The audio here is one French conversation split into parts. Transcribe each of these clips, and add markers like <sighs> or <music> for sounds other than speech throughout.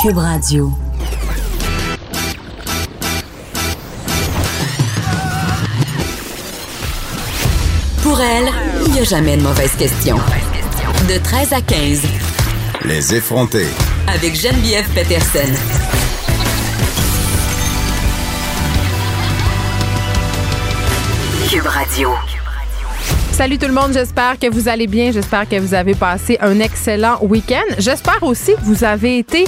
Cube Radio. Pour elle, il n'y a jamais de mauvaise question. De 13 à 15. Les effronter. Avec Geneviève Peterson. Cube Radio. Salut tout le monde, j'espère que vous allez bien, j'espère que vous avez passé un excellent week-end. J'espère aussi que vous avez été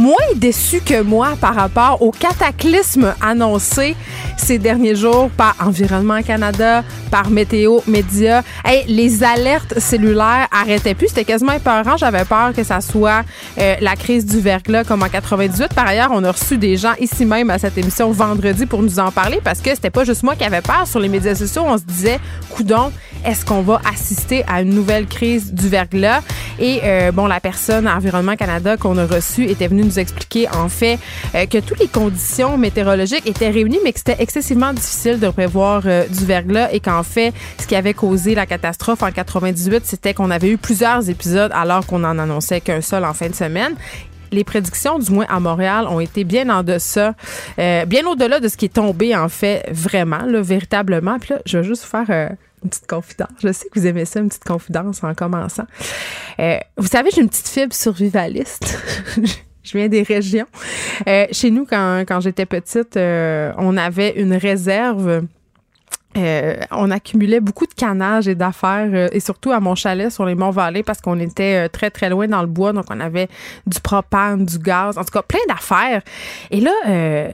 moins déçu que moi par rapport au cataclysme annoncé ces derniers jours par Environnement Canada, par Météo Média. Hey, les alertes cellulaires arrêtaient plus. C'était quasiment épeurant. J'avais peur que ça soit euh, la crise du verglas comme en 98. Par ailleurs, on a reçu des gens ici même à cette émission vendredi pour nous en parler parce que c'était pas juste moi qui avait peur sur les médias sociaux. On se disait, coudon, est-ce qu'on va assister à une nouvelle crise du verglas? Et euh, bon, la personne à Environnement Canada qu'on a reçue était venue nous expliquer en fait euh, que toutes les conditions météorologiques étaient réunies, mais que c'était excessivement difficile de prévoir euh, du verglas et qu'en fait, ce qui avait causé la catastrophe en 98, c'était qu'on avait eu plusieurs épisodes alors qu'on en annonçait qu'un seul en fin de semaine les prédictions, du moins à Montréal, ont été bien en deçà, bien au-delà de ce qui est tombé en fait vraiment, là, véritablement. Puis là, je vais juste faire une petite confidence. Je sais que vous aimez ça, une petite confidence en commençant. Euh, vous savez, j'ai une petite fibre survivaliste. <laughs> Je viens des régions. Euh, chez nous, quand, quand j'étais petite, euh, on avait une réserve euh, on accumulait beaucoup de canage et d'affaires, euh, et surtout à mon chalet sur les monts Vallées parce qu'on était euh, très, très loin dans le bois. Donc, on avait du propane, du gaz, en tout cas, plein d'affaires. Et là,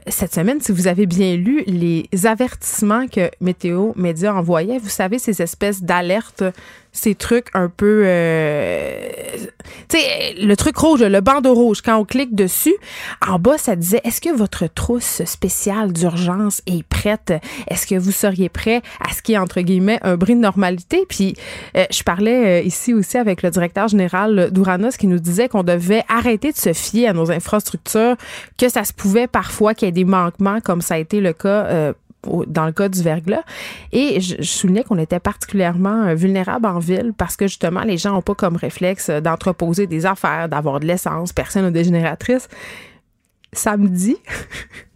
cette semaine, si vous avez bien lu les avertissements que Météo Média envoyait, vous savez, ces espèces d'alertes ces trucs un peu euh, tu sais le truc rouge le bandeau rouge quand on clique dessus en bas ça disait est-ce que votre trousse spéciale d'urgence est prête? Est-ce que vous seriez prêt à ce qui est entre guillemets un bris de normalité? Puis euh, je parlais euh, ici aussi avec le directeur général d'Uranos qui nous disait qu'on devait arrêter de se fier à nos infrastructures que ça se pouvait parfois qu'il y ait des manquements comme ça a été le cas dans le cas du verglas. Et je, soulignais qu'on était particulièrement euh, vulnérable en ville parce que justement, les gens n'ont pas comme réflexe euh, d'entreposer des affaires, d'avoir de l'essence, personne n'est dégénératrice. Samedi, <laughs>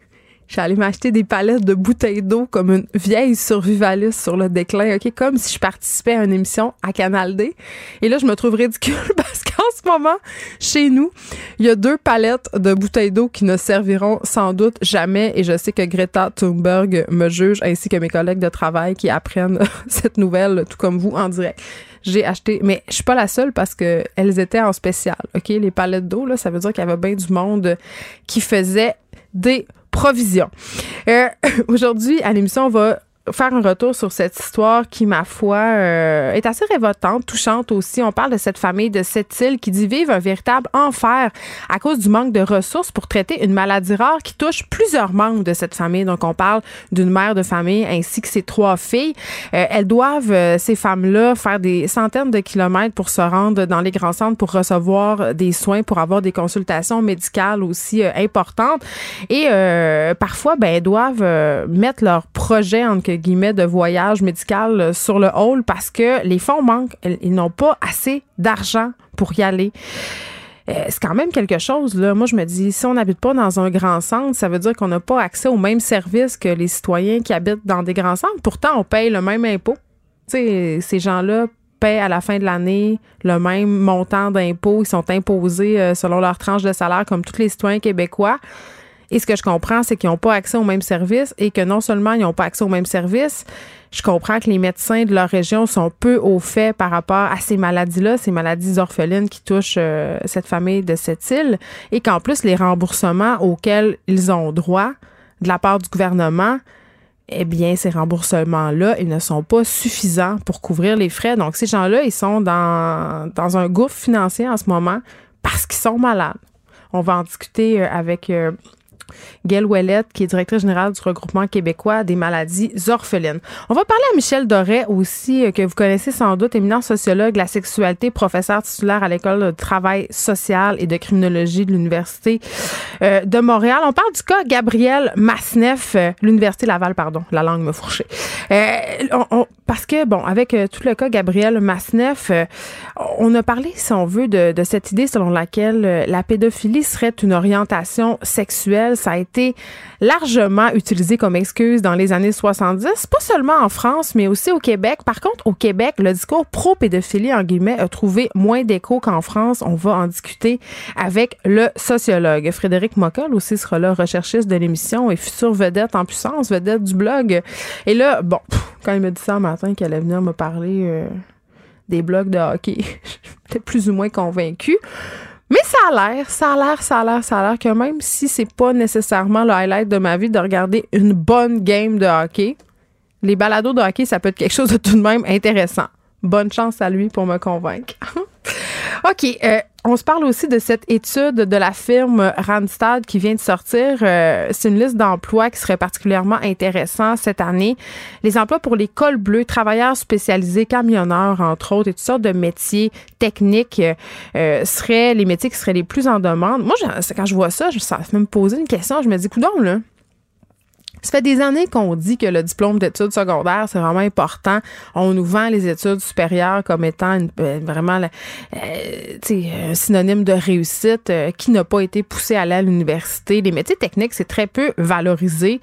J'allais m'acheter des palettes de bouteilles d'eau comme une vieille survivaliste sur le déclin, OK? Comme si je participais à une émission à Canal D. Et là, je me trouve ridicule <laughs> parce qu'en ce moment, chez nous, il y a deux palettes de bouteilles d'eau qui ne serviront sans doute jamais. Et je sais que Greta Thunberg me juge, ainsi que mes collègues de travail qui apprennent <laughs> cette nouvelle, tout comme vous, en direct j'ai acheté, mais je suis pas la seule parce que elles étaient en spécial. OK, les palettes d'eau là, ça veut dire qu'il y avait bien du monde qui faisait des provision. Euh, <laughs> Aujourd'hui, à l'émission, on va faire un retour sur cette histoire qui, ma foi, euh, est assez révoltante, touchante aussi. On parle de cette famille de sept îles qui dit vivre un véritable enfer à cause du manque de ressources pour traiter une maladie rare qui touche plusieurs membres de cette famille. Donc, on parle d'une mère de famille ainsi que ses trois filles. Euh, elles doivent, euh, ces femmes-là, faire des centaines de kilomètres pour se rendre dans les grands centres pour recevoir des soins, pour avoir des consultations médicales aussi importantes. Et parfois, ben, elles doivent mettre leur projet en guillemets de voyage médical euh, sur le hall parce que les fonds manquent. Ils n'ont pas assez d'argent pour y aller. Euh, c'est quand même quelque chose. Là. Moi, je me dis, si on n'habite pas dans un grand centre, ça veut dire qu'on n'a pas accès aux mêmes services que les citoyens qui habitent dans des grands centres. Pourtant, on paye le même impôt. ces gens-là paient à la fin de l'année le même montant d'impôts. Ils sont imposés euh, selon leur tranche de salaire comme tous les citoyens québécois. Et ce que je comprends, c'est qu'ils n'ont pas accès aux mêmes services et que non seulement ils n'ont pas accès aux mêmes services, je comprends que les médecins de leur région sont peu au fait par rapport à ces maladies-là, ces maladies orphelines qui touchent euh, cette famille de cette île, et qu'en plus, les remboursements auxquels ils ont droit de la part du gouvernement, eh bien, ces remboursements-là, ils ne sont pas suffisants pour couvrir les frais. Donc, ces gens-là, ils sont dans, dans un gouffre financier en ce moment parce qu'ils sont malades On va en discuter avec Gail Ouellette, qui est directrice générale du regroupement québécois des maladies orphelines. On va parler à Michel Doré aussi, euh, que vous connaissez sans doute, éminent sociologue, la sexualité, professeur titulaire à l'École de travail social et de criminologie de l'Université euh, de Montréal. On parle du cas Gabriel Masneff, euh, l'Université Laval, pardon, la langue me fourchait. parce que, bon, avec tout le cas Gabriel Masneff, on a parlé, si on veut, de, de cette idée selon laquelle la pédophilie serait une orientation sexuelle ça a été largement utilisé comme excuse dans les années 70, pas seulement en France, mais aussi au Québec. Par contre, au Québec, le discours pro-pédophilie, en guillemets, a trouvé moins d'écho qu'en France. On va en discuter avec le sociologue. Frédéric Mockel aussi sera là, recherchiste de l'émission et future vedette en puissance, vedette du blog. Et là, bon, quand il m'a dit ça matin qu'il allait venir me parler euh, des blogs de hockey, <laughs> j'étais plus ou moins convaincu. Mais ça a l'air, ça a l'air, ça a l'air, ça a l'air que même si c'est pas nécessairement le highlight de ma vie de regarder une bonne game de hockey, les balados de hockey, ça peut être quelque chose de tout de même intéressant. Bonne chance à lui pour me convaincre. <laughs> OK. Euh, on se parle aussi de cette étude de la firme Randstad qui vient de sortir. Euh, c'est une liste d'emplois qui serait particulièrement intéressant cette année. Les emplois pour les cols bleus, travailleurs spécialisés, camionneurs, entre autres, et toutes sortes de métiers techniques euh, seraient les métiers qui seraient les plus en demande. Moi, quand je vois ça, je, ça me poser une question. Je me dis, coudons, là, ça fait des années qu'on dit que le diplôme d'études secondaires, c'est vraiment important. On nous vend les études supérieures comme étant euh, vraiment euh, un synonyme de réussite euh, qui n'a pas été poussé à l'université. Les métiers techniques, c'est très peu valorisé.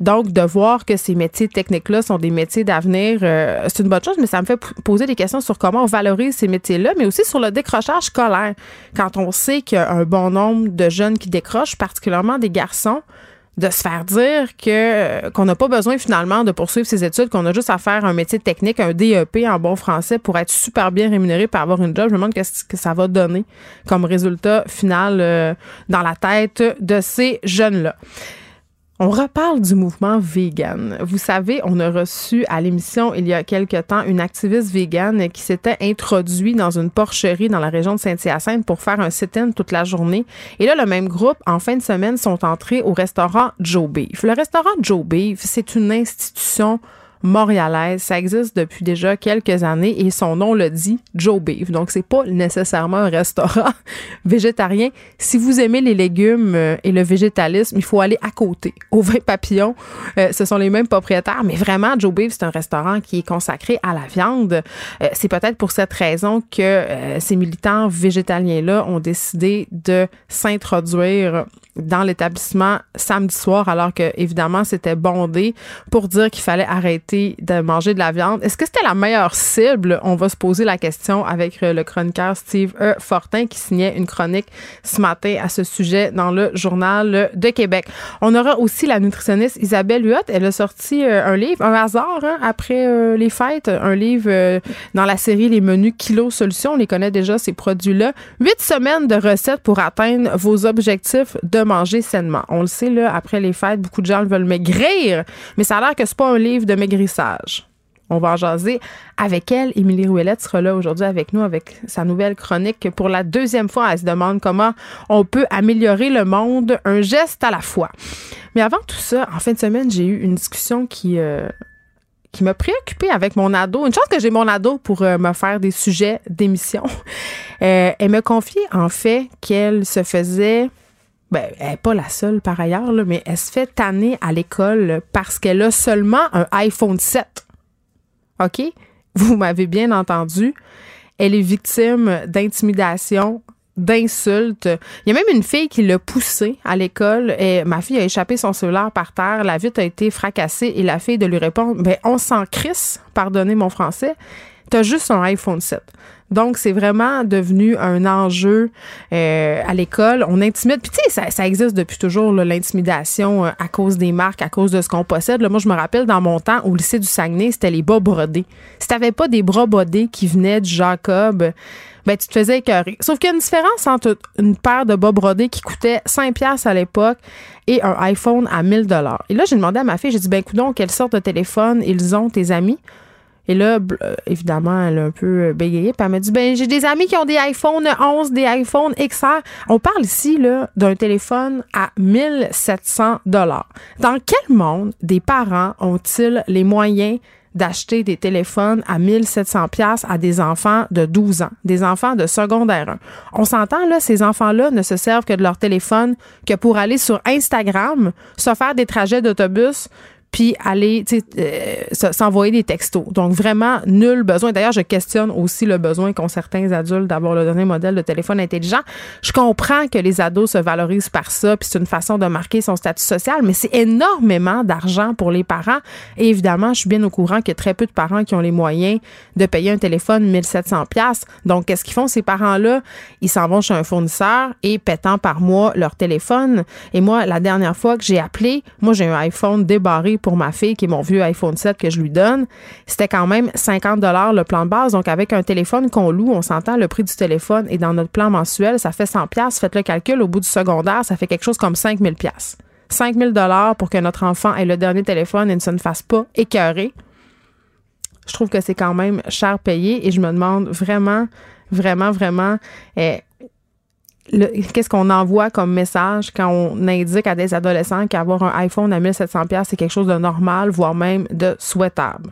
Donc, de voir que ces métiers techniques-là sont des métiers d'avenir, c'est une bonne chose, mais ça me fait poser des questions sur comment on valorise ces métiers-là, mais aussi sur le décrochage scolaire. Quand on sait qu'il y a un bon nombre de jeunes qui décrochent, particulièrement des garçons, de se faire dire que euh, qu'on n'a pas besoin finalement de poursuivre ses études, qu'on a juste à faire un métier technique, un DEP en bon français pour être super bien rémunéré pour avoir une job. Je me demande qu'est-ce que ça va donner comme résultat final euh, dans la tête de ces jeunes-là. On reparle du mouvement vegan. Vous savez, on a reçu à l'émission il y a quelque temps une activiste vegan qui s'était introduit dans une porcherie dans la région de Saint-Hyacinthe pour faire un sit-in toute la journée. Et là, le même groupe, en fin de semaine, sont entrés au restaurant Joe Beef. Le restaurant Joe Beef, c'est une institution montréalaise. Ça existe depuis déjà quelques années et son nom le dit, Joe Beef. Donc, c'est pas nécessairement un restaurant <laughs> végétarien. Si vous aimez les légumes euh, et le végétalisme, il faut aller à côté, <laughs> au vin papillon. Euh, ce sont les mêmes propriétaires, mais vraiment, Joe Beef, c'est un restaurant qui est consacré à la viande. Euh, c'est peut-être pour cette raison que ces militants végétaliens-là ont décidé de s'introduire dans l'établissement samedi soir, alors que, évidemment, c'était bondé pour dire qu'il fallait arrêter de manger de la viande. Est-ce que c'était la meilleure cible? On va se poser la question avec euh, le chroniqueur Steve e. Fortin qui signait une chronique ce matin à ce sujet dans le journal de Québec. On aura aussi la nutritionniste Isabelle Huot. Elle a sorti euh, un livre, un hasard, hein, après euh, les fêtes, un livre dans la série Les menus Kilo Solutions. On les connaît déjà, ces produits-là. Huit semaines de recettes pour atteindre vos objectifs de manger sainement. On le sait, là, après les fêtes, beaucoup de gens veulent maigrir, mais ça a l'air que c'est pas un livre de maigrissage on va en jaser avec elle. Émilie Rouellette sera là aujourd'hui avec nous avec sa nouvelle chronique. Pour la deuxième fois, elle se demande comment on peut améliorer le monde, un geste à la fois. Mais avant tout ça, en fin de semaine, j'ai eu une discussion qui, euh, qui m'a préoccupée avec mon ado. Une chance que j'ai mon ado pour euh, me faire des sujets d'émission. <laughs> Euh, elle me confié en fait qu'elle se faisait ben, elle n'est pas la seule par ailleurs, mais elle se fait tanner à l'école parce qu'elle a seulement un iPhone 7. OK? Vous m'avez bien entendu. Elle est victime d'intimidation, d'insultes. Il y a même une fille qui l'a poussée à l'école et ma fille a échappé son cellulaire par terre. La vitre a été fracassée et la fille de lui répondre, ben, on s'en crisse, pardonnez mon français. T'as juste un iPhone 7. Donc, c'est vraiment devenu un enjeu euh, à l'école. On intimide. Puis, tu sais, ça, existe depuis toujours, l'intimidation euh, à cause des marques, à cause de ce qu'on possède. Là, moi, je me rappelle, dans mon temps, au lycée du Saguenay, c'était les bas brodés. Si t'avais pas des bras brodés qui venaient du Jacob, ben, tu te faisais écœurer. Sauf qu'il y a une différence entre une paire de bas brodés qui coûtait 5 pièces à l'époque et un iPhone à 1000 dollars. Et là, j'ai demandé à ma fille, j'ai dit, ben, coudon, quelle sorte de téléphone ils ont, tes amis? Et là, euh, évidemment, elle a un peu bégayé. Puis elle m'a dit, ben, j'ai des amis qui ont des iPhone 11, des iPhone XR. On parle ici, là, d'un téléphone à 1700 dollars. Dans quel monde des parents ont-ils les moyens d'acheter des téléphones à 1700 pièces à des enfants de 12 ans, des enfants de secondaire 1. On s'entend là, ces enfants-là ne se servent que de leur téléphone que pour aller sur Instagram, se faire des trajets d'autobus puis aller euh, s'envoyer des textos. Donc vraiment nul besoin. D'ailleurs, je questionne aussi le besoin qu'ont certains adultes d'avoir le dernier modèle de téléphone intelligent. Je comprends que les ados se valorisent par ça, puis c'est une façon de marquer son statut social, mais c'est énormément d'argent pour les parents. Et évidemment, je suis bien au courant qu'il y a très peu de parents qui ont les moyens de payer un téléphone 1700 pièces. Donc qu'est-ce qu'ils font ces parents-là? Ils s'en vont chez un fournisseur et pétant par mois leur téléphone. Et moi, la dernière fois que j'ai appelé, moi j'ai un iPhone débarré pour ma fille, qui est mon vieux iPhone 7 que je lui donne, c'était quand même 50 dollars le plan de base. Donc, avec un téléphone qu'on loue, on s'entend le prix du téléphone et dans notre plan mensuel, ça fait 100 pièces. Faites le calcul, au bout du secondaire, ça fait quelque chose comme 5000 pièces. 5000 dollars pour que notre enfant ait le dernier téléphone et ne se ne fasse pas écœurer. Je trouve que c'est quand même cher payé et je me demande vraiment, vraiment, vraiment, eh, qu'est-ce qu'on envoie comme message quand on indique à des adolescents qu'avoir un iPhone à 1700 c'est quelque chose de normal, voire même de souhaitable?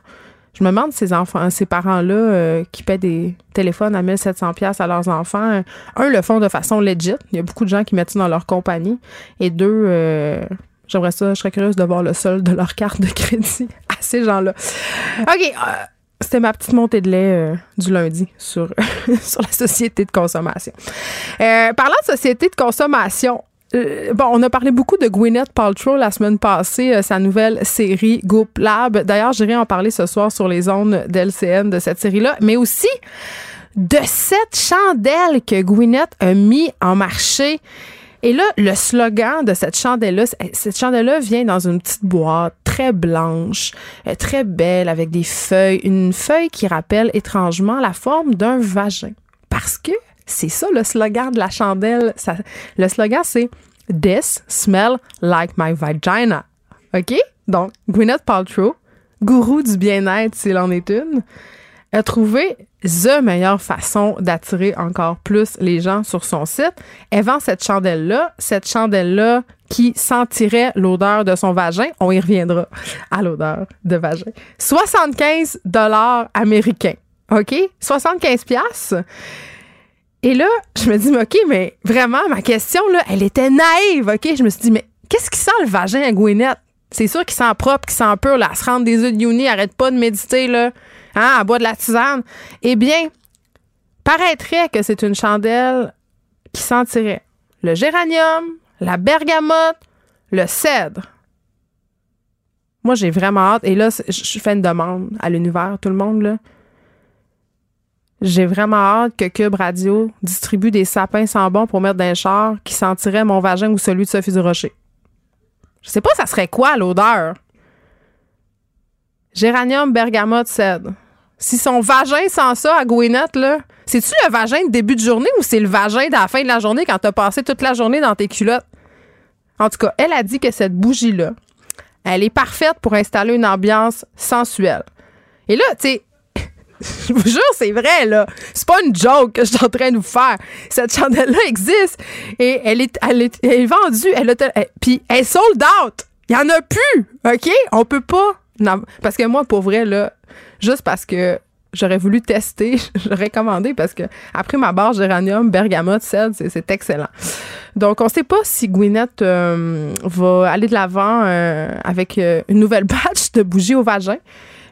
Je me demande ces enfants, ces parents-là euh, qui paient des téléphones à 1700 à leurs enfants, un le font de façon legit. Il y a beaucoup de gens qui mettent ça dans leur compagnie. Et deux, euh, j'aimerais ça, je serais curieuse de voir le solde de leur carte de crédit <laughs> à ces gens-là. OK. Euh, c'était ma petite montée de lait euh, du lundi sur, <laughs> sur la société de consommation. Euh, parlant de société de consommation, euh, bon, on a parlé beaucoup de Gwyneth Paltrow la semaine passée, sa nouvelle série Goop Lab. D'ailleurs, j'irai en parler ce soir sur les ondes d'LCN de cette série-là, mais aussi de cette chandelle que Gwyneth a mis en marché et là, le slogan de cette chandelle-là, cette chandelle-là vient dans une petite boîte très blanche, euh, très belle, avec des feuilles, une feuille qui rappelle étrangement la forme d'un vagin. Parce que c'est ça le slogan de la chandelle. le slogan, c'est This smell like my vagina. OK? Donc, Gwyneth Paltrow, gourou du bien-être s'il en est une, a trouvé the meilleure façon d'attirer encore plus les gens sur son site. Elle vend cette chandelle-là, cette chandelle-là qui sentirait l'odeur de son vagin. On y reviendra à l'odeur de vagin. 75 dollars américains. OK? 75 pièces. Et là, je me dis, OK, mais vraiment, ma question, là, elle était naïve. OK? Je me suis dit, mais qu'est-ce qui sent le vagin à Gwyneth? C'est sûr qu'il sent propre, qu'il sent pur, là. Elle se rend des œufs de uni, arrête pas de méditer, là. Hein, à bois de la tisane. Eh bien, paraîtrait que c'est une chandelle qui sentirait le géranium, la bergamote, le cèdre. Moi, j'ai vraiment hâte. Et là, je fais une demande à l'univers, tout le monde, là. J'ai vraiment hâte que Cube Radio distribue des sapins sans bon pour mettre dans char qui sentirait mon vagin ou celui de Sophie du Rocher. Je sais pas, ça serait quoi l'odeur? Géranium, bergamote, cèdre. Si son vagin sent ça à Gwyneth, là, c'est-tu le vagin de début de journée ou c'est le vagin de la fin de la journée quand t'as passé toute la journée dans tes culottes? En tout cas, elle a dit que cette bougie-là, elle est parfaite pour installer une ambiance sensuelle. Et là, tu sais, <laughs> je vous jure, c'est vrai, là. C'est pas une joke que je suis en train de vous faire. Cette chandelle-là existe et elle est, elle est, vendue. Elle, puis elle est sold out. Il y en a plus, OK? On peut pas. Parce que moi, pour vrai, là, juste parce que j'aurais voulu tester, <laughs> j'aurais commandé parce que après ma barre géranium, bergamote, cèdre, c'est excellent. Donc, on sait pas si Gwyneth euh, va aller de l'avant euh, avec euh, une nouvelle <laughs> batch de bougies au vagin.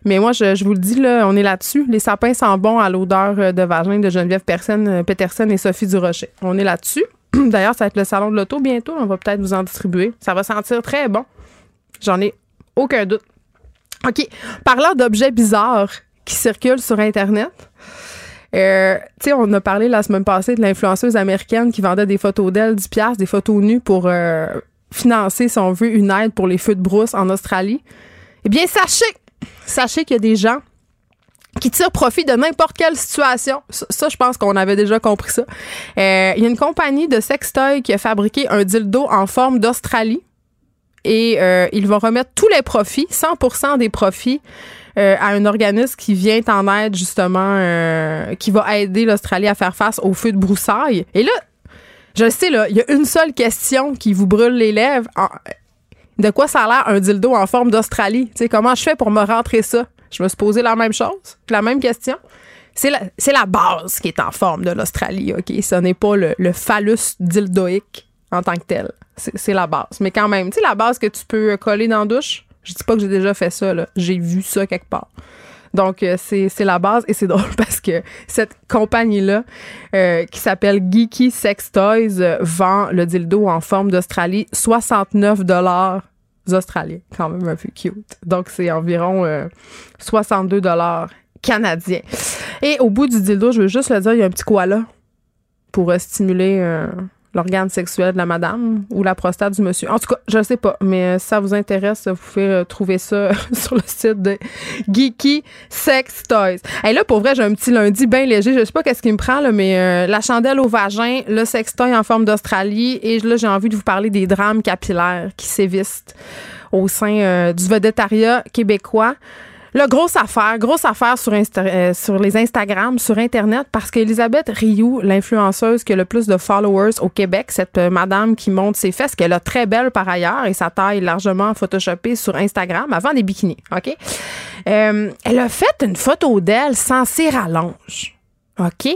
Mais moi, je, vous le dis, là, on est là-dessus. Les sapins sont bons à l'odeur de vagin de Geneviève Peterson et Sophie Durocher. On est là-dessus. <clears throat> D'ailleurs, ça va être le salon de l'auto bientôt. On va peut-être vous en distribuer. Ça va sentir très bon. J'en ai aucun doute. OK. Parlant d'objets bizarres qui circulent sur Internet, euh, tu sais, on a parlé la semaine passée de l'influenceuse américaine qui vendait des photos d'elle, du piastres, des photos nues pour euh, financer, si on veut, une aide pour les feux de brousse en Australie. Eh bien, sachez, sachez qu'il y a des gens qui tirent profit de n'importe quelle situation. Ça, je pense qu'on avait déjà compris ça. Euh, il y a une compagnie de sextoy qui a fabriqué un dildo en forme d'Australie et euh, ils vont remettre tous les profits, 100% des profits euh, à un organisme qui vient en aide justement, euh, qui va aider l'Australie à faire face au feu de broussailles. Et là, je sais, là, il y a une seule question qui vous brûle les lèvres. de quoi ça a l'air un dildo en forme d'Australie? Tu sais, comment je fais pour me rentrer ça? Je me suis posé la même chose, la même question. C'est la, base qui est en forme de l'Australie, OK? Ce n'est pas le phallus dildoïque en tant que tel. C'est la base. Mais quand même, tu sais, la base que tu peux coller dans la douche, je dis pas que j'ai déjà fait ça, là. J'ai vu ça quelque part. Donc, euh, c'est la base et c'est <laughs> drôle parce que cette compagnie-là, euh, qui s'appelle Geeky Sex Toys, euh, vend le dildo en forme d'Australie 69 dollars australiens. Quand même un peu cute. Donc, c'est environ 62 dollars canadiens. Et au bout du dildo, je veux juste le dire, il y a un petit koala pour stimuler l'organe sexuel de la madame ou la prostate du monsieur. En tout cas, je ne sais pas, mais si ça vous intéresse, vous pouvez euh, trouver ça <laughs> sur le site de Geeky Sex Toys. Et là, pour vrai, j'ai un petit lundi bien léger. Je sais pas qu'est-ce qui me prend, là, mais euh, la chandelle au vagin, le sextoy en forme d'Australie, et là, j'ai envie de vous parler des drames capillaires qui sévissent au sein euh, du vedettariat québécois. Là, grosse affaire, grosse affaire sur, euh, les Instagram, sur Internet, parce qu'Elisabeth Rioux, l'influenceuse qui a le plus de followers au Québec, cette euh, madame qui monte ses fesses, qu'elle a très belle par ailleurs et sa taille largement photoshopée sur Instagram avant des bikinis, OK? Euh, elle a fait une photo d'elle sans ses rallonges. OK?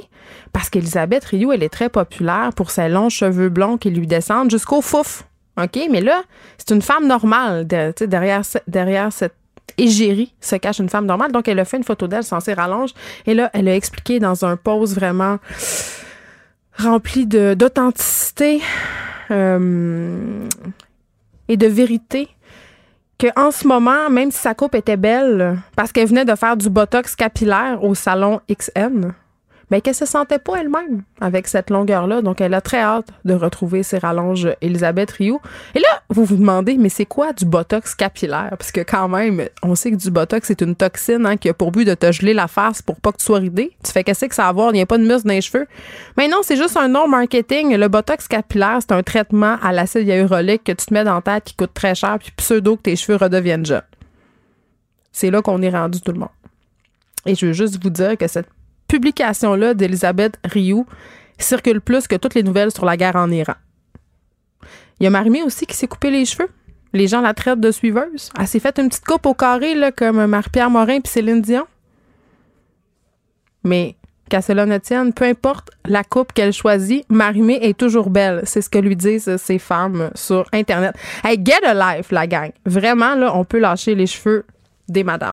Parce qu'Elisabeth Rioux, elle est très populaire pour ses longs cheveux blonds qui lui descendent jusqu'au fouf. OK? Mais là, c'est une femme normale derrière cette égérie se cache une femme normale. Donc, elle a fait une photo d'elle sans ses rallonges. Et là, elle a expliqué dans un pose vraiment rempli d'authenticité euh, et de vérité que en ce moment, même si sa coupe était belle, parce qu'elle venait de faire du botox capillaire au salon XN, mais qu'elle se sentait pas elle-même avec cette longueur-là. Donc, elle a très hâte de retrouver ses rallonges Elisabeth Rioux. Et là, vous vous demandez, mais c'est quoi du botox capillaire? Parce que quand même, on sait que du botox, c'est une toxine hein, qui a pour but de te geler la face pour pas que tu sois ridé. Tu fais qu'est-ce que ça va avoir? Il n'y a pas de muscle dans les cheveux. Mais non, c'est juste un nom marketing. Le botox capillaire, c'est un traitement à l'acide hyaluronique que tu te mets dans ta tête qui coûte très cher puis pseudo que tes cheveux redeviennent jeunes. C'est là qu'on est rendu tout le monde. Et je veux juste vous dire que cette publication-là d'Elisabeth Rioux circule plus que toutes les nouvelles sur la guerre en Iran. Il y a Marimé aussi qui s'est coupé les cheveux. Les gens la traitent de suiveuse. Elle s'est fait une petite coupe au carré, là, comme Marie-Pierre Morin puis Céline Dion. Mais qu'à cela ne tienne, peu importe la coupe qu'elle choisit, Marimé est toujours belle. C'est ce que lui disent ces femmes sur Internet. Hey, get a life, la gang. Vraiment, là, on peut lâcher les cheveux des madames.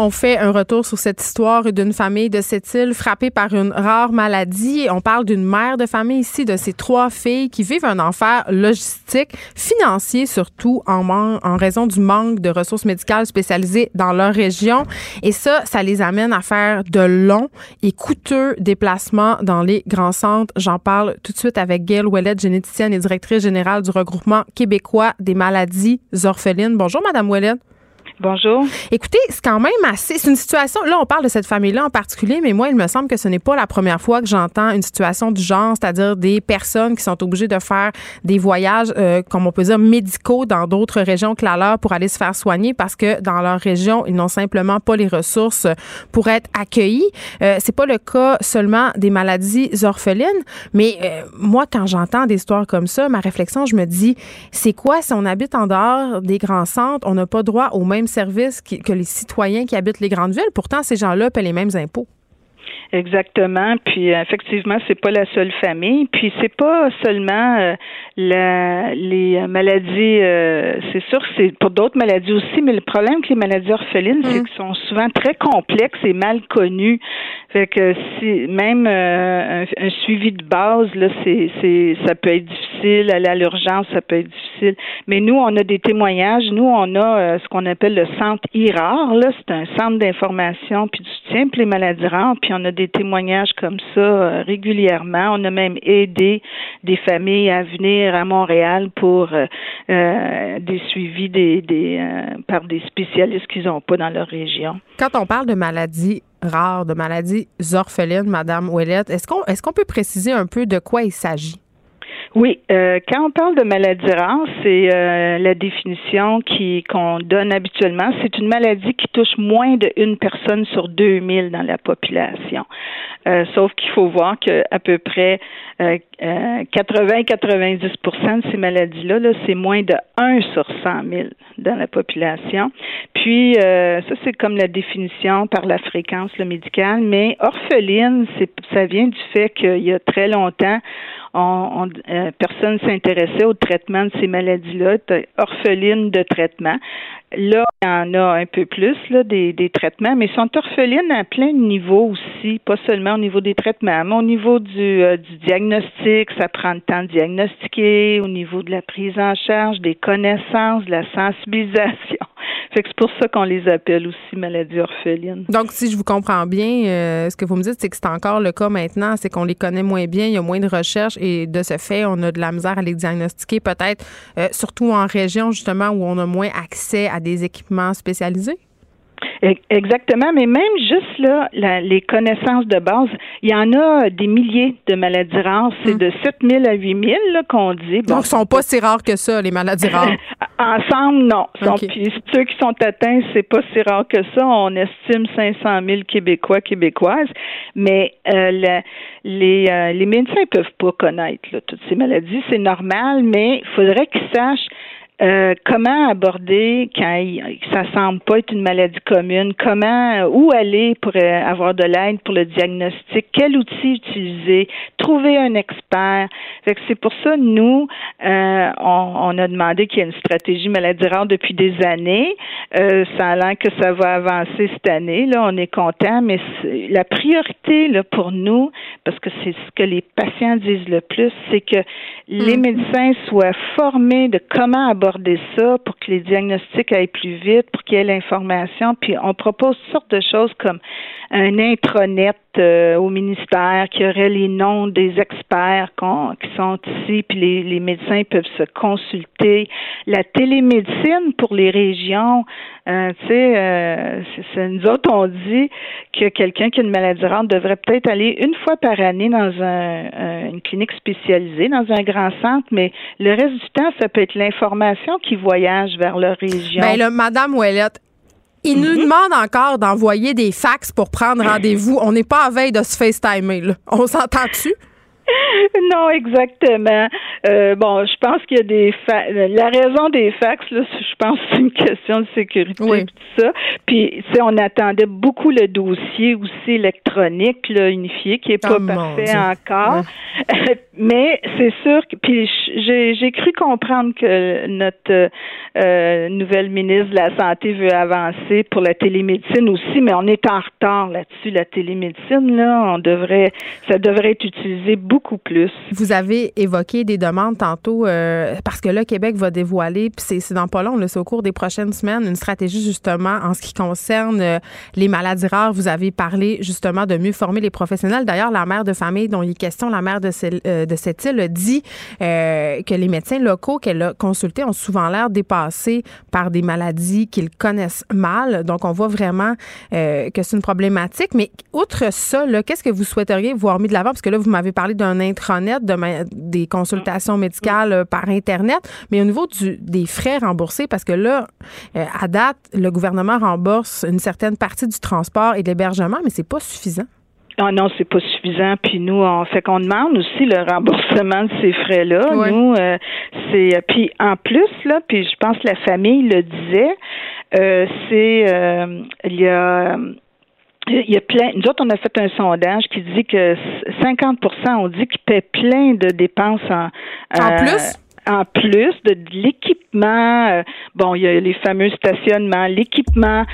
On fait un retour sur cette histoire d'une famille de cette île frappée par une rare maladie. On parle d'une mère de famille ici, de ses trois filles qui vivent un enfer logistique, financier surtout, en, raison du manque de ressources médicales spécialisées dans leur région. Et ça, ça les amène à faire de longs et coûteux déplacements dans les grands centres. J'en parle tout de suite avec Gail Ouellet, généticienne et directrice générale du regroupement québécois des maladies orphelines. Bonjour, Madame Ouellet. Bonjour. Écoutez, c'est quand même assez. C'est une situation. Là, on parle de cette famille-là en particulier, mais moi, il me semble que ce n'est pas la première fois que j'entends une situation du genre, c'est-à-dire des personnes qui sont obligées de faire des voyages, euh, comme on peut dire, médicaux dans d'autres régions que la leur pour aller se faire soigner parce que dans leur région, ils n'ont simplement pas les ressources pour être accueillis. Euh, c'est pas le cas seulement des maladies orphelines, mais euh, moi, quand j'entends des histoires comme ça, ma réflexion, je me dis, c'est quoi si on habite en dehors des grands centres, on n'a pas droit aux mêmes services que les citoyens qui habitent les grandes villes. Pourtant, ces gens-là paient les mêmes impôts. Exactement. Puis effectivement, c'est pas la seule famille. Puis c'est pas seulement euh, la, les maladies, euh, c'est sûr, c'est pour d'autres maladies aussi, mais le problème avec les maladies orphelines, c'est mm. qu'elles sont souvent très complexes et mal connues. Fait que si même euh, un, suivi de base, là, c'est, c'est, ça peut être difficile. Aller à l'urgence, ça peut être difficile. Mais nous, on a des témoignages. Nous, on a euh, ce qu'on appelle le centre IRAR. Là, c'est un centre d'information puis de soutien pour les maladies rares. Puis on a des témoignages comme ça euh, régulièrement. On a même aidé des familles à venir à Montréal pour des suivis des, des par des spécialistes qu'ils n'ont pas dans leur région. Quand on parle de maladies rares, de maladies orphelines, Madame Ouellette. Est-ce qu'on est-ce qu'on peut préciser un peu de quoi il s'agit? Oui, euh, quand on parle de maladie rare, c'est euh, la définition qui qu'on donne habituellement. C'est une maladie qui touche moins d'une personne sur 2000 dans la population. Euh, sauf qu'il faut voir que à peu près 80-90% de ces maladies-là, -là, c'est moins de 1 sur 100 000 dans la population. Puis ça, c'est comme la définition par la fréquence le médicale, mais orpheline, ça vient du fait qu'il y a très longtemps on, euh, personne s'intéressait au traitement de ces maladies-là, orphelines de traitement. Là, il y en a un peu plus là, des, des traitements, mais ils sont orphelines à plein de niveaux aussi, pas seulement au niveau des traitements, mais au niveau du, euh, du diagnostic, ça prend le temps de diagnostiquer, au niveau de la prise en charge, des connaissances, de la sensibilisation. <laughs> Fait que c'est pour ça qu'on les appelle aussi maladies orphelines. Donc, si je vous comprends bien, euh, ce que vous me dites, c'est que c'est encore le cas maintenant, c'est qu'on les connaît moins bien, il y a moins de recherches et de ce fait, on a de la misère à les diagnostiquer, peut-être euh, surtout en région justement où on a moins accès à des équipements spécialisés? Exactement, mais même juste là, les connaissances de base, il y en a des milliers de maladies rares. C'est hum. de 7 000 à 8 000 qu'on dit. Donc, ils sont pas si rares que ça, les maladies rares. <laughs> Ensemble, non. puis ceux qui sont atteints, c'est pas si rare que ça. On estime 500 000 Québécois, Québécoises. Mais euh, les, euh, les médecins peuvent pas connaître toutes ces maladies. C'est normal, mais il faudrait qu'ils sachent euh, comment aborder quand ça semble pas être une maladie commune? Comment, où aller pour euh, avoir de l'aide pour le diagnostic? Quel outil utiliser? Trouver un expert. c'est pour ça, nous, euh, on, a demandé qu'il y ait une stratégie maladie rare depuis des années. ça a l'air que ça va avancer cette année. Là, on est content, mais la priorité là, pour nous, parce que c'est ce que les patients disent le plus, c'est que les mm. médecins soient formés de comment aborder pour que les diagnostics aillent plus vite, pour qu'il y ait l'information. Puis on propose toutes sortes de choses comme un intranet euh, au ministère qui aurait les noms des experts qui sont ici, puis les, médecins peuvent se consulter. La télémédecine pour les régions, euh, tu sais, euh, nous autres on dit que quelqu'un qui a une maladie rare devrait peut-être aller une fois par année dans un, une clinique spécialisée, dans un grand centre, mais le reste du temps, ça peut être l'information qui voyage vers leur région. Ben là, Madame Ouellette, il nous mhm. demande encore d'envoyer des fax pour prendre <clears throat> rendez-vous. On n'est pas à veille de se FaceTimer. Là. On s'entend-tu? <laughs> non, exactement. Euh, bon, je pense qu'il y a des la raison des fax là, je pense que c'est une question de sécurité oui. tout ça. Puis, tu on attendait beaucoup le dossier aussi électronique là, unifié qui est pas oh, parfait encore. <laughs> Mais c'est sûr que puis j'ai j'ai cru comprendre que notre euh, nouvelle ministre de la santé veut avancer pour la télémédecine aussi, mais on est en retard là-dessus. La télémédecine là, on devrait ça devrait être utilisé beaucoup Vous avez évoqué des demandes tantôt euh, parce que là, Québec va dévoiler, puis c'est dans pas long, c'est au cours des prochaines semaines, une stratégie justement en ce qui concerne euh, les maladies rares. Vous avez parlé justement de mieux former les professionnels. D'ailleurs, la mère de famille dont il est question, la mère de, euh, de cette île, dit que les médecins locaux qu'elle a consultés ont souvent l'air dépassés par des maladies qu'ils connaissent mal. Donc, on voit vraiment que c'est une problématique. Mais outre ça, qu'est-ce que vous souhaiteriez voir mis de l'avant? Parce que là, vous m'avez parlé d'un un intranet, de des consultations médicales euh, par Internet, mais au niveau du, des frais remboursés, parce que là, euh, à date, le gouvernement rembourse une certaine partie du transport et de l'hébergement, mais c'est pas suffisant. Ah non, c'est pas suffisant. Puis nous, on fait qu'on demande aussi le remboursement de ces frais-là. Nous, euh, c'est puis en plus là, puis je pense que la famille le disait, c'est il y a il y a plein. Nous autres, on a fait un sondage qui dit que 50% ont dit qu'ils paient plein de dépenses en, en plus? en plus de, l'équipement, euh, bon, il y a les fameux stationnements, l'équipement,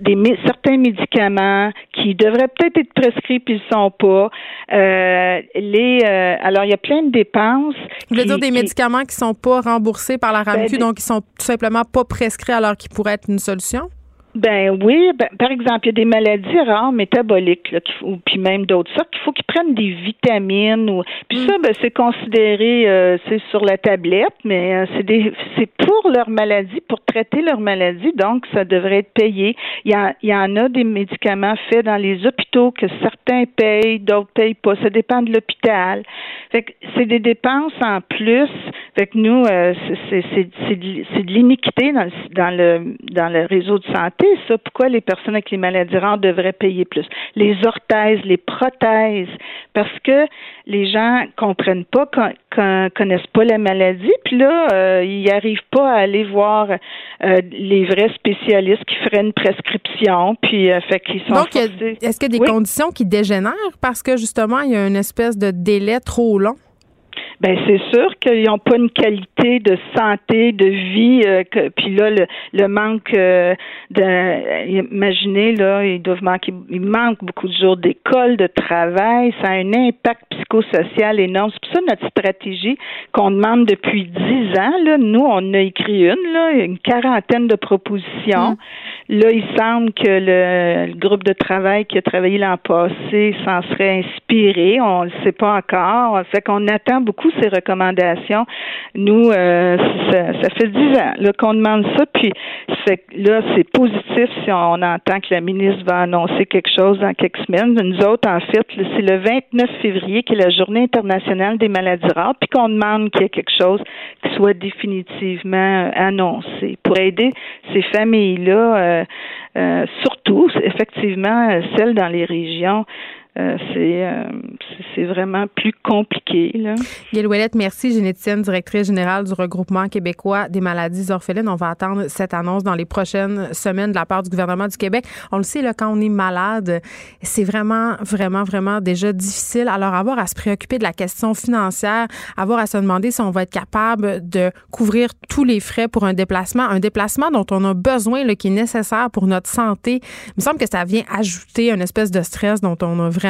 des certains médicaments qui devraient peut-être être prescrits puis ils sont pas. Euh, les euh, alors il y a plein de dépenses. Vous voulez dire des médicaments qui sont pas remboursés par la RAMQ, ben, donc qui sont tout simplement pas prescrits alors qu'ils pourraient être une solution? Ben oui, ben, par exemple, il y a des maladies rares métaboliques, là, ou puis même d'autres sortes, qu'il faut qu'ils prennent des vitamines ou puis ça, mm. ben, c'est considéré euh, c'est sur la tablette, mais euh, c'est des c'est pour leur maladie, pour traiter leur maladie, donc ça devrait être payé. Il y, a, il y en a des médicaments faits dans les hôpitaux que certains payent, d'autres payent pas. Ça dépend de l'hôpital. Fait que c'est des dépenses en plus. Fait que nous, euh, c'est c'est de, de l'iniquité dans dans le dans le réseau de santé ça. Pourquoi les personnes avec les maladies rares devraient payer plus? Les orthèses, les prothèses, parce que les gens comprennent pas, connaissent pas la maladie, puis là, euh, ils n'arrivent pas à aller voir euh, les vrais spécialistes qui feraient une prescription, puis euh, fait qu'ils sont. Donc, est-ce qu'il y a des conditions qui dégénèrent parce que justement, il y a une espèce de délai trop long? Ben c'est sûr qu'ils n'ont pas une qualité de santé, de vie. Euh, que, puis là, le, le manque euh, de, imaginez là, ils doivent manquer, il manque beaucoup de jours d'école, de travail. Ça a un impact psychosocial énorme. C'est ça notre stratégie qu'on demande depuis dix ans. Là, nous, on a écrit une, là, une quarantaine de propositions. Mm. Là, il semble que le, groupe de travail qui a travaillé l'an passé s'en serait inspiré. On ne le sait pas encore. Fait qu'on attend beaucoup ces recommandations. Nous, euh, ça, fait dix ans qu'on demande ça, puis là, c'est positif si on entend que la ministre va annoncer quelque chose dans quelques semaines. Nous autres, en fait, c'est le 29 février qui est la Journée internationale des maladies rares, puis qu'on demande qu'il y ait quelque chose qui soit définitivement annoncé pour aider ces familles-là, euh, surtout, effectivement, celles dans les régions euh, euh, c'est vraiment plus compliqué. Gail Ouellette, merci, généticienne, directrice générale du regroupement québécois des maladies orphelines. On va attendre cette annonce dans les prochaines semaines de la part du gouvernement du Québec. On le sait, là, quand on est malade, c'est vraiment, vraiment, vraiment déjà difficile. Alors, avoir à se préoccuper de la question financière, avoir à se demander si on va être capable de couvrir tous les frais pour un déplacement, un déplacement dont on a besoin, qui est nécessaire pour notre santé, il me semble que ça vient ajouter une espèce de stress dont on a vraiment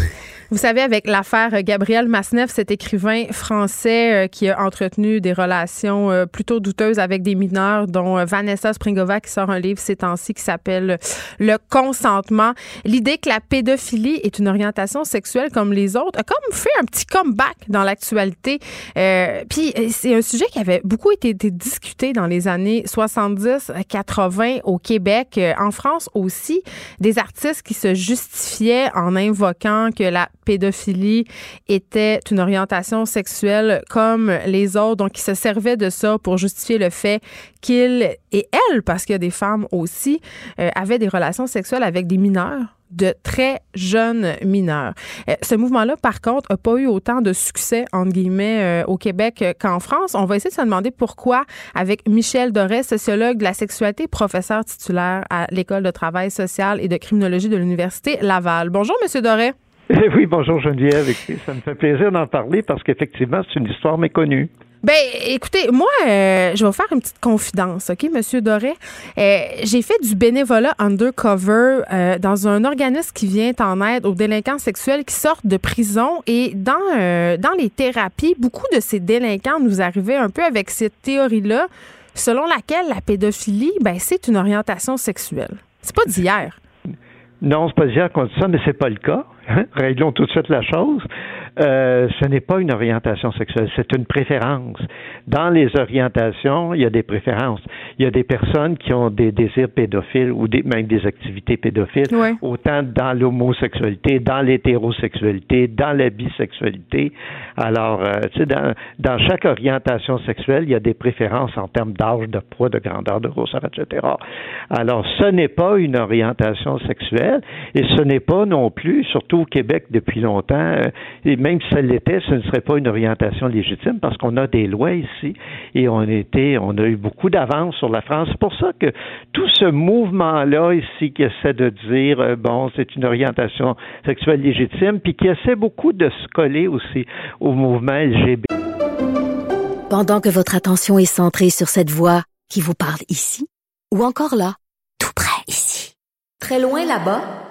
Vous savez, avec l'affaire Gabriel Masneff, cet écrivain français euh, qui a entretenu des relations euh, plutôt douteuses avec des mineurs, dont euh, Vanessa Springova qui sort un livre ces temps-ci qui s'appelle Le consentement. L'idée que la pédophilie est une orientation sexuelle comme les autres a comme fait un petit comeback dans l'actualité. puis c'est un sujet qui avait beaucoup été, été discuté dans les années 70-80 au Québec, en France aussi, des artistes qui se justifiaient en invoquant que la pédophilie était une orientation sexuelle comme les autres, donc ils se servaient de ça pour justifier le fait qu'ils et elles, parce qu'il y a des femmes aussi, euh, avaient des relations sexuelles avec des mineurs de très jeunes mineurs. Euh, ce mouvement-là, par contre, n'a pas eu autant de succès, entre guillemets, euh, au Québec qu'en France. On va essayer de se demander pourquoi avec Michel Doré, sociologue de la sexualité, professeur titulaire à l'École de travail social et de criminologie de l'Université Laval. Bonjour, Monsieur Doré. Oui, bonjour Geneviève. Ça me fait plaisir d'en parler parce qu'effectivement, c'est une histoire méconnue. Ben, écoutez, moi, euh, je vais vous faire une petite confidence, OK, Monsieur Doré? Euh, j'ai fait du bénévolat undercover euh, dans un organisme qui vient en aide aux délinquants sexuels qui sortent de prison. Et dans, dans les thérapies, beaucoup de ces délinquants nous arrivaient un peu avec cette théorie-là, selon laquelle la pédophilie, ben, c'est une orientation sexuelle. C'est pas d'hier. Non, c'est pas d'hier qu'on dit ça, mais c'est pas le cas. Hein? Réglons tout de suite la chose. Euh, ce n'est pas une orientation sexuelle, c'est une préférence. Dans les orientations, il y a des préférences. Il y a des personnes qui ont des désirs pédophiles ou des, même des activités pédophiles, autant dans l'homosexualité, dans l'hétérosexualité, dans la bisexualité. Alors, euh, tu sais, dans, dans chaque orientation sexuelle, il y a des préférences en termes d'âge, de poids, de grandeur, de grosseur, etc. Alors, ce n'est pas une orientation sexuelle et ce n'est pas non plus, surtout au Québec depuis longtemps, euh, même si ça l'était, ce ne serait pas une orientation légitime parce qu'on a des lois ici et on a eu beaucoup d'avance sur la France. C'est pour ça que tout ce mouvement-là ici qui essaie de dire, euh, bon, c'est une orientation sexuelle légitime, puis qui essaie beaucoup de se coller aussi au mouvement LGBT. Pendant que votre attention est centrée sur cette voix qui vous parle ici, ou encore là, tout près ici, très loin là-bas,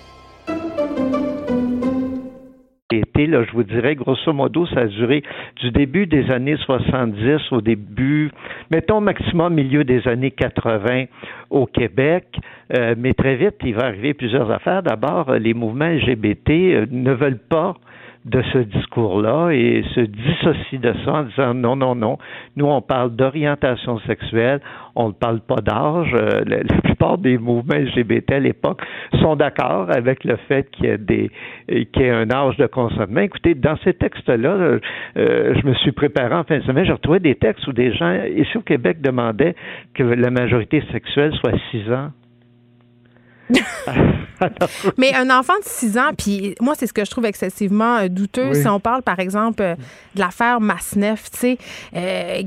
Là, je vous dirais, grosso modo, ça a duré du début des années 70 au début, mettons maximum milieu des années 80 au Québec. Euh, mais très vite, il va arriver plusieurs affaires. D'abord, les mouvements LGBT euh, ne veulent pas de ce discours-là et se dissocient de ça en disant non, non, non. Nous, on parle d'orientation sexuelle, on ne parle pas d'âge. Euh, la, plupart des mouvements LGBT à l'époque sont d'accord avec le fait qu'il y ait des qu'il y ait un âge de consentement. Écoutez, dans ces textes-là, je me suis préparé en fin de semaine, j'ai retrouvé des textes où des gens ici au Québec demandaient que la majorité sexuelle soit 6 ans. <laughs> Mais un enfant de 6 ans, puis moi, c'est ce que je trouve excessivement euh, douteux. Si on parle, par exemple, euh, de l'affaire Masneff, tu sais, euh,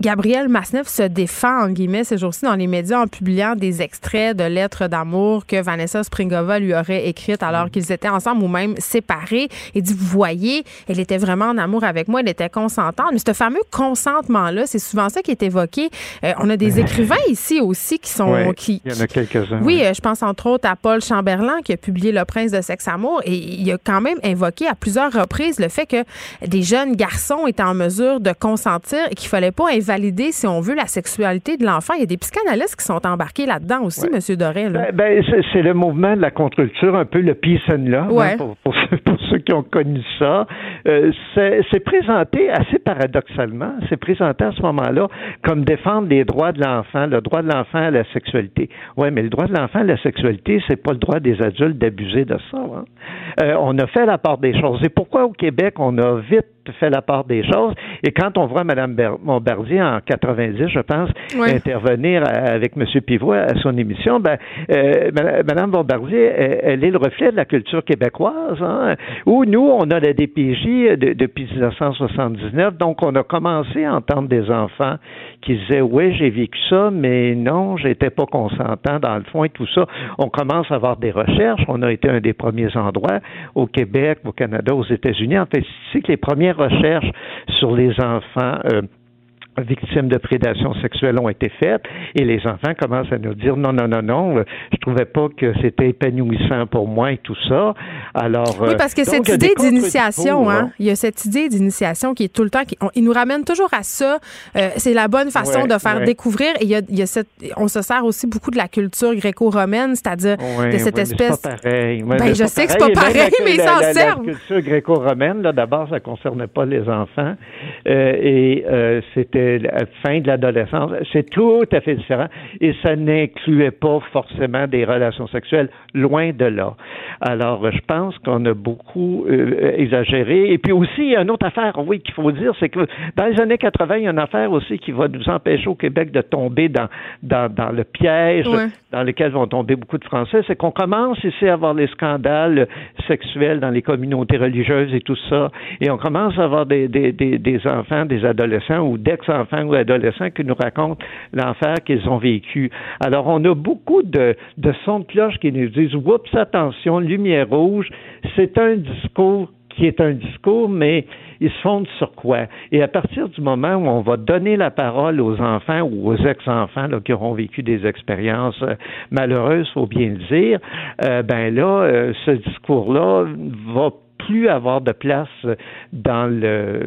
Gabriel Masneff se défend, en guillemets, ces jours-ci dans les médias en publiant des extraits de lettres d'amour que Vanessa Springova lui aurait écrites alors mm. qu'ils étaient ensemble ou même séparés. Il dit, vous voyez, elle était vraiment en amour avec moi, elle était consentante. Mais ce fameux consentement-là, c'est souvent ça qui est évoqué. Euh, on a des <laughs> écrivains ici aussi qui sont... qui, il y en a quelques-uns. Oui, euh, je pense entre autres à Paul Chamberlain qui a publié Le Prince de sexe-amour et il a quand même invoqué à plusieurs reprises le fait que des jeunes garçons étaient en mesure de consentir et qu'il fallait pas valider, si on veut, la sexualité de l'enfant. Il y a des psychanalystes qui sont embarqués là-dedans aussi, M. Dorel. Ben, ben c'est le mouvement de la contre-culture, un peu le peace and love, hein, <laughs> pour, ceux, qui ont connu ça. Euh, c'est présenté assez paradoxalement, c'est présenté à ce moment-là comme défendre les droits de l'enfant, le droit de l'enfant à la sexualité. Oui, mais le droit de l'enfant à la sexualité, c'est pas le droit des adultes d'abuser de ça. Hein. Euh, on a fait la part des choses. Et pourquoi au Québec, on a vite fait la part des choses? Et quand on voit Mme Bombardier en 90, je pense, intervenir avec M. Pivot à son émission, ben, euh, Mme Bombardier, elle, est le reflet de la culture québécoise, hein, où nous, on a la DPJ depuis 1979, donc on a commencé à entendre des enfants qui disaient, oui, j'ai vécu ça, mais non, j'étais pas consentant dans le fond et tout ça. On commence à avoir des recherches. On a été un des premiers endroits au Québec, au Canada, aux États-Unis. En fait, c'est que les premières recherches sur les enfants euh, victimes de prédation sexuelle ont été faites et les enfants commencent à nous dire non, non, non, non, euh, je trouvais pas que c'était épanouissant pour moi et tout ça. Alors, oui, parce que euh, cette idée d'initiation, hein, il y a cette idée d'initiation qui est tout le temps, qui, il nous ramène toujours à ça. Euh, c'est la bonne façon de faire découvrir. Et il y a, il y a cette, on se sert aussi beaucoup de la culture gréco-romaine, c'est-à-dire de cette espèce. C'est pas pareil. Ben, je sais que c'est pas pareil, mais ça en sert. La culture gréco-romaine, là, d'abord, ça concernait pas les enfants et c'était la fin de l'adolescence. C'est tout à fait différent et ça n'incluait pas forcément des relations sexuelles, loin de là. Alors, je pense qu'on a beaucoup euh, exagéré. Et puis aussi, il y a une autre affaire, oui, qu'il faut dire, c'est que dans les années 80, il y a une affaire aussi qui va nous empêcher au Québec de tomber dans, dans, dans le piège dans lequel vont tomber beaucoup de Français, c'est qu'on commence ici à avoir les scandales sexuels dans les communautés religieuses et tout ça, et on commence à avoir des, des, des, des enfants, des adolescents ou d'ex-enfants enfants ou adolescents qui nous racontent l'enfer qu'ils ont vécu. Alors, on a beaucoup de, de sons de cloche qui nous disent, oups, attention, lumière rouge, c'est un discours qui est un discours, mais il se fonde sur quoi? Et à partir du moment où on va donner la parole aux enfants ou aux ex-enfants qui auront vécu des expériences euh, malheureuses, faut bien le dire, euh, ben là, euh, ce discours-là va plus avoir de place dans le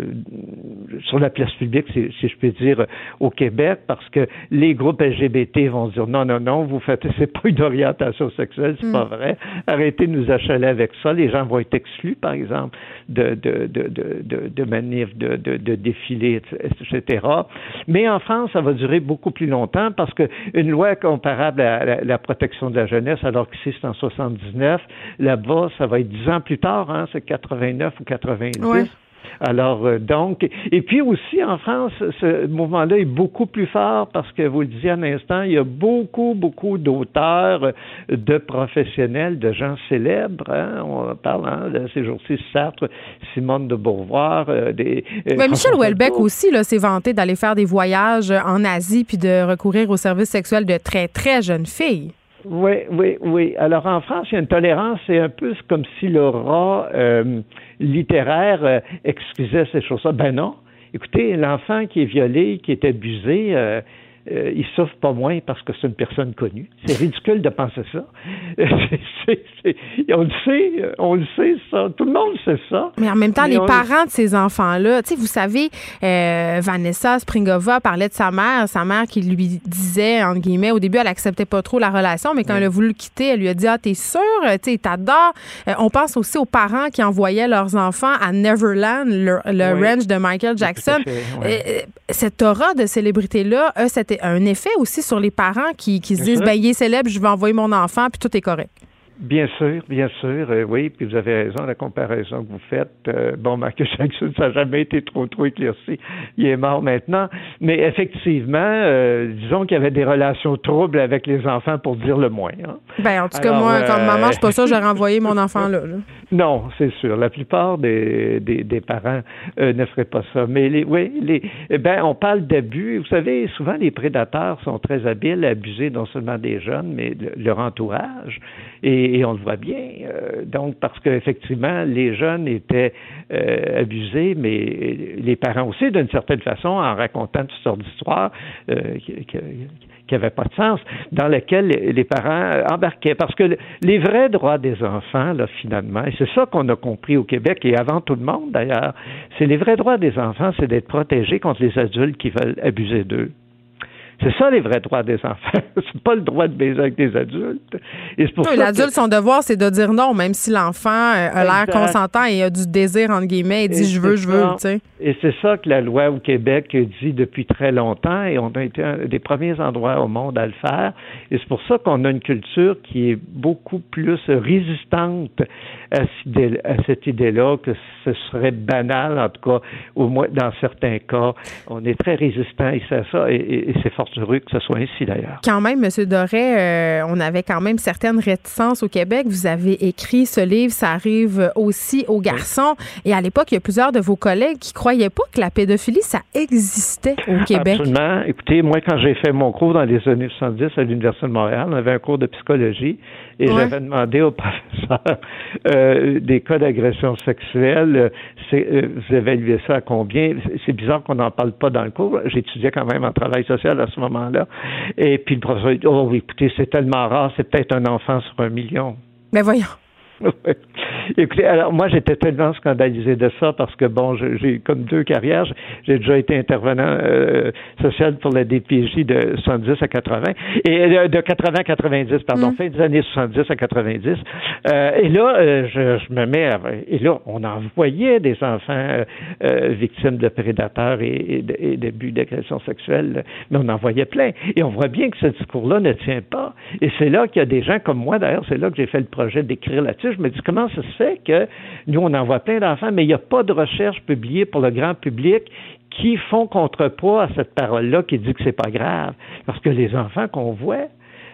sur la place publique, si, je peux dire, au Québec, parce que les groupes LGBT vont dire non, non, non, vous faites, <laughs> c'est pas une orientation sexuelle, c'est pas mm. vrai. Arrêtez de nous achaler avec ça. Les gens vont être exclus, par exemple, de de de de, de manifs, de, de, de défilés, etc. Mais en France, ça va durer beaucoup plus longtemps parce que une loi comparable à la, protection de la jeunesse, alors que c'est en 79, là-bas, ça va être dix ans plus tard, hein, c'est 89 ou 90. Alors, euh, donc, et puis aussi en France, ce mouvement-là est beaucoup plus fort parce que vous le disiez un instant, il y a beaucoup, beaucoup d'auteurs, de professionnels, de gens célèbres. Hein, on parle hein, de ces jours-ci, Sartre, Simone de Beauvoir, euh, des. Euh, Mais Michel Houellebecq aussi s'est vanté d'aller faire des voyages en Asie puis de recourir aux services sexuels de très, très jeunes filles. Oui, oui, oui. Alors en France, il y a une tolérance, c'est un peu comme si le rat euh, littéraire euh, excusait ces choses-là. Ben non. Écoutez, l'enfant qui est violé, qui est abusé, euh, euh, il souffre pas moins parce que c'est une personne connue. C'est ridicule de penser ça. <laughs> on le sait, on le sait ça. Tout le monde sait ça. Mais en même temps, les parents de ces enfants-là, tu sais, vous savez, euh, Vanessa Springova parlait de sa mère, sa mère qui lui disait, entre guillemets, au début, elle acceptait pas trop la relation, mais quand elle a voulu le quitter, elle lui a dit, ah, t'es sûre, tu sais, t'adores? Euh, on pense aussi aux parents qui envoyaient leurs enfants à Neverland, le, ranch de Michael Jackson. cette aura de célébrité-là a cette un effet aussi sur les parents qui, qui se disent, ben, il est célèbre, je vais envoyer mon enfant, puis tout est correct. Bien sûr, bien sûr, euh, oui, puis vous avez raison, la comparaison que vous faites. Euh, bon, Michael <laughs> Jackson, ça n'a jamais été trop, trop éclairci. Il est mort maintenant. Mais effectivement, euh, disons qu'il y avait des relations troubles avec les enfants, pour dire le moins. Hein. Ben, en tout cas, moi, comme maman, je suis pas ça, j'aurais envoyé mon <laughs> enfant là. Non, c'est sûr. La plupart des, des, des parents ne feraient pas ça. Mais les, oui, les, eh ben, on parle d'abus. Vous savez, souvent, les prédateurs sont très habiles à abuser non seulement des jeunes, mais leur entourage. Et, on le voit bien. Euh, donc, parce qu'effectivement, les jeunes étaient euh, abusés, mais les parents aussi, d'une certaine façon, en racontant toutes sortes d'histoires euh, qui, qui n'avaient pas de sens, dans lesquelles les parents embarquaient. Parce que les vrais droits des enfants, là, finalement, et c'est ça qu'on a compris au Québec et avant tout le monde d'ailleurs, c'est les vrais droits des enfants, c'est d'être protégés contre les adultes qui veulent abuser d'eux. C'est ça les vrais droits des enfants. <laughs> c'est pas le droit de baiser avec des adultes. Et pour l'adulte, son devoir, c'est de dire non, même si l'enfant euh, a l'air consentant et a du désir, entre guillemets, et dit je veux, je veux. Et c'est ça que la loi au Québec dit depuis très longtemps et on a été un des premiers endroits au monde à le faire. Et c'est pour ça qu'on a une culture qui est beaucoup plus résistante à, cette idée-là, que ce serait banal, en tout cas, au moins dans certains cas. On est très résistant c'est ça, et, c'est fort heureux que ce soit ainsi d'ailleurs. Quand même, M. Doré, euh, on avait quand même certaines réticences au Québec. Vous avez écrit ce livre, ça arrive aussi aux garçons. Et à l'époque, il y a plusieurs de vos collègues qui croyaient pas que la pédophilie, ça existait au <laughs> Québec. Absolument. Écoutez, moi, quand j'ai fait mon cours dans les années 70 à l'Université de Montréal, on avait un cours de psychologie et j'avais demandé au <laughs> professeur euh, des cas d'agression sexuelle, euh, vous évaluez ça à combien? C'est bizarre qu'on n'en parle pas dans le cours. J'étudiais quand même en travail social à ce moment-là. Et puis le professeur dit, oh, écoutez, c'est tellement rare, c'est peut-être un enfant sur un million. Mais voyons. Écoutez, alors moi j'étais tellement scandalisé de ça parce que bon, j'ai comme deux carrières. J'ai déjà été intervenant euh, social pour la DPJ de 70 à 80 et euh, de 80 à 90, pardon, mm. fin des années 70 à 90. Euh, et là, euh, je, je, me mets à, et là, on envoyait des enfants victimes de prédateurs et, et d'abus d'agression sexuelle, mais on en voyait plein. Et on voit bien que ce discours-là ne tient pas. Et c'est là qu'il y a des gens comme moi, d'ailleurs, c'est là que j'ai fait le projet d'écrire là-dessus je me dis comment ça se fait que nous, on envoie plein d'enfants, mais il n'y a pas de recherche publiée pour le grand public qui font contrepoids à cette parole-là qui dit que c'est pas grave. Parce que les enfants qu'on voit,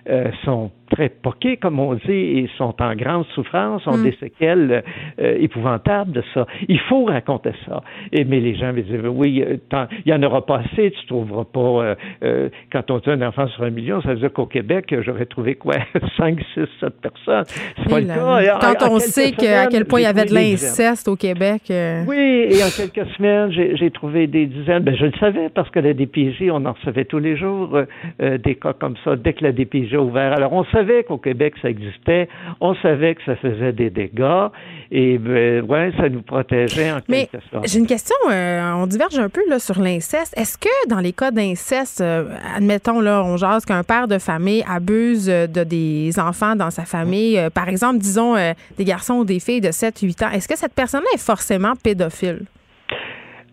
euh, sont très poqués, comme on dit, et sont en grande souffrance, ont mm. des séquelles euh, épouvantables de ça. Il faut raconter ça. Et, mais les gens me disent, oui, euh, il n'y en aura pas assez, tu trouveras pas, euh, quand on dit un enfant sur un million, ça veut dire qu'au Québec, j'aurais trouvé quoi, 5, 6, 7 personnes. C'est pas le cas. Quand on sait à quel point il y avait de l'inceste au Québec. Oui, et en quelques semaines, j'ai trouvé des dizaines. Ben, je le savais parce que la DPJ, on en recevait tous les jours des cas comme ça, dès que la DPJ a ouvert. Alors, on savait qu'au Québec, ça existait. On savait que ça faisait des dégâts. Et ben, ouais, ça nous protégeait en Mais quelque sorte. J'ai une question. Euh, on diverge un peu là, sur l'inceste. Est-ce que dans les cas d'inceste, euh, admettons, là, on jase qu'un père de famille abuse de des enfants dans sa famille, euh, par exemple, disons, des garçons ou des filles de 7-8 ans, est-ce que cette personne-là est forcément pédophile?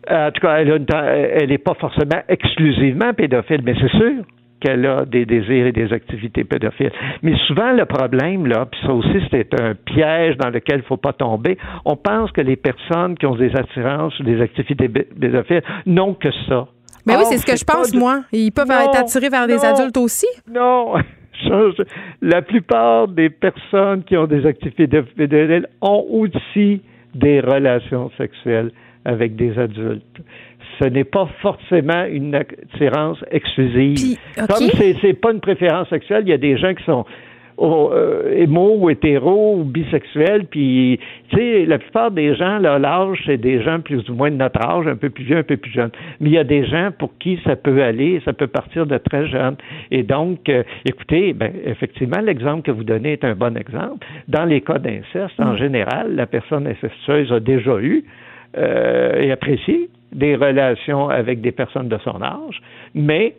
En tout cas, elle n'est pas forcément exclusivement pédophile, mais c'est sûr qu'elle a des désirs et des activités pédophiles. Mais souvent, le problème, là, puis ça aussi, c'est un piège dans lequel il ne faut pas tomber, on pense que les personnes qui ont des attirances ou des activités pédophiles n'ont que ça. Mais oui, c'est ce que je pense, moi. Ils peuvent être attirés vers des adultes aussi. Non. <laughs> La plupart des personnes qui ont des activités pédophiles ont aussi des relations sexuelles avec des adultes ce n'est pas forcément une attirance exclusive. Comme c'est, c'est pas une préférence sexuelle, il y a des gens qui sont oh, euh, ou hétéros ou bisexuels, puis tu sais, la plupart des gens, là, l'âge, c'est des gens plus ou moins de notre âge, un peu plus vieux, un peu plus jeunes. Mais il y a des gens pour qui ça peut aller, ça peut partir de très jeunes. Et donc, euh, écoutez, ben, effectivement, l'exemple que vous donnez est un bon exemple. Dans les cas d'inceste, en mm. général, la personne incestueuse a déjà eu euh, et apprécié des relations avec des personnes de son âge, mais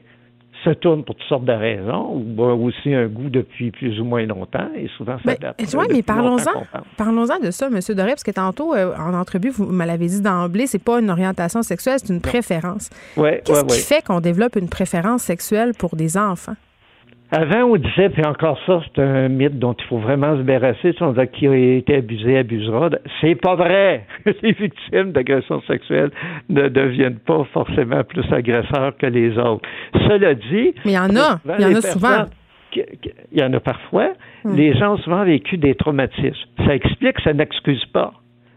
se tourne pour toutes sortes de raisons, ou aussi un goût depuis plus ou moins longtemps, et souvent ça date. Oui, mais parlons-en parlons de ça, M. Doré, parce que tantôt, euh, en entrevue, vous me l'avez dit d'emblée, c'est pas une orientation sexuelle, c'est une préférence. Qu'est-ce qui fait qu'on développe une préférence sexuelle pour des enfants? Avant, on disait, puis encore ça, c'est un mythe dont il faut vraiment se débarrasser. On disait qui a été abusé abusera. C'est pas vrai. <laughs> Les victimes d'agressions sexuelles ne deviennent pas forcément plus agresseurs que les autres. Cela dit, mais il y en a, il y en a souvent. Il y en a parfois. Hmm. Les gens ont souvent vécu des traumatismes. Ça explique, ça n'excuse pas.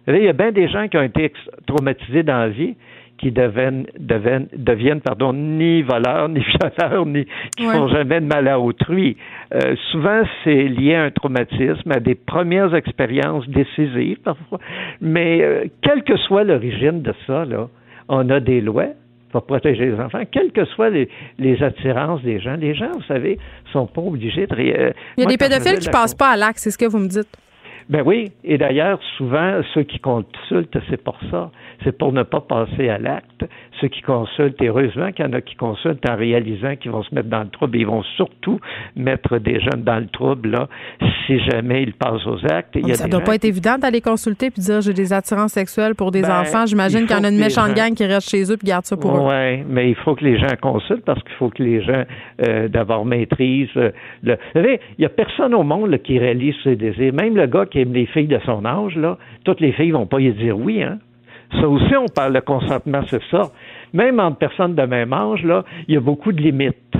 Il y a bien des gens qui ont été traumatisés dans la vie qui deviennent, deviennent, deviennent pardon, ni voleurs, ni violeurs, ni qui font jamais de mal à autrui. Euh, souvent, c'est lié à un traumatisme, à des premières expériences décisives parfois. Mais euh, quelle que soit l'origine de ça, là, on a des lois pour protéger les enfants, quelles que soient les, les attirances des gens. Les gens, vous savez, sont pas obligés de... Euh, Il y a des pédophiles qui passent pas à l'acte, c'est ce que vous me dites. Ben oui, et d'ailleurs, souvent, ceux qui consultent, c'est pour ça. C'est pour ne pas passer à l'acte. Ceux qui consultent, heureusement qu'il y en a qui consultent en réalisant qu'ils vont se mettre dans le trouble. Ils vont surtout mettre des jeunes dans le trouble, là, si jamais ils passent aux actes. Il y a ça ne doit pas être évident d'aller consulter puis dire j'ai des attirances sexuelles pour des ben, enfants. J'imagine qu'il y en a une méchante gang qui reste chez eux puis garde ça pour eux. Oui, mais il faut que les gens consultent parce qu'il faut que les gens euh, d'abord maîtrisent. Euh, le... Vous savez, il n'y a personne au monde qui réalise ses désirs. Même le gars qui les filles de son âge, là, toutes les filles vont pas y dire oui, hein. Ça aussi, on parle de consentement, c'est ça. Même entre personnes de même âge, il y a beaucoup de limites.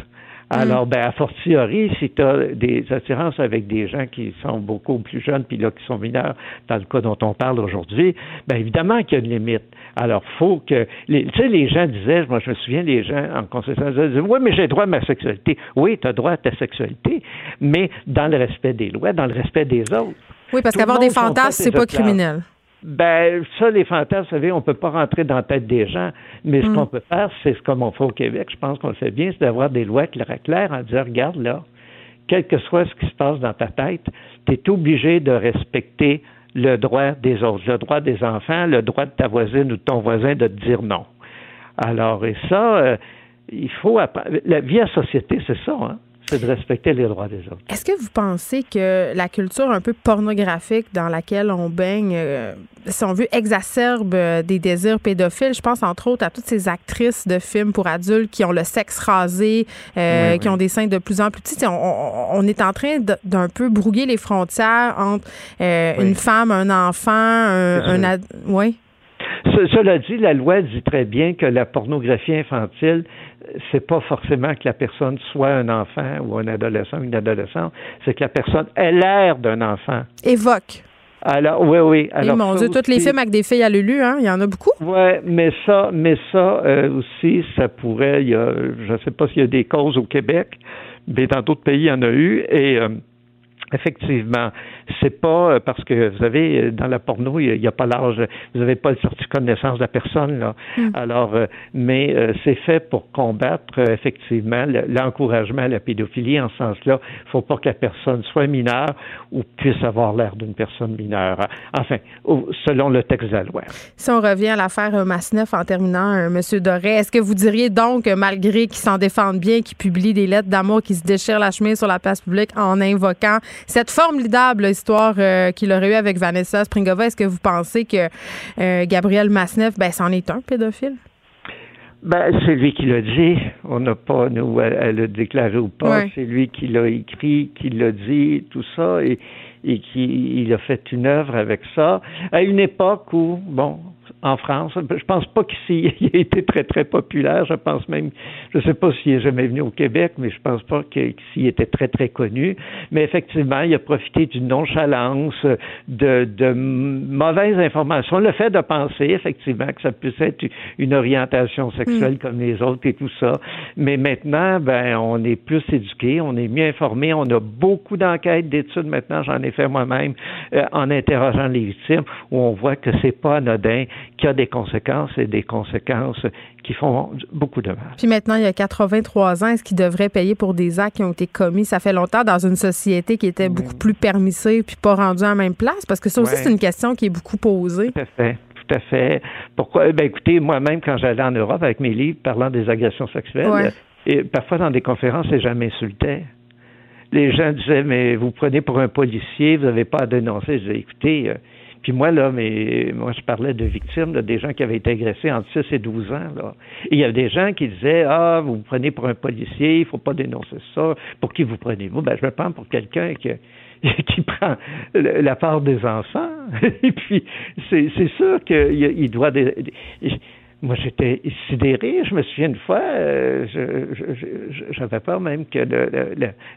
Alors, ben, a fortiori, si tu as des attirances avec des gens qui sont beaucoup plus jeunes, puis là, qui sont mineurs, dans le cas dont on parle aujourd'hui, ben, évidemment qu'il y a une limite. Alors, faut que, tu sais, les gens disaient, moi, je me souviens, les gens, en conséquence, disaient, oui, mais j'ai droit à ma sexualité. Oui, tu as droit à ta sexualité, mais dans le respect des lois, dans le respect des autres. Oui, parce qu'avoir des fantasmes, c'est pas criminel. Ben, ça, les fantasmes, vous savez, on peut pas rentrer dans la tête des gens, mais ce mm. qu'on peut faire, c'est ce comme on fait au Québec, je pense qu'on le fait bien, c'est d'avoir des lois claires, claires en disant, regarde là, quel que soit ce qui se passe dans ta tête, tu es obligé de respecter le droit des autres, le droit des enfants, le droit de ta voisine ou de ton voisin de te dire non. Alors, et ça, euh, il faut... La vie à société, c'est ça, hein? C'est de respecter les droits des autres. Est-ce que vous pensez que la culture un peu pornographique dans laquelle on baigne, euh, si on veut, exacerbe euh, des désirs pédophiles? Je pense entre autres à toutes ces actrices de films pour adultes qui ont le sexe rasé, euh, qui ont des seins de plus en plus petits. On, est en train d'un peu brouiller les frontières entre une femme, un enfant, un, un oui. cela dit, la loi dit très bien que la pornographie infantile, c'est pas forcément que la personne soit un enfant ou un adolescent ou une adolescente, c'est que la personne ait l'air d'un enfant. Évoque. Alors, oui, oui. Alors, mon Dieu, toutes les films avec des filles à Lulu, hein, il y en a beaucoup. Oui, mais ça, mais ça euh, aussi, ça pourrait, il y a, je ne sais pas s'il y a des causes au Québec, mais dans d'autres pays, il y en a eu, et euh, Effectivement, c'est pas euh, parce que vous savez euh, dans la porno il n'y a, pas l'âge, vous n'avez pas le certificat de naissance de la personne là. Hmm. Alors, euh, mais c'est fait pour combattre effectivement l'encouragement à la pédophilie en ce sens-là. Il ne faut pas que la personne soit mineure ou puisse avoir l'air d'une personne mineure. Enfin, selon le texte de la loi. Si on revient à l'affaire Masneff en terminant, Monsieur Doré, est-ce que vous diriez donc malgré qu'ils s'en défendent bien, qu'ils publient des lettres d'amour, qui se déchirent la chemise sur la place publique en invoquant cette formidable histoire euh, qu'il aurait eue avec Vanessa Springova, est-ce que vous pensez que euh, Gabriel Masneff, ben, c'en est un pédophile? Ben, c'est lui qui l'a dit. On n'a pas, nous, elle l'a déclaré ou pas. C'est lui qui l'a écrit, qui l'a dit, tout ça, et, et qui il a fait une œuvre avec ça. À une époque où, bon, en France. Je pense pas qu'il ait <laughs> été très, très populaire. Je pense même, je sais pas s'il est jamais venu au Québec, mais je pense pas qu'il était très, très connu. Mais effectivement, il a profité d'une nonchalance, de, de mauvaises informations. Le fait de penser, effectivement, que ça puisse être une orientation sexuelle mm. comme les autres et tout ça. Mais maintenant, ben, on est plus éduqué, on est mieux informé, on a beaucoup d'enquêtes, d'études maintenant, j'en ai fait moi-même, euh, en interrogeant les victimes, où on voit que c'est pas anodin qui a des conséquences et des conséquences qui font beaucoup de mal. Puis maintenant, il y a 83 ans, est-ce qu'il devrait payer pour des actes qui ont été commis? Ça fait longtemps dans une société qui était beaucoup plus permissive puis pas rendue à la même place? Parce que ça aussi, c'est une question qui est beaucoup posée. Tout à fait. Tout à fait. Pourquoi? Ben, écoutez, moi-même, quand j'allais en Europe avec mes livres parlant des agressions sexuelles, et parfois dans des conférences, c'est jamais insulté. Les gens disaient, mais vous prenez pour un policier, vous n'avez pas à dénoncer. Je disais, écoutez, euh, puis moi, là, mais moi, je parlais de victimes, des gens qui avaient été agressés entre 6 et 12 ans. Là. Et il y a des gens qui disaient Ah, vous vous prenez pour un policier, il ne faut pas dénoncer ça. Pour qui vous prenez-vous? Ben, je me prends pour quelqu'un qui, <laughs> qui prend la part des enfants. <laughs> et puis, c'est sûr qu'il doit. moi, j'étais sidéré. Je me souviens une fois, euh, j'avais peur même que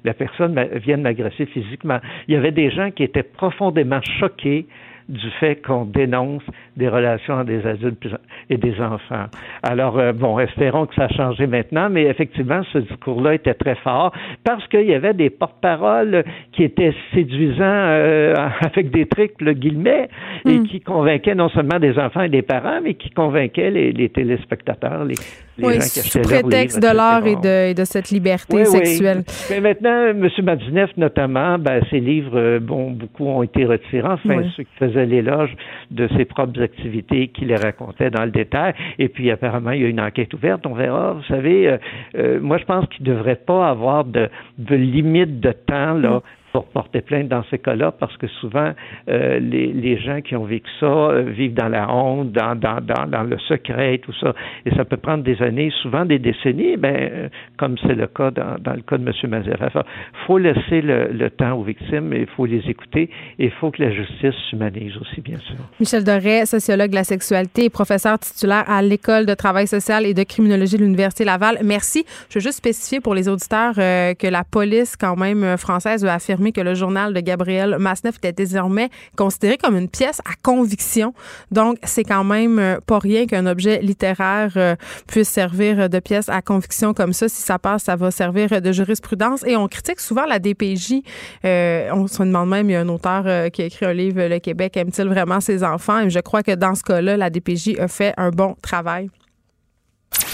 la personne vienne m'agresser physiquement. Il y avait des gens qui étaient profondément choqués du fait qu'on dénonce des relations entre des adultes et des enfants. Alors, euh, bon, espérons que ça a changé maintenant, mais effectivement, ce discours-là était très fort parce qu'il y avait des porte-paroles qui étaient séduisants euh, <laughs> avec des triples guillemets et hmm. qui convainquaient non seulement des enfants et des parents, mais qui convainquaient les, téléspectateurs, les, oui, sous prétexte de l'art et de, de, cette liberté sexuelle. Mais maintenant, M. Madineff, notamment, ben, ses livres, euh, bon, beaucoup ont été retirés. Enfin, ceux qui faisaient l'éloge de ses propres activités, qui les racontaient dans le détail. Et puis, apparemment, il y a une enquête ouverte. On verra. Vous savez, euh, euh, moi, je pense qu'il ne devrait pas avoir de, de limite de temps là, mm pour porter plainte dans ces cas-là parce que souvent, euh, les, les, gens qui ont vécu ça euh, vivent dans la honte, dans, dans, dans, dans, le secret, tout ça. Et ça peut prendre des années, souvent des décennies, ben, euh, comme c'est le cas dans, dans, le cas de M. Mazeraf. Il faut laisser le, le, temps aux victimes, il faut les écouter et il faut que la justice s'humanise aussi, bien sûr. Michel Doré, sociologue de la sexualité et professeur titulaire à l'École de travail social et de criminologie de l'Université Laval. Merci. Je veux juste spécifier pour les auditeurs que la police, quand même, française, a affirmé que le journal de Gabriel Masneff était désormais considéré comme une pièce à conviction. Donc, c'est quand même euh, pas rien qu'un objet littéraire euh, puisse servir de pièce à conviction comme ça. Si ça passe, ça va servir de jurisprudence. Et on critique souvent la DPJ. Euh, on se demande même, il y a un auteur qui a écrit un livre, Le Québec aime-t-il vraiment ses enfants? Et je crois que dans ce cas-là, la DPJ a fait un bon travail.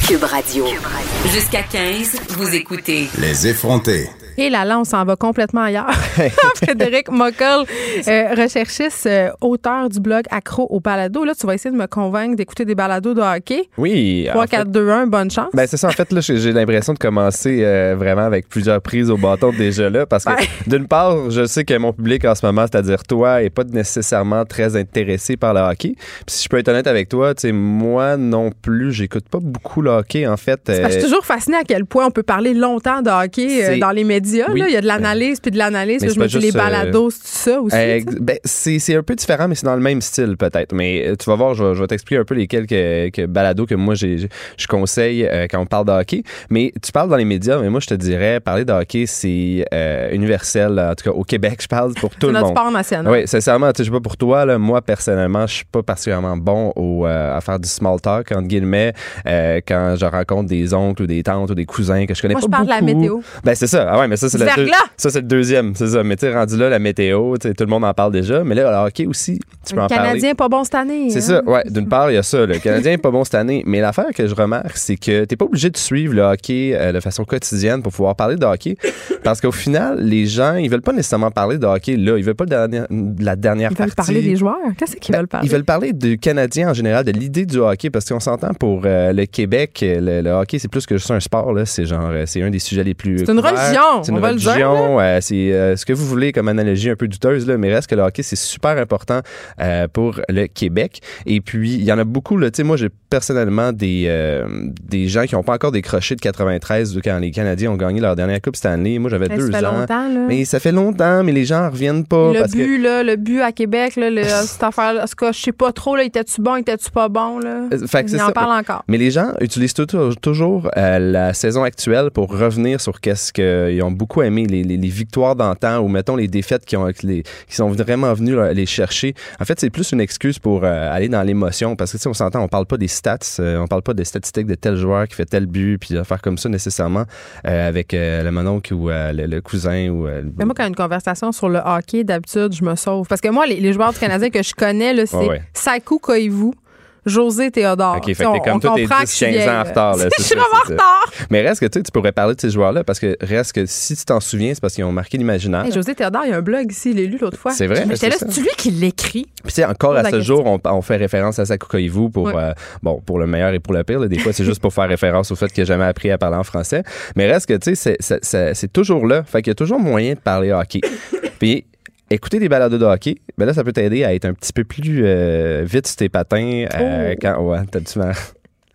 Cube Radio. Jusqu'à 15, vous écoutez. Les effrontés. Et là, là, on s'en va complètement ailleurs. <laughs> <laughs> Frédéric Mockel, euh, recherchiste, euh, auteur du blog Accro au balado. Là, tu vas essayer de me convaincre d'écouter des balados de hockey. Oui. 3, 4, 2, 1, bonne chance. Ben, c'est ça. En fait, là, j'ai l'impression de commencer euh, vraiment avec plusieurs prises au bâton déjà là. Parce que, d'une part, je sais que mon public en ce moment, c'est-à-dire toi, est pas nécessairement très intéressé par le hockey. Puis si je peux être honnête avec toi, tu sais, moi non plus, j'écoute pas beaucoup le hockey, en fait. je suis toujours fasciné à quel point on peut parler longtemps de hockey dans les médias médias, là. Il y a de l'analyse puis de l'analyse. Je me dis les balados, c'est ça aussi. ben, c'est un peu différent, mais c'est dans le même style peut-être. Mais tu vas voir, je, vais t'expliquer un peu les quelques, balados que moi je conseille quand on parle de hockey. Mais tu parles dans les médias, mais moi je te dirais, parler de hockey, c'est universel. En tout cas, au Québec, je parle pour <laughs> tout le monde. C'est notre sport national. Oui, sincèrement, je sais pas pour toi, là, moi personnellement, je suis pas particulièrement bon au, à faire du small talk, entre guillemets, quand je rencontre des oncles ou des tantes ou des cousins que je connais Moi, pas je parle beaucoup. de la météo. Ben, c'est ça. Ah ouais, mais ça, c'est le, ça, c'est le deuxième. C'est ça. Mais tu sais, rendu là, la météo, tout le monde en parle déjà. Mais là, le hockey aussi, tu peux le en parler. Le Canadien pas bon cette année. C'est hein? ça. Ouais, d'une part, il y a ça. Le Canadien est pas bon cette année. Mais l'affaire que je remarque, c'est que t'es pas obligé de suivre le hockey euh, de façon quotidienne pour pouvoir parler de hockey. parce qu'au final, les gens, ils veulent pas nécessairement parler de hockey là. Ils veulent pas de la dernière, de la dernière ils partie. Ils veulent parler des joueurs. Qu'est-ce qu'ils veulent parler? Ils veulent parler du Canadien en général, de l'idée du hockey. Parce qu'on s'entend pour euh, le Québec, le, le hockey, c'est plus que juste un sport. C'est genre, euh, c'est un des sujets les plus. C'est une religion. C'est une on religion. Va le c'est euh, ce que vous voulez comme analogie un peu douteuse, là, mais reste que le hockey, c'est super important euh, pour le Québec. Et puis, il y en a beaucoup. Là, moi, j'ai personnellement des, euh, des gens qui n'ont pas encore décroché de 93 quand les Canadiens ont gagné leur dernière Coupe Stanley. Moi, j'avais deux ça fait ans. Longtemps, là. Mais ça fait longtemps, mais les gens ne reviennent pas. Le parce but, que... là, le but à Québec, là, le, <laughs> cette affaire, je sais pas trop, là, était-tu bon, était-tu pas bon, là? Fait que en ça. parlent encore. Mais les gens utilisent toujours la saison actuelle pour revenir sur qu'est-ce qu'ils ont beaucoup aimé, les, les, les victoires d'antan ou mettons les défaites qui, ont, les, qui sont vraiment venus les chercher. En fait, c'est plus une excuse pour euh, aller dans l'émotion parce que sais, on s'entend, on parle pas des stats, euh, on parle pas des statistiques de tel joueur qui fait tel but puis faire comme ça nécessairement euh, avec le mononcle ou le, le, cousin ou. Mais moi, quand une conversation sur le hockey, d'habitude, je me sauve parce que moi, les, joueurs du Canadien que je connais, c'est oh ouais. Saku Koivu. José Théodore. OK, fait que t'es comme toi, t'es 10-15 ans en retard. Là, <laughs> je suis vraiment en retard. Mais reste que tu tu pourrais parler de ces joueurs-là parce que reste que si tu t'en souviens, c'est parce qu'ils ont marqué l'imaginaire. Hey, José Théodore, il y a un blog ici, il l'a lu l'autre fois. C'est vrai. Mais c'est lui qui l'écrit? Puis tu encore à ce jour, on, on, fait référence à Sakukoivu pour, euh, bon, pour le meilleur et pour le pire. Là, des fois, c'est juste pour faire référence au fait qu'il n'a jamais appris à parler en français. Mais reste que, tu sais, c'est toujours là. Fait qu'il y a toujours moyen de parler hockey. Puis écouter des balades de hockey, ben là, ça peut t'aider à être un petit peu plus euh, vite sur tes patins. Euh, oh. quand, ouais, t'as-tu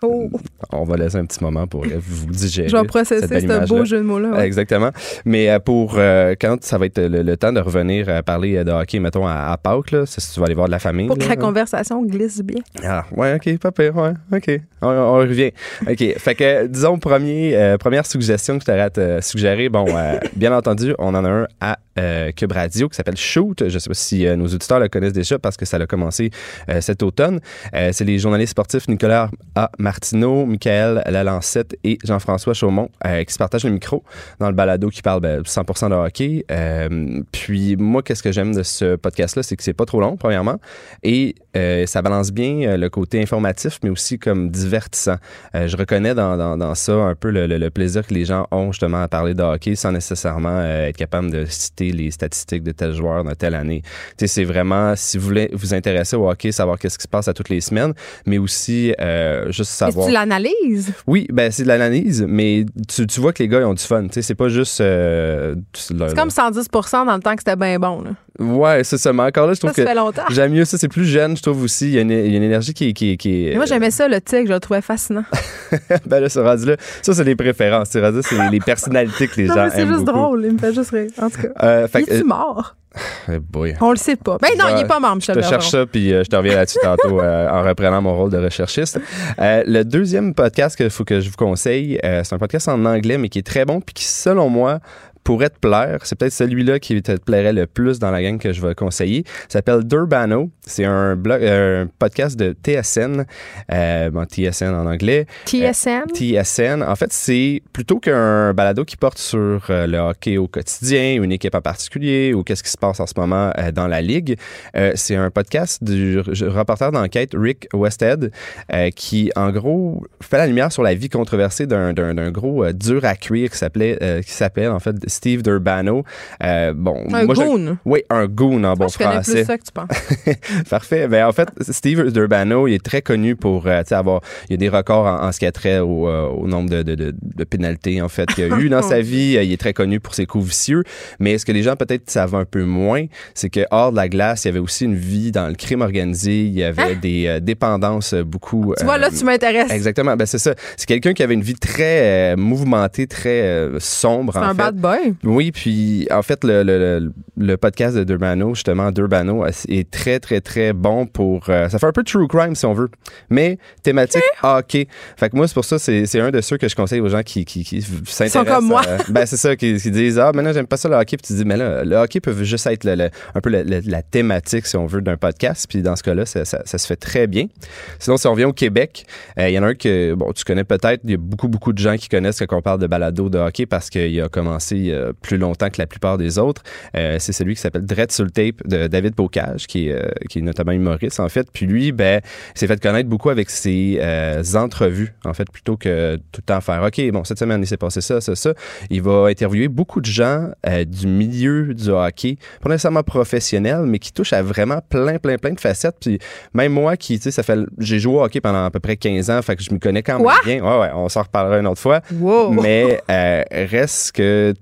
Oh. On va laisser un petit moment pour vous digérer. Je vais processer ce beau jeu de mots-là. Ouais. Exactement. Mais euh, pour euh, quand ça va être le, le, temps de revenir à parler de hockey, mettons, à, à Pâques, là, si tu vas aller voir de la famille. Pour que la conversation glisse bien. Ah, ouais, OK, pas pire, ouais, OK. On, on revient. OK. fait que, disons, premier, euh, première suggestion que je t'aurais à te suggérer, bon, euh, bien entendu, on en a un à euh, Cube qui s'appelle Shoot. Je sais pas si nos auditeurs le connaissent déjà parce que ça a commencé cet automne. C'est les journalistes sportifs Nicolas A. Martineau, Michael Lalancette et Jean-François Chaumont qui se partagent le micro dans le balado qui parle ben, 100% de hockey. puis moi, qu'est-ce que j'aime de ce podcast-là, c'est que c'est pas trop long, premièrement, et ça balance bien le côté informatif, mais aussi comme divertissant. Euh, je reconnais dans, dans, dans, ça un peu le, le, le, plaisir que les gens ont justement à parler de hockey sans nécessairement euh, être capable de citer les statistiques de tel joueur dans telle année. c'est vraiment, si vous voulez vous intéresser au hockey, savoir qu'est-ce qui se passe à toutes les semaines, mais aussi euh, juste savoir... C'est l'analyse? Oui, ben c'est de l'analyse, mais tu, tu, vois que les gars ils ont du fun. C'est pas juste... Euh, c'est comme 110% dans le temps que c'était bien bon. Là. Ouais, c'est ça. Mais encore là, je trouve ça, que ça fait longtemps. j'aime mieux ça. C'est plus jeune, je trouve aussi. Il y a une, il y a une énergie qui, qui, qui mais Moi, j'aimais ça, le tigre. Je le trouvais fascinant. <laughs> ben là, ce rendu là, ça, c'est les préférences. C'est les personnalités que les <laughs> non, gens mais c'est aiment juste beaucoup. drôle. Il me fait juste rire. En tout cas. Euh, fait, il est-tu mort? <sighs> Eh boy. On le sait pas. Ben non, il est pas mort, Michel Je te cherche ça, puis euh, je te reviens là-dessus tantôt euh, en reprenant mon rôle de recherchiste. Euh, le deuxième podcast qu'il faut que je vous conseille, c'est un podcast en anglais, mais qui est très bon, puis qui, selon moi, pourrait te plaire. C'est peut-être celui-là qui te plairait le plus dans la gang que je vais conseiller. Ça s'appelle Durbano. C'est un blog, un podcast de TSN. Euh, bon, TSN en anglais. TSN? Euh, TSN. En fait, c'est plutôt qu'un balado qui porte sur euh, le hockey au quotidien, une équipe en particulier ou qu'est-ce qui se passe en ce moment euh, dans la ligue. Euh, c'est un podcast du reporter d'enquête Rick Westhead euh, qui, en gros, fait la lumière sur la vie controversée d'un gros dur à cuire qui s'appelait, qui s'appelle en fait Steve Durbano. Euh, bon, un moi, goon. Oui, un goon en bon je français. Plus ça que tu penses. <laughs> Parfait. Ben, en fait, Steve Durbano, il est très connu pour euh, avoir. Il y a des records en, en ce qui a trait au, euh, au nombre de, de, de, de, pénalités en fait qu'il a eu dans <laughs> sa vie. Il est très connu pour ses coups vicieux. Mais ce que les gens peut-être savent un peu moins, c'est que hors de la glace, il y avait aussi une vie dans le crime organisé. Il y avait hein? des dépendances beaucoup. Tu vois là, tu m'intéresses. Exactement. Ben c'est ça. C'est quelqu'un qui avait une vie très mouvementée, très sombre. C'est un fait. bad boy. Oui, puis en fait, le, le, le podcast de Durbano, justement, Durbano, est très, très, très bon pour. Euh, ça fait un peu true crime, si on veut, mais thématique hockey. Fait que moi, c'est pour ça, c'est un de ceux que je conseille aux gens qui, qui, qui s'intéressent. comme moi. ben, c'est ça, qui, qui, disent Ah, maintenant, j'aime pas ça le hockey. Puis tu dis, mais là, le hockey peut juste être le, un peu la, thématique, si on veut, d'un podcast. Puis dans ce cas-là, ça, ça, se fait très bien. Sinon, si on vient au Québec, euh, il y en a un que, bon, tu connais peut-être. Il y a beaucoup, beaucoup de gens qui connaissent quand on parle de balado de hockey parce qu'il a commencé euh, plus longtemps que la plupart des autres. Euh, c'est celui qui s'appelle Dread sur le tape de David Bocage, qui est, qui est notamment humoriste, en fait. Puis lui, ben, s'est fait connaître beaucoup avec ses entrevues, en fait, plutôt que tout le temps faire OK, bon, cette semaine, il s'est passé ça, ça, ça. Il va interviewer beaucoup de gens du milieu du hockey, pas nécessairement professionnel, mais qui touche à vraiment plein, plein, plein de facettes. Puis même moi, qui, tu sais, ça fait, j'ai joué au hockey pendant à peu près 15 ans, fait que je me connais quand même bien. Ouais, ouais, on s'en reparlera une autre fois. Mais euh, reste que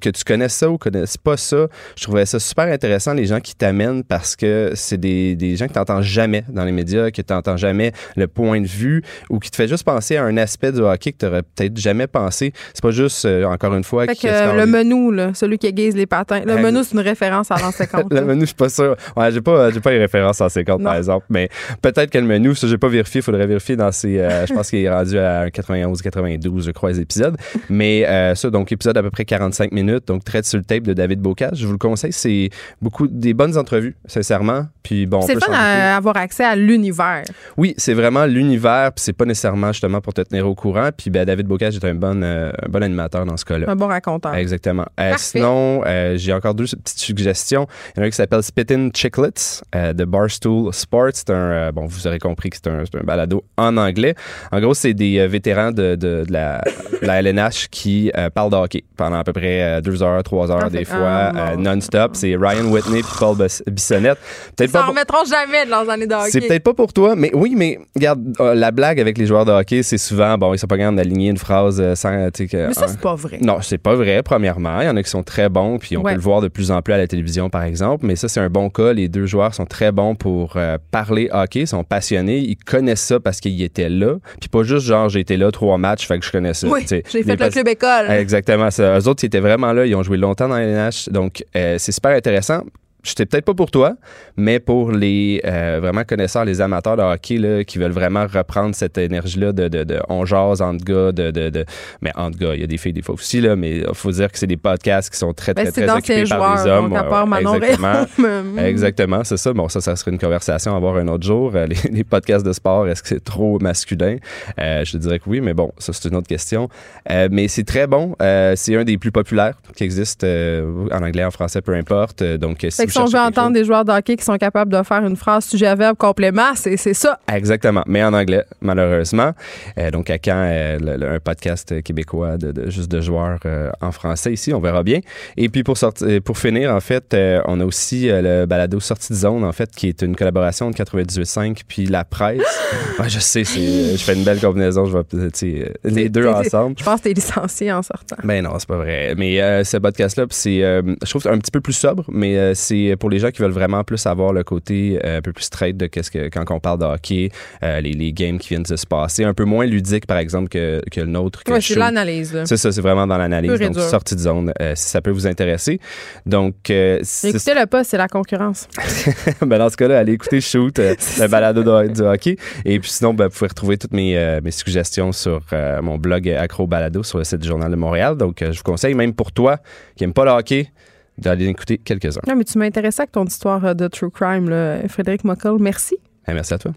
que tu connaisses ça ou connaisses pas ça, je trouvais ça super intéressant, les gens qui t'amènent, parce que c'est des, des, gens que tu n'entends jamais dans les médias, que tu n'entends jamais le point de vue ou qui te fait juste penser à un aspect du hockey que tu n'aurais peut-être jamais pensé. C'est pas juste, euh, encore une fois... Fait que, le menu, là, celui qui aiguise les patins, le menu, c'est une référence à l'an 50. <laughs> le menu, je suis pas sûr. Ouais, j'ai pas, j'ai pas les références en 50, par exemple, mais peut-être que le menu, ça, j'ai pas vérifié, il faudrait vérifier dans ces... Euh, je pense qu'il est rendu à 91, 92, je crois, les épisodes. Mais euh, ça, donc, épisode à peu près 45 minutes, donc très sur le tape de David Bocage. Je vous le conseille, c'est beaucoup des bonnes entrevues, sincèrement. Puis bon, c'est fun d'avoir accès à l'univers. Oui, c'est vraiment l'univers, puis c'est pas nécessairement justement pour te tenir au courant. Puis ben, David Bocage est un bon, euh, un bon animateur dans ce cas-là. Un bon raconteur. Exactement. Euh, sinon, euh, j'ai encore deux petites suggestions. Il y en a un qui s'appelle Spittin' Chicklets de Barstool Sports. C'est un, bon, vous aurez compris que c'est un, un, balado en anglais. En gros, c'est des vétérans de, de, la, la, LNH qui parlent de hockey pendant à peu près deux heures, trois heures, des fois, ah, non-stop. C'est Ryan Whitney et Paul Bissonnette. Peut-être pas. remettront jamais de leurs années de hockey. C'est peut-être pas pour toi, mais oui, mais regarde, la blague avec les joueurs de hockey, c'est souvent, bon, ils sont pas capables d'aligner une phrase sans. Que, mais ça, c'est pas vrai. Non, c'est pas vrai, premièrement. Il y en a qui sont très bons, puis on peut le voir de plus en plus à la télévision, par exemple. Mais ça, c'est un bon cas. Les deux joueurs sont très bons pour parler hockey, sont passionnés, ils connaissent ça parce qu'ils étaient là. Puis pas juste genre, j'ai été là trois matchs, fait que je connais ça. Oui, j'ai fait le club école. Exactement. Ça. Eux autres, ils étaient vraiment là, ils ont joué longtemps dans les NH, donc euh, c'est super intéressant c'était peut-être pas pour toi, mais pour les euh, vraiment connaisseurs, les amateurs de hockey là, qui veulent vraiment reprendre cette énergie-là de, de, de on jase entre gars, de, de, de mais entre gars, il y a des filles des fois aussi, là, mais il faut dire que c'est des podcasts qui sont très, très, ben, très, occupés par les hommes. exactement, exactement c'est ça. Bon, ça, ça serait une conversation à avoir un autre jour. Euh, les, podcasts de sport, est-ce que c'est trop masculin? Euh, je dirais que oui, mais bon, ça, c'est une autre question. Euh, mais c'est très bon. c'est un des plus populaires qui existe en anglais, en français, peu importe. Donc, si si on veut entendre des joueurs de hockey qui sont capables de faire une phrase sujet-verbe complément, c'est ça. Exactement, mais en anglais, malheureusement. Euh, donc, à quand euh, un podcast québécois de, juste de joueurs euh, en français ici, on verra bien. Et puis, pour, sortir, pour finir, en fait, on a aussi le balado Sortie de zone, en fait, qui est une collaboration de 98.5 puis la presse. <laughs> je sais, je fais une belle combinaison, je vais les deux ensemble. Je pense que t'es licencié en sortant. Ben non, c'est pas vrai. Mais ce podcast-là, c'est, je trouve un petit peu plus sobre, mais c'est pour les gens qui veulent vraiment plus avoir le côté euh, un peu plus straight de qu'est-ce que quand on parle de hockey, euh, les, les, games qui viennent de se passer, un peu moins ludique par exemple que, que le nôtre. Oui, c'est l'analyse. C'est ça, c'est vraiment dans l'analyse. Donc sortie de zone, euh, si ça peut vous intéresser. Donc écoutez le pas, c'est la concurrence. <laughs> ben dans ce cas-là, allez écouter Shoot, <laughs> le balado du hockey. Et puis sinon, ben, vous pouvez retrouver toutes mes, mes suggestions sur mon blog Acro Balado sur le site du Journal de Montréal. Donc je vous conseille même pour toi qui n'aime pas le hockey d'aller écouter quelques-uns. Non, mais tu m'intéressais avec ton histoire euh, de true crime, là. Frédéric Mockel. Merci. Eh, merci à toi.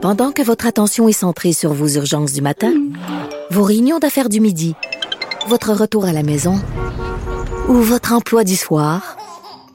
Pendant que votre attention est centrée sur vos urgences du matin, vos réunions d'affaires du midi, votre retour à la maison ou votre emploi du soir,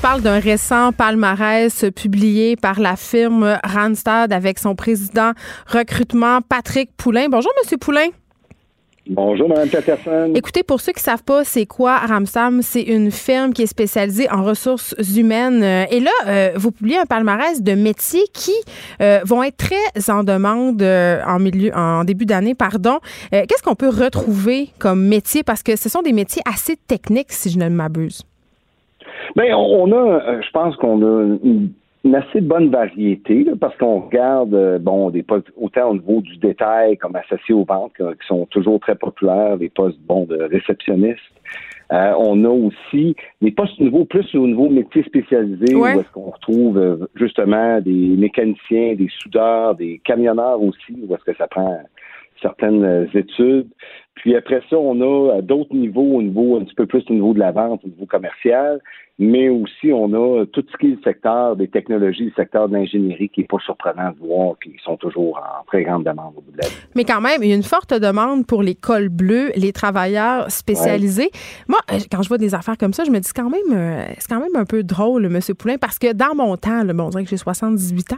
Se parle d'un récent palmarès publié par la firme Randstad avec son président recrutement Patrick Poulain. Bonjour, Monsieur Poulain. Bonjour, Mme Peterson. Écoutez, pour ceux qui ne savent pas, c'est quoi Ramsam? C'est une firme qui est spécialisée en ressources humaines. Euh, et là, euh, vous publiez un palmarès de métiers qui euh, vont être très en demande en milieu, en début d'année, pardon. Qu'est-ce qu'on peut retrouver comme métier? Parce que ce sont des métiers assez techniques, si je ne m'abuse. Bien, on a, je pense qu'on a une une assez bonne variété parce qu'on regarde euh, bon des postes autant au niveau du détail comme associés aux ventes qui sont toujours très populaires, des postes bon de réceptionnistes. Euh, on a aussi des postes nouveaux plus au niveau métier spécialisé où est-ce qu'on retrouve euh, justement des mécaniciens, des soudeurs, des camionneurs aussi où est-ce que ça prend certaines études. Puis après ça, on a d'autres niveaux, au niveau un petit peu plus au niveau de la vente, au niveau commercial mais aussi on a tout ce qui est le secteur des technologies, le secteur de l'ingénierie qui n'est pas surprenant de voir qu'ils sont toujours en très grande demande au bout de la vie. Mais quand même, il y a une forte demande pour les cols bleus, les travailleurs spécialisés. Moi, euh, quand je vois des affaires comme ça, je me dis quand même, euh, c'est quand même un peu drôle, M. Poulain, parce que dans mon temps, bon, on dirait que j'ai 78 ans,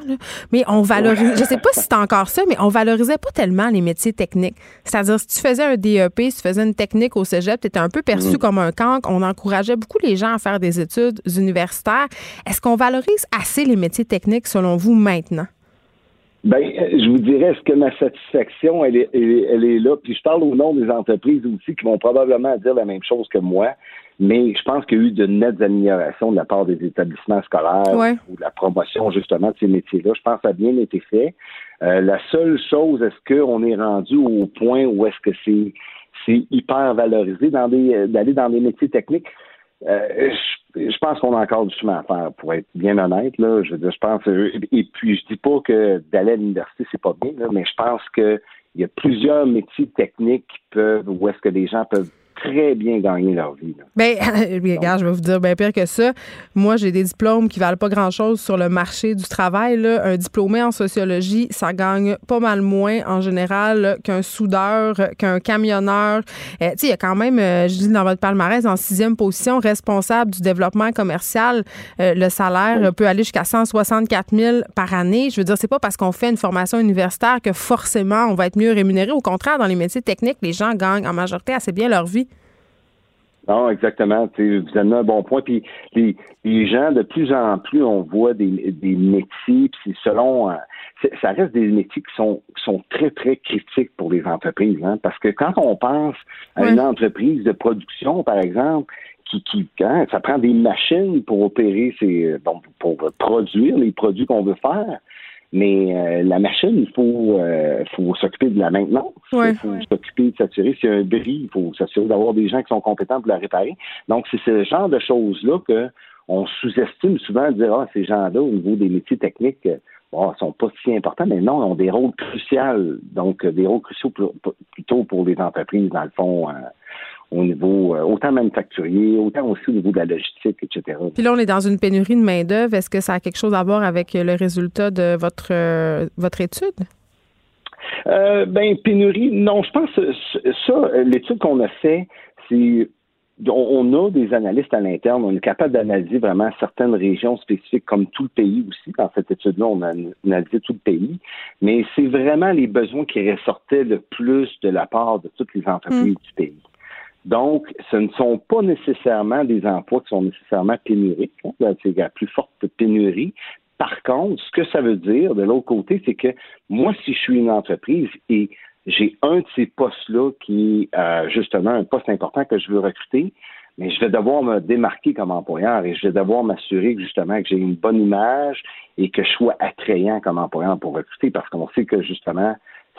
mais on valorise, je sais pas si c'est encore ça, mais on valorisait pas tellement les métiers techniques. C'est-à-dire, si tu faisais un si tu faisais une technique au cégep, tu étais un peu perçu mm. comme un cancre. On encourageait beaucoup les gens à faire des études universitaires. Est-ce qu'on valorise assez les métiers techniques selon vous maintenant? Ben, je vous dirais, est-ce que ma satisfaction, elle est, elle est là? Puis je parle au nom des entreprises aussi qui vont probablement dire la même chose que moi, mais je pense qu'il y a eu de nettes améliorations de la part des établissements scolaires ou de la promotion justement de ces métiers-là. Je pense que ça a bien été fait. Euh, la seule chose, est-ce qu'on est rendu au point où est-ce que c'est c'est hyper valorisé dans des d'aller dans des métiers techniques? Euh, je, pense qu'on a encore du chemin à faire, pour être bien honnête. Là. Je, je pense, euh, et puis je dis pas que d'aller à l'université, c'est pas bien, mais je pense qu'il y a plusieurs métiers techniques qui peuvent, où est-ce que les gens peuvent très bien gagner leur vie. Bien, <laughs> regarde, je vais vous dire bien pire que ça. Moi, j'ai des diplômes qui valent pas grand-chose sur le marché du travail. Là. Un diplômé en sociologie, ça gagne pas mal moins en général qu'un soudeur, qu'un camionneur. Euh, tu sais, il y a quand même, euh, je dis dans votre palmarès, en sixième position, responsable du développement commercial. Euh, le salaire peut aller jusqu'à 164 000 par année. Je veux dire, c'est pas parce qu'on fait une formation universitaire que forcément on va être mieux rémunéré. Au contraire, dans les métiers techniques, les gens gagnent en majorité assez bien leur vie. Non, exactement. Vous avez un bon point. Puis les, les, gens, de plus en plus, on voit des, des métiers, puis selon euh, ça reste des métiers qui sont, qui sont très, très critiques pour les entreprises. Hein, parce que quand on pense à une entreprise de production, par exemple, qui, qui hein, ça prend des machines pour opérer ces bon, pour produire les produits qu'on veut faire. Mais euh, la machine, il faut, euh, faut s'occuper de la maintenance. Il faut s'occuper de s'assurer s'il y a un bris. Il faut s'assurer d'avoir des gens qui sont compétents pour la réparer. Donc, c'est ce genre de choses-là que on sous-estime souvent de dire, ah, ces gens-là, au niveau des métiers techniques, euh, bon, sont pas si importants, mais non, ils ont des rôles cruciaux. Donc, des rôles cruciaux plutôt pour les entreprises, dans le fond, au niveau euh, autant manufacturier, autant aussi au niveau de la logistique, etc. Puis là, on est dans une pénurie de main-d'œuvre. Est-ce que ça a quelque chose à voir avec le résultat de votre, euh, votre étude? Euh, ben, pénurie, non, je pense ça, l'étude qu'on a fait, c'est on a des analystes à l'interne, on est capable d'analyser vraiment certaines régions spécifiques, comme tout le pays aussi. Dans cette étude-là, on a analysé tout le pays. Mais c'est vraiment les besoins qui ressortaient le plus de la part de toutes les entreprises hmm. du pays. Donc, ce ne sont pas nécessairement des emplois qui sont nécessairement pénuriques. Hein. C'est la plus forte pénurie. Par contre, ce que ça veut dire de l'autre côté, c'est que moi, si je suis une entreprise et j'ai un de ces postes-là qui est euh, justement un poste important que je veux recruter, mais je vais devoir me démarquer comme employeur et je vais devoir m'assurer justement que j'ai une bonne image et que je sois attrayant comme employeur pour recruter parce qu'on sait que justement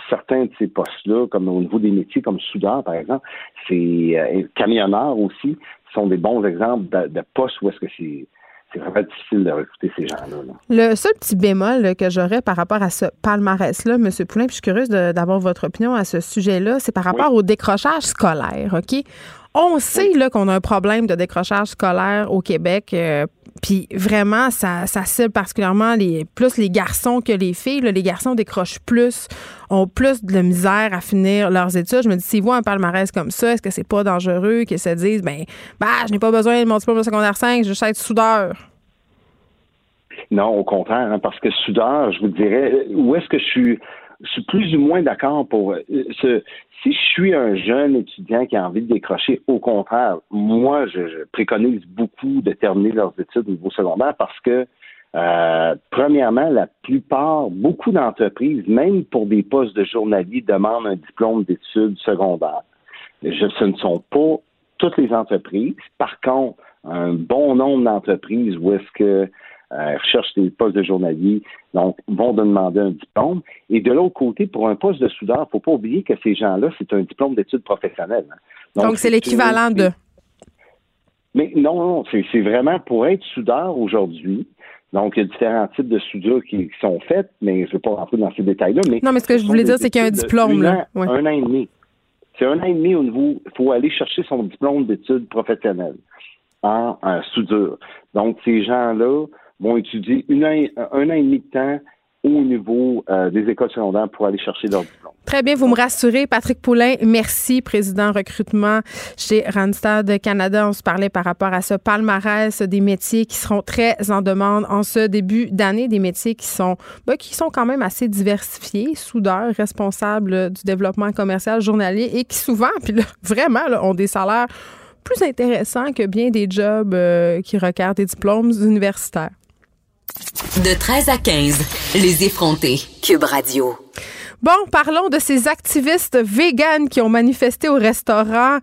certains de ces postes-là, comme au niveau des métiers comme soudeur, par exemple, c'est euh, camionneurs aussi, sont des bons exemples de, postes où est-ce que c'est c'est vraiment difficile de recruter ces gens-là. Le seul petit bémol que j'aurais par rapport à ce palmarès-là, M. Poulin, puis je suis curieuse d'avoir votre opinion à ce sujet-là, c'est par rapport au décrochage scolaire, OK? On sait là qu'on a un problème de décrochage scolaire au Québec. Euh, puis vraiment, ça, ça cible particulièrement les, plus les garçons que les filles. les garçons décrochent plus, ont plus de misère à finir leurs études. Je me dis, s'ils voient un palmarès comme ça, est-ce que c'est pas dangereux qu'ils se disent, ben, bah, je n'ai pas besoin de mon diplôme de secondaire 5, je veux être soudeur? Non, au contraire, hein, parce que soudeur, je vous dirais, où est-ce que je suis je suis plus ou moins d'accord pour ce. Si je suis un jeune étudiant qui a envie de décrocher, au contraire, moi, je, préconise beaucoup de terminer leurs études au niveau secondaire parce que euh, premièrement, la plupart, beaucoup d'entreprises, même pour des postes de journalier, demandent un diplôme d'études secondaires. Je, ce ne sont pas toutes les entreprises. Par contre, un bon nombre d'entreprises où est-ce que euh, recherchent des postes de journalier, donc vont demander un diplôme. Et de l'autre côté, pour un poste de soudeur, il ne faut pas oublier que ces gens-là, c'est un diplôme d'études professionnelles. Hein. Donc, c'est l'équivalent de. Mais non, non, c'est vraiment pour être soudeur aujourd'hui. Donc, il y a différents types de soudures qui, sont faites, mais je ne vais pas rentrer dans ces détails-là. Mais non, mais ce que je voulais dire, c'est qu'il y a un diplôme. Là. Un an et demi. C'est un an et demi au niveau, il faut aller chercher son diplôme d'études professionnelles en, soudure. Donc, ces gens-là vont étudier une un an et demi de temps au niveau euh, des écoles secondaires pour aller chercher leur diplôme. Très bien, vous me rassurez. Patrick Poulain, merci, président recrutement chez Randstad Canada. On se parlait par rapport à ce palmarès des métiers qui seront très en demande en ce début d'année, des métiers qui sont, ben, qui sont quand même assez diversifiés, soudeurs, responsables du développement commercial journalier et qui souvent, <laughs> puis vraiment, ont des salaires plus intéressants que bien des jobs euh, qui requièrent des diplômes universitaires. De 13 à 15, les effrontés. Cube Radio. Bon, parlons de ces activistes véganes qui ont manifesté au restaurant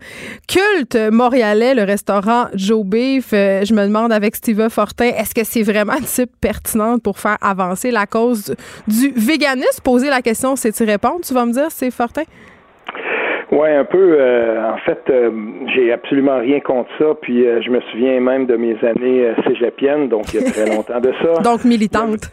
culte montréalais, le restaurant Joe Beef. Euh, je me demande avec Steve Fortin, est-ce que c'est vraiment une type pertinente pour faire avancer la cause du véganisme? Poser la question, c'est y répondre, tu vas me dire, c'est Fortin? Oui, un peu. Euh, en fait, euh, j'ai absolument rien contre ça. Puis euh, je me souviens même de mes années cégepiennes, donc il y a très <laughs> longtemps de ça. donc militante.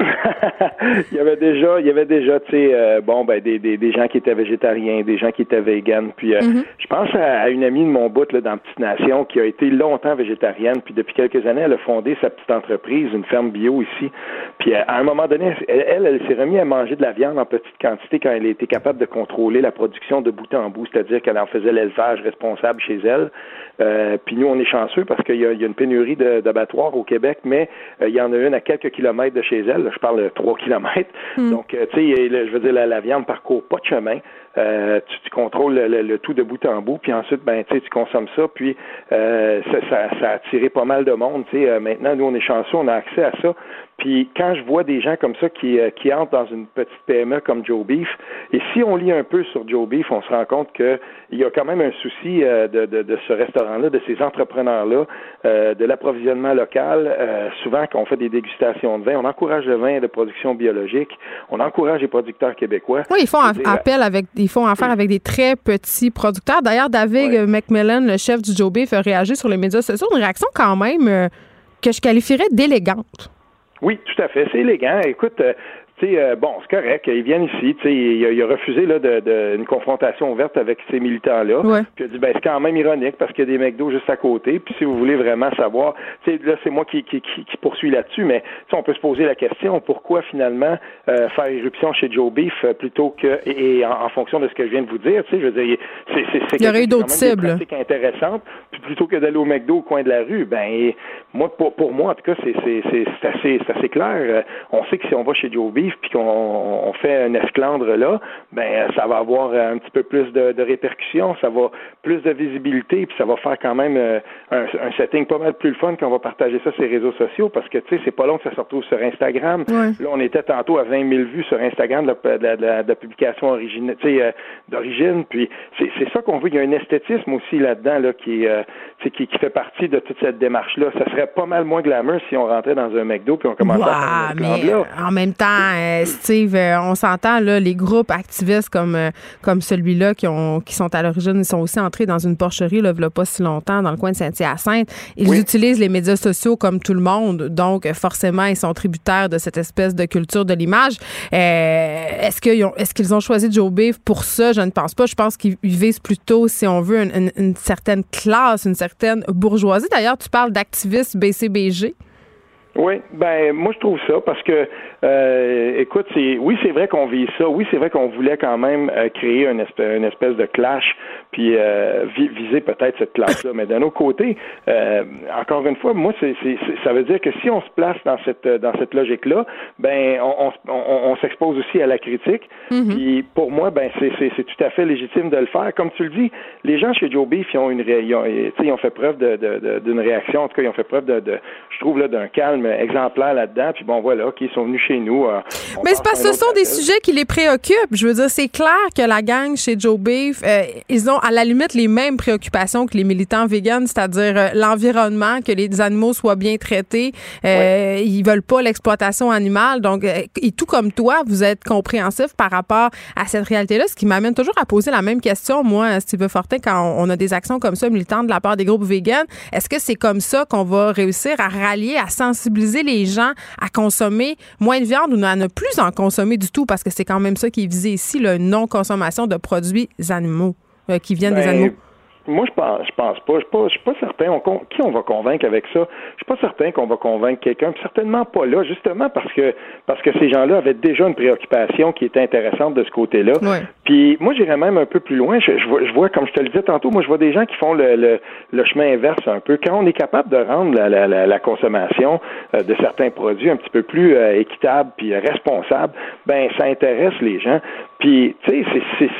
<laughs> il y avait déjà, il y avait déjà, tu sais, euh, bon, ben des, des, des, gens qui étaient végétariens, des gens qui étaient véganes. Puis, euh, mm-hmm. je pense à, une amie de mon bout là, dans Petite Nation qui a été longtemps végétarienne. Puis depuis quelques années, elle a fondé sa petite entreprise, une ferme bio ici. Puis euh, à un moment donné, elle, elle, s'est remise à manger de la viande en petite quantité quand elle était capable de contrôler la production de bout en bout, c'est-à-dire qu'elle en faisait l'élevage responsable chez elle. Euh, puis nous, on est chanceux parce qu'il y, a une pénurie d'abattoirs au Québec, mais euh, il y en a une à quelques kilomètres de chez elle. je parle de trois <laughs> kilomètres. Hmm. Donc, euh, tu sais, je veux dire, la, la, viande parcourt pas de chemin. Euh, tu, contrôles le, tout de bout en bout, puis ensuite, ben, tu consommes ça, puis euh, ça, ça, a attiré pas mal de monde. Euh, maintenant, nous, on est chanceux, on a accès à ça. Puis quand je vois des gens comme ça qui, qui entrent dans une petite PME comme Joe Beef, et si on lit un peu sur Joe Beef, on se rend compte qu'il y a quand même un souci de, de, de, ce restaurant-là, de ces entrepreneurs-là, de l'approvisionnement local. souvent, quand on fait des dégustations de vin, on encourage le vin de production biologique, on encourage les producteurs québécois. Oui, ils font appel avec ils font affaire avec des très petits producteurs. D'ailleurs, David McMillan, le chef du Joe Beef, a réagi sur les médias sociaux. Une réaction quand même euh, que je qualifierais d'élégante. Oui, tout à fait. C'est élégant. Écoute, euh, euh, bon, c'est correct, ils viennent ici, tu sais, il, a refusé là, de, une confrontation ouverte avec ces militants-là. Puis il a dit, ben, c'est quand même ironique parce qu'il y a des McDo juste à côté. Puis si vous voulez vraiment savoir, tu sais, là, c'est moi qui, qui, qui, poursuis là-dessus, mais on peut se poser la question, pourquoi finalement euh, faire irruption chez Joe Beef euh, plutôt que, et, en, fonction de ce que je viens de vous dire, je veux dire, c'est, c'est, il y aurait eu d'autres cibles. intéressante. Puis plutôt que d'aller au McDo au coin de la rue, ben, moi, pour, pour moi, en tout cas, c'est, c'est, c'est, assez, c'est assez clair. On sait que si on va chez Joe Beef, puis qu'on fait un esclandre là, ben ça va avoir un petit peu plus de, répercussions, ça va plus de visibilité, puis ça va faire quand même euh, un, setting pas mal plus le fun quand on va partager ça sur les réseaux sociaux, parce que tu sais, c'est pas long que ça se retrouve sur Instagram. Là, on était tantôt à 20 000 vues sur Instagram de la, publication origine, euh, d'origine, puis c'est ça qu'on veut. Il y a un esthétisme aussi là-dedans là qui, euh, qui, qui fait partie de toute cette démarche-là. Ça serait pas mal moins glamour si on rentrait dans un McDo puis on commençait à faire mais En même temps, Steve, euh, on s'entend, là, les groupes activistes comme, euh, comme celui-là qui, ont, qui sont à l'origine, ils sont aussi entrés dans une porcherie, là, il a pas si longtemps, dans le coin de Saint-Hyacinthe. Ils utilisent les médias sociaux comme tout le monde. Donc, forcément, ils sont tributaires de cette espèce de culture de l'image. Euh, est-ce qu'ils ont, est-ce qu'ils ont choisi Joe Beef pour ça? Je ne pense pas. Je pense qu'ils visent plutôt, si on veut, une, une certaine classe, une certaine bourgeoisie. D'ailleurs, tu parles d'activistes BCBG. Oui, ben moi je trouve ça parce que euh, écoute, c'est oui c'est vrai qu'on vit ça, oui c'est vrai qu'on voulait quand même euh, créer une espèce, une espèce de clash, puis euh, viser peut-être cette classe-là. Mais d'un autre côté, encore une fois, moi, c'est, ça veut dire que si on se place dans cette dans cette logique-là, ben on, on, on, s'expose aussi à la critique. Mm-hmm. Puis pour moi, ben c'est, tout à fait légitime de le faire. Comme tu le dis, les gens chez Joe Beef, ils ont une ils ont, ils ont fait preuve d'une réaction. En tout cas, ils ont fait preuve de, de je trouve là d'un calme exemplaire là-dedans. Puis bon, voilà, qui sont venus chez nous. Euh, mais c'est parce que ce sont des sujets qui les préoccupent. Je veux dire, c'est clair que la gang chez Joe Beef, euh, ils ont à la limite les mêmes préoccupations que les militants véganes, c'est-à-dire euh, l'environnement, que les animaux soient bien traités. Euh, Ils veulent pas l'exploitation animale. Donc, et tout comme toi, vous êtes compréhensif par rapport à cette réalité-là, ce qui m'amène toujours à poser la même question, moi, Steve Fortin, quand on, a des actions comme ça militantes de la part des groupes véganes. Est-ce que c'est comme ça qu'on va réussir à rallier, à sensibiliser les gens à consommer moins de viande ou à ne plus en consommer du tout? Parce que c'est quand même ça qui est visé ici, le non-consommation de produits animaux. Euh, qui viennent des ben, animaux? Moi, je pense, je pense pas. Je suis pas, je suis pas certain. On, qui on va convaincre avec ça Je suis pas certain qu'on va convaincre quelqu'un. Certainement pas là, justement parce que parce que ces gens-là avaient déjà une préoccupation qui était intéressante de ce côté-là. Puis moi, j'irais même un peu plus loin. Je, vois, je, vois, comme je te le disais tantôt, moi, je vois des gens qui font le, le, le chemin inverse un peu. Quand on est capable de rendre la, la, la, consommation euh, de certains produits un petit peu plus euh, équitable puis responsable, ben ça intéresse les gens. Puis, tu sais,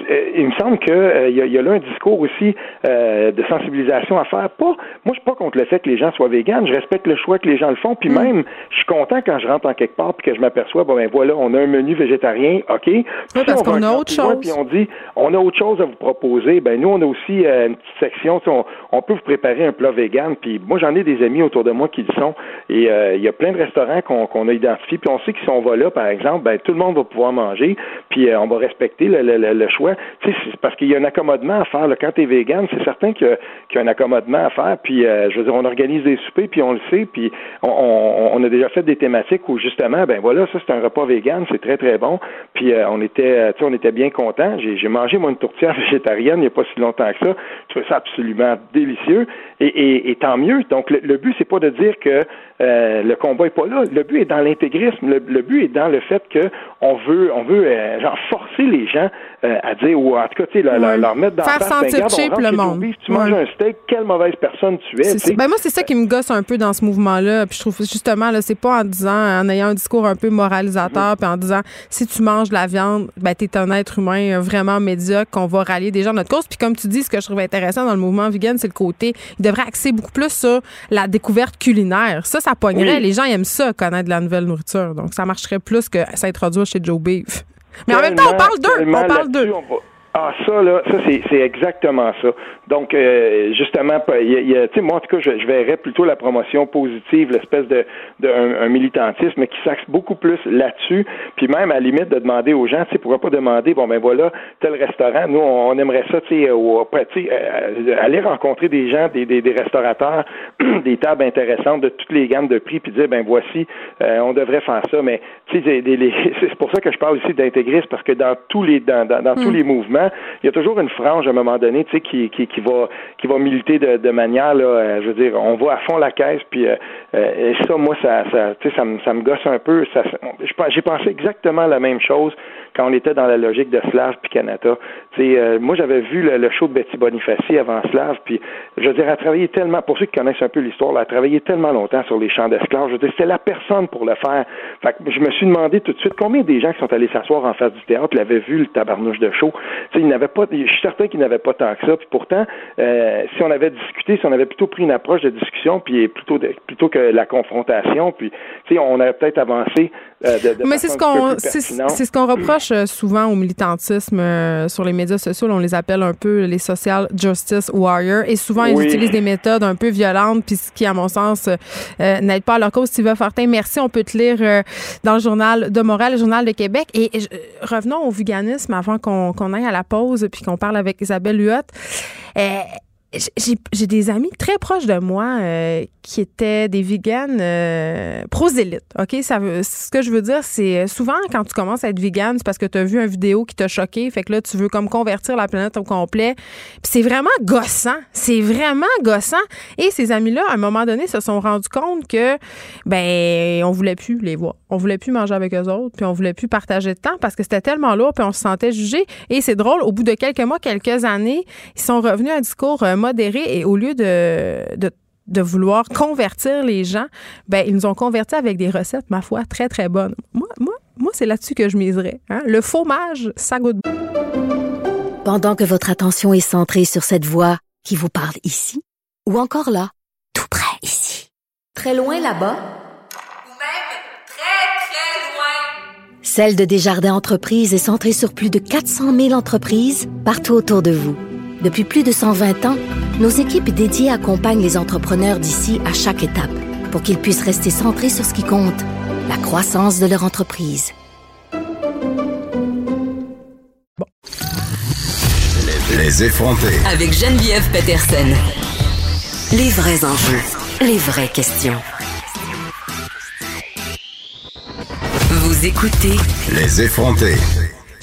euh, il me semble qu'il euh, y, a, y a là un discours aussi euh, de sensibilisation à faire. Pas, moi, je suis pas contre le fait que les gens soient véganes. Je respecte le choix que les gens le font. Puis mm. même, je suis content quand je rentre en quelque part puis que je m'aperçois, bon ben voilà, on a un menu végétarien, ok? Oui, parce qu'on a autre chose. Puis on dit, on a autre chose à vous proposer. Ben nous, on a aussi une petite section. On, on, peut vous préparer un plat vegan. Puis moi, j'en ai des amis autour de moi qui le sont. Et il y a plein de restaurants qu'on a identifiés. Puis on sait que si on va là, par exemple, ben tout le monde va pouvoir manger. Puis on va respecter le, le, le choix. C'est parce qu'il y a un accommodement à faire. Quand tu es vegan, c'est certain qu'il y, a un accommodement à faire. Puis, euh, je veux dire, on organise des soupers, puis on le sait. Puis, on, a déjà fait des thématiques où, justement, ben voilà, ça, c'est un repas vegan, c'est très, très bon. Puis, euh, on était euh, tu sais, on était bien contents. J'ai mangé, moi, une tourtière <laughs> végétarienne il n'y a pas si longtemps que ça. Je absolument délicieux. Et, tant mieux. Donc, le, le but, c'est pas de dire que euh, le combat est pas là. Le but est dans l'intégrisme. Le, but est dans le fait que on veut, on veut euh, genre forcer les gens euh, à dire ou en tout cas, tu sais, leur, mettre dans Faire ben, sentir cheap le monde. tu manges un steak, quelle mauvaise personne tu es. Ben moi, c'est ça qui me gosse un peu dans ce mouvement-là. Puis je trouve justement là, c'est pas en disant, en ayant un discours un peu moralisateur, puis en disant si tu manges de la viande, ben t'es un être humain vraiment médiocre qu'on va rallier des gens notre cause. Puis comme tu dis, ce que je trouve intéressant dans le mouvement vegan, c'est le côté, il devrait axer beaucoup plus sur la découverte culinaire. Ça, ça pognerait. Les gens aiment ça, connaître de la nouvelle nourriture. Donc, ça marcherait plus que s'introduire chez Joe Beef. Mais en même temps, on parle d'eux. On parle d'eux. Ah, ça, là, ça, c'est exactement ça. Donc, euh, justement, il y a, moi, en tout cas, je, je, verrais plutôt la promotion positive, l'espèce de, de un, militantisme qui s'axe beaucoup plus là-dessus, puis même à la limite de demander aux gens, tu sais, pourquoi pas demander, bon, ben voilà, tel restaurant, nous, on, aimerait ça, tu sais, euh, aller rencontrer des gens, des, des, des restaurateurs, <clears throat> des tables intéressantes de toutes les gammes de prix, puis dire, ben voici, euh, on devrait faire ça, mais tu sais, <laughs> c'est pour ça que je parle aussi d'intégrisme, parce que dans tous les, dans, dans, dans tous hmm. les mouvements, il y a toujours une frange à un moment donné, tu sais, qui, qui, qui va qui militer de, manière là, euh, je veux dire, on va à fond la caisse, puis euh, euh, et ça, moi, ça, ça, tu sais, ça me, ça me gosse un peu. J'ai pensé exactement la même chose quand on était dans la logique de Slav puis Canada. Tu sais, moi, j'avais vu le, show de Betty Bonifaci avant Slav, puis je veux dire, elle a travaillé tellement, pour ceux qui connaissent un peu l'histoire, elle a travaillé tellement longtemps sur les champs d'esclaves. Je veux dire, c'était la personne pour le faire. Fait que je me suis demandé tout de suite combien des gens qui sont allés s'asseoir en face du théâtre l'avaient vu le tabarnouche de show. Tu sais, ils n'avaient pas, je suis certain qu'ils n'avaient pas tant que ça. Puis pourtant, euh, si on avait discuté, si on avait plutôt pris une approche de discussion, puis plutôt plutôt que la confrontation, puis tu sais, on aurait peut-être avancé euh, de, Mais c'est ce qu'on c'est ce qu'on reproche euh, souvent au militantisme sur les médias sociaux. On les appelle un peu les social justice warriors, et souvent ils utilisent des méthodes un peu violentes, puis ce qui, à mon sens, n'aide pas à leur cause. Steve Fortin, merci. On peut te lire dans le journal de Montréal, le journal de Québec. Et, revenons au véganisme avant qu'on aille à la pause, puis qu'on parle avec Isabelle Huot. Euh, j'ai des amis très proches de moi euh, qui étaient des véganes euh, prosélytes. OK? Ça ce que je veux dire, c'est euh, souvent quand tu commences à être végane, c'est parce que tu as vu une vidéo qui t'a choqué. Fait que là, tu veux comme convertir la planète au complet. Puis c'est vraiment gossant. C'est vraiment gossant. Et ces amis-là, à un moment donné, se sont rendus compte que, ben, on voulait plus les voir. On voulait plus manger avec eux autres. Puis on voulait plus partager de temps parce que c'était tellement lourd. Puis on se sentait jugé. Et c'est drôle, au bout de quelques mois, quelques années, ils sont revenus à un discours modéré et au lieu de, de, vouloir convertir les gens, ben, ils nous ont convertis avec des recettes, ma foi, très, très bonnes. Moi, moi, moi c'est là-dessus que je miserais. Hein. Le fromage, ça goûte bon. Pendant que votre attention est centrée sur cette voix qui vous parle ici, ou encore là, tout près ici, très loin là-bas, ou même très, très loin, Celle de Desjardins Entreprises est centrée sur plus de 400 000 entreprises partout autour de vous. Depuis plus de 120 ans, nos équipes dédiées accompagnent les entrepreneurs d'ici à chaque étape pour qu'ils puissent rester centrés sur ce qui compte, la croissance de leur entreprise. Les effronter. Avec Geneviève Peterson. Les vrais enjeux, les vraies questions. Vous écoutez Les effronter.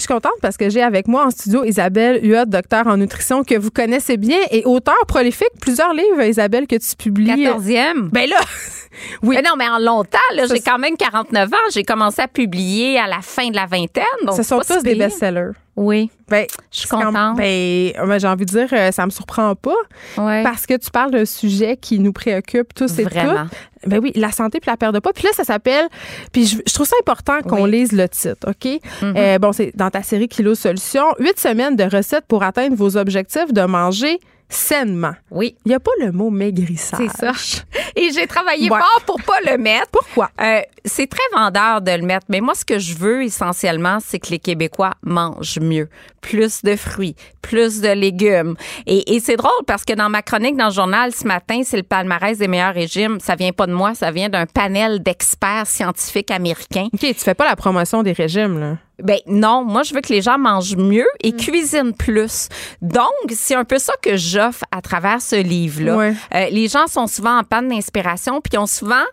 Je suis contente parce que j'ai avec moi en studio Isabelle Huot, docteur en nutrition que vous connaissez bien et auteur prolifique. Plusieurs livres, Isabelle, que tu publies. 14e. Ben là, <laughs> oui. Mais non, mais en longtemps, j'ai quand même 49 ans. J'ai commencé à publier à la fin de la vingtaine. Donc Ce sont tous des best-sellers. Oui. Ben, je suis contente. Ben, ben, j'ai envie de dire, euh, ça me surprend pas. Parce que tu parles d'un sujet qui nous préoccupe tous et Vraiment. toutes. Ben oui, la santé puis la perte de poids. Puis là, ça s'appelle. Puis je, trouve ça important qu'on lise le titre, OK? Mm-hmm. Euh, bon, c'est dans ta série Kilo Solutions. Huit semaines de recettes pour atteindre vos objectifs de manger sainement. Oui. Il n'y a pas le mot maigrissage. C'est ça. <laughs> Et j'ai travaillé fort pour pas le mettre. Pourquoi? Euh, c'est très vendeur de le mettre, mais moi, ce que je veux essentiellement, c'est que les Québécois mangent mieux. Plus de fruits, plus de légumes. Et, et c'est drôle parce que dans ma chronique dans le journal ce matin, c'est le palmarès des meilleurs régimes. Ça vient pas de moi, ça vient d'un panel d'experts scientifiques américains. OK, tu fais pas la promotion des régimes, là. Ben non, moi je veux que les gens mangent mieux et mm. cuisinent plus. Donc c'est un peu ça que j'offre à travers ce livre-là. Euh, les gens sont souvent en panne d'inspiration, puis ont souvent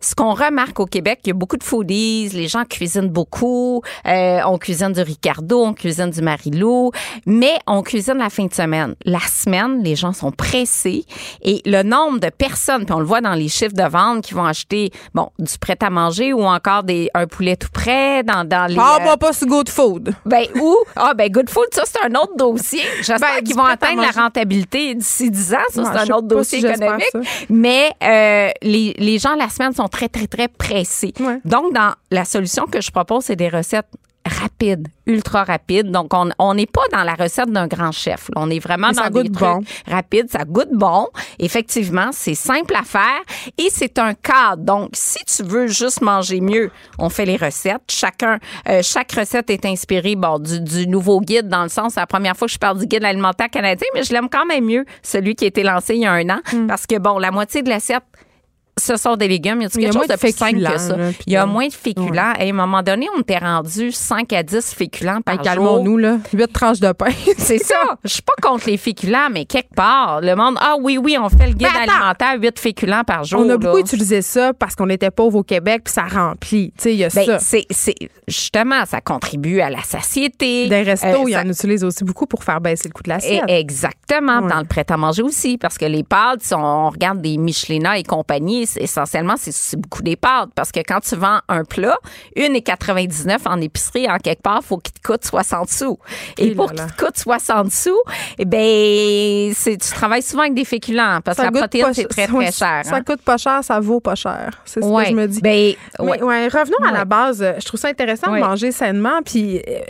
ce qu'on remarque au Québec, il y a beaucoup de foodies, les gens cuisinent beaucoup, euh, on cuisine du Ricardo, on cuisine du Marilou, mais on cuisine la fin de semaine. La semaine, les gens sont pressés et le nombre de personnes, puis on le voit dans les chiffres de vente qui vont acheter bon du prêt à manger ou encore des un poulet tout prêt dans dans les ah, euh, Good Food. Ben, ou, ah, ben, Good Food, ça, c'est un autre dossier. J'espère ben, qu'ils vont atteindre la rentabilité d'ici 10 ans. Ça, c'est un autre dossier économique. Mais euh, les, les gens, la semaine, sont très, très, très pressés. Donc, dans la solution que je propose, c'est des recettes rapide, ultra rapide. Donc, on n'est pas dans la recette d'un grand chef. On est vraiment dans des trucs bon. rapides. Ça goûte bon. Effectivement, c'est simple à faire et c'est un cadre. Donc, si tu veux juste manger mieux, on fait les recettes. Chacun, euh, chaque recette est inspirée bon, du, nouveau guide dans le sens, c'est la première fois que je parle du guide alimentaire canadien, mais je l'aime quand même mieux, celui qui a été lancé il y a un an, mm. parce que, bon, la moitié de l'assiette ce sont des légumes. Il y a, quelque chose de, plus simple que ça? il y a moins de féculents. Et à un moment donné, on était rendu 5 à 10 féculents par jour. Calmons-nous, là. 8 tranches de pain. <laughs> C'est ça. Je suis pas contre les féculents, mais quelque part, le monde, ah oui, oui, on fait le guide ben, alimentaire, 8 féculents par jour. On a beaucoup utilisé ça parce qu'on était pauvres au Québec, puis ça remplit. Tu sais, il y a ben, ça. C'est, justement, ça contribue à la satiété. Des restos, il y en utilise aussi beaucoup pour faire baisser le coût de l'assiette. Exactement. Dans le prêt-à-manger aussi, parce que les pâtes, si on regarde des Michelina et compagnie, essentiellement, c'est beaucoup des pâtes parce que quand tu vends un plat, 1,99 en épicerie, en quelque part, il faut qu'il te coûte 60 sous. Et, pour qu'il te coûte 60 sous, eh ben, tu travailles souvent avec des féculents parce que la protéine, c'est très, très cher. Ça hein. coûte pas cher, ça vaut pas cher. C'est ce que je me dis. Ben, ouais. revenons à la base. Je trouve ça intéressant de manger sainement. Puis, euh,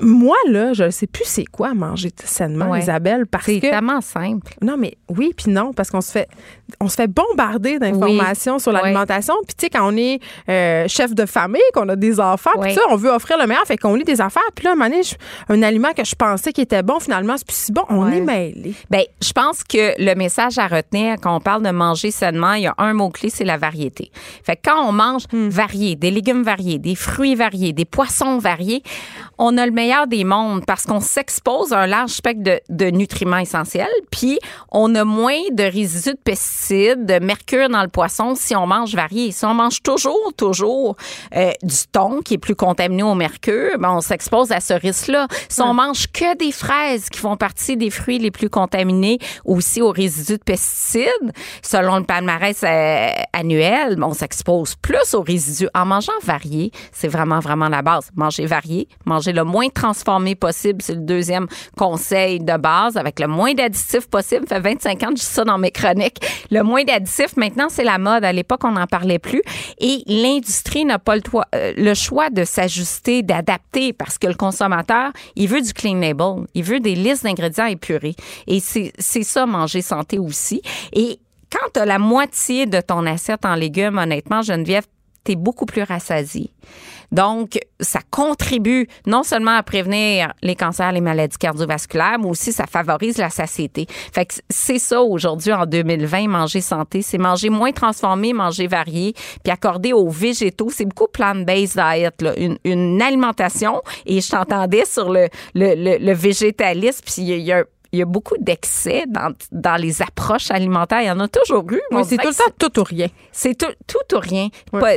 moi, là, je ne sais plus c'est quoi manger sainement, Isabelle, parce que... C'est tellement simple. Non, mais oui, puis non, parce qu'on se fait on se fait bombarder d'informations sur l'alimentation. Puis, tu sais, quand on est euh, chef de famille, qu'on a des enfants, puis ça, on veut offrir le meilleur, fait qu'on lit des affaires. Puis là, un moment donné, un aliment que je pensais qui était bon, finalement, c'est plus si bon. On est mêlé. Bien, je pense que le message à retenir quand on parle de manger sainement, il y a un mot-clé, c'est la variété. Fait que quand on mange hmm. varié, des légumes variés, des fruits variés, des poissons variés, on a le meilleur des mondes parce qu'on s'expose à un large spectre de, de, nutriments essentiels, puis on a moins de résidus de pesticides, de mercure dans le poisson si on mange varié. Si on mange toujours, toujours euh, du thon qui est plus contaminé au mercure, ben on s'expose à ce risque-là. Si on mange que des fraises qui font partie des fruits les plus contaminés, aussi aux résidus de pesticides, selon le palmarès euh, annuel, ben on s'expose plus aux résidus. En mangeant varié, c'est vraiment, vraiment la base. Manger varié, manger le moins transformé possible, c'est le deuxième conseil de base, avec le moins d'additifs possible. Ça fait 25 ans que je dis ça dans mes chroniques. Le moins d'additifs, maintenant, c'est la mode. À l'époque, on n'en parlait plus. Et l'industrie n'a pas le, euh, le choix de s'ajuster, d'adapter, parce que le consommateur, il veut du clean label. Il veut des listes d'ingrédients épurés. Et c'est ça, manger santé aussi. Et quand tu la moitié de ton assiette en légumes, honnêtement, Geneviève, tu es beaucoup plus rassasié. Donc, ça contribue non seulement à prévenir les cancers, les maladies cardiovasculaires, mais aussi ça favorise la satiété. Fait que c'est ça aujourd'hui en 2020, manger santé, c'est manger moins transformé, manger varié, puis accorder aux végétaux, c'est beaucoup plant-based diet, là, une, une, alimentation. Et je t'entendais sur le, le, le, végétalisme, puis il y a il y a beaucoup d'excès dans, dans les approches alimentaires. Il y en a toujours eu. Oui, c'est tout le temps tout ou rien. C'est tout, tout ou rien. Pas,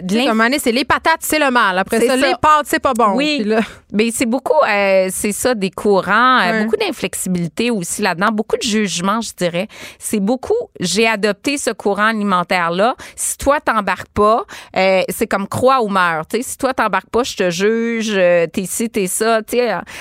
c'est les patates, c'est le mal. Après ça, les pâtes, c'est pas bon. Oui. Mais c'est beaucoup, euh, c'est ça, des courants, euh, beaucoup d'inflexibilité aussi là-dedans, beaucoup de jugement, je dirais. C'est beaucoup, j'ai adopté ce courant alimentaire-là. Si toi, t'embarques pas, euh, c'est comme croix ou meurs. Si toi, t'embarques pas, je te juge, t'es ci, t'es ça.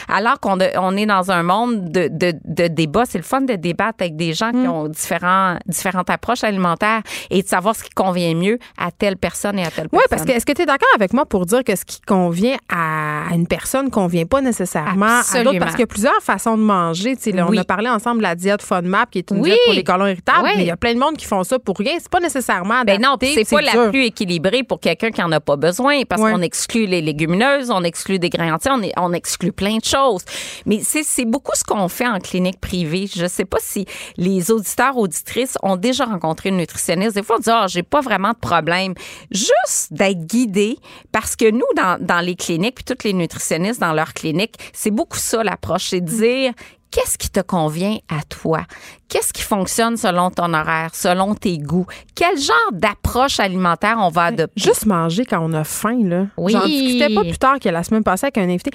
alors qu'on on est dans un monde de, de, de c'est le fun de débattre avec des gens qui mm. ont différents, différentes approches alimentaires et de savoir ce qui convient mieux à telle personne et à telle personne. Oui, parce que est-ce que tu es d'accord avec moi pour dire que ce qui convient à une personne ne convient pas nécessairement à d'autres? Parce qu'il y a plusieurs façons de manger. On a parlé ensemble de la diète FODMAP qui est une diète pour les colons irritables, mais il y a plein de monde qui font ça pour rien. C'est pas nécessairement ben non, c'est pas la plus équilibrée pour quelqu'un qui en a pas besoin parce qu'on exclut les légumineuses, on exclut des grains entiers, on, on exclut plein de choses. Mais c'est beaucoup ce qu'on fait en clinique privée je ne sais pas si les auditeurs, auditrices ont déjà rencontré une nutritionniste. Des fois, on dit, ah, j'ai pas vraiment de problème. Juste d'être guidé parce que nous, dans, dans les cliniques, puis toutes les nutritionnistes dans leurs cliniques, c'est beaucoup ça l'approche, c'est de dire, qu'est-ce qui te convient à toi? Qu'est-ce qui fonctionne selon ton horaire, selon tes goûts? Quel genre d'approche alimentaire on va adopter? Juste manger quand on a faim, là. Oui. J'en discutais pas plus tard que la semaine passée avec un invité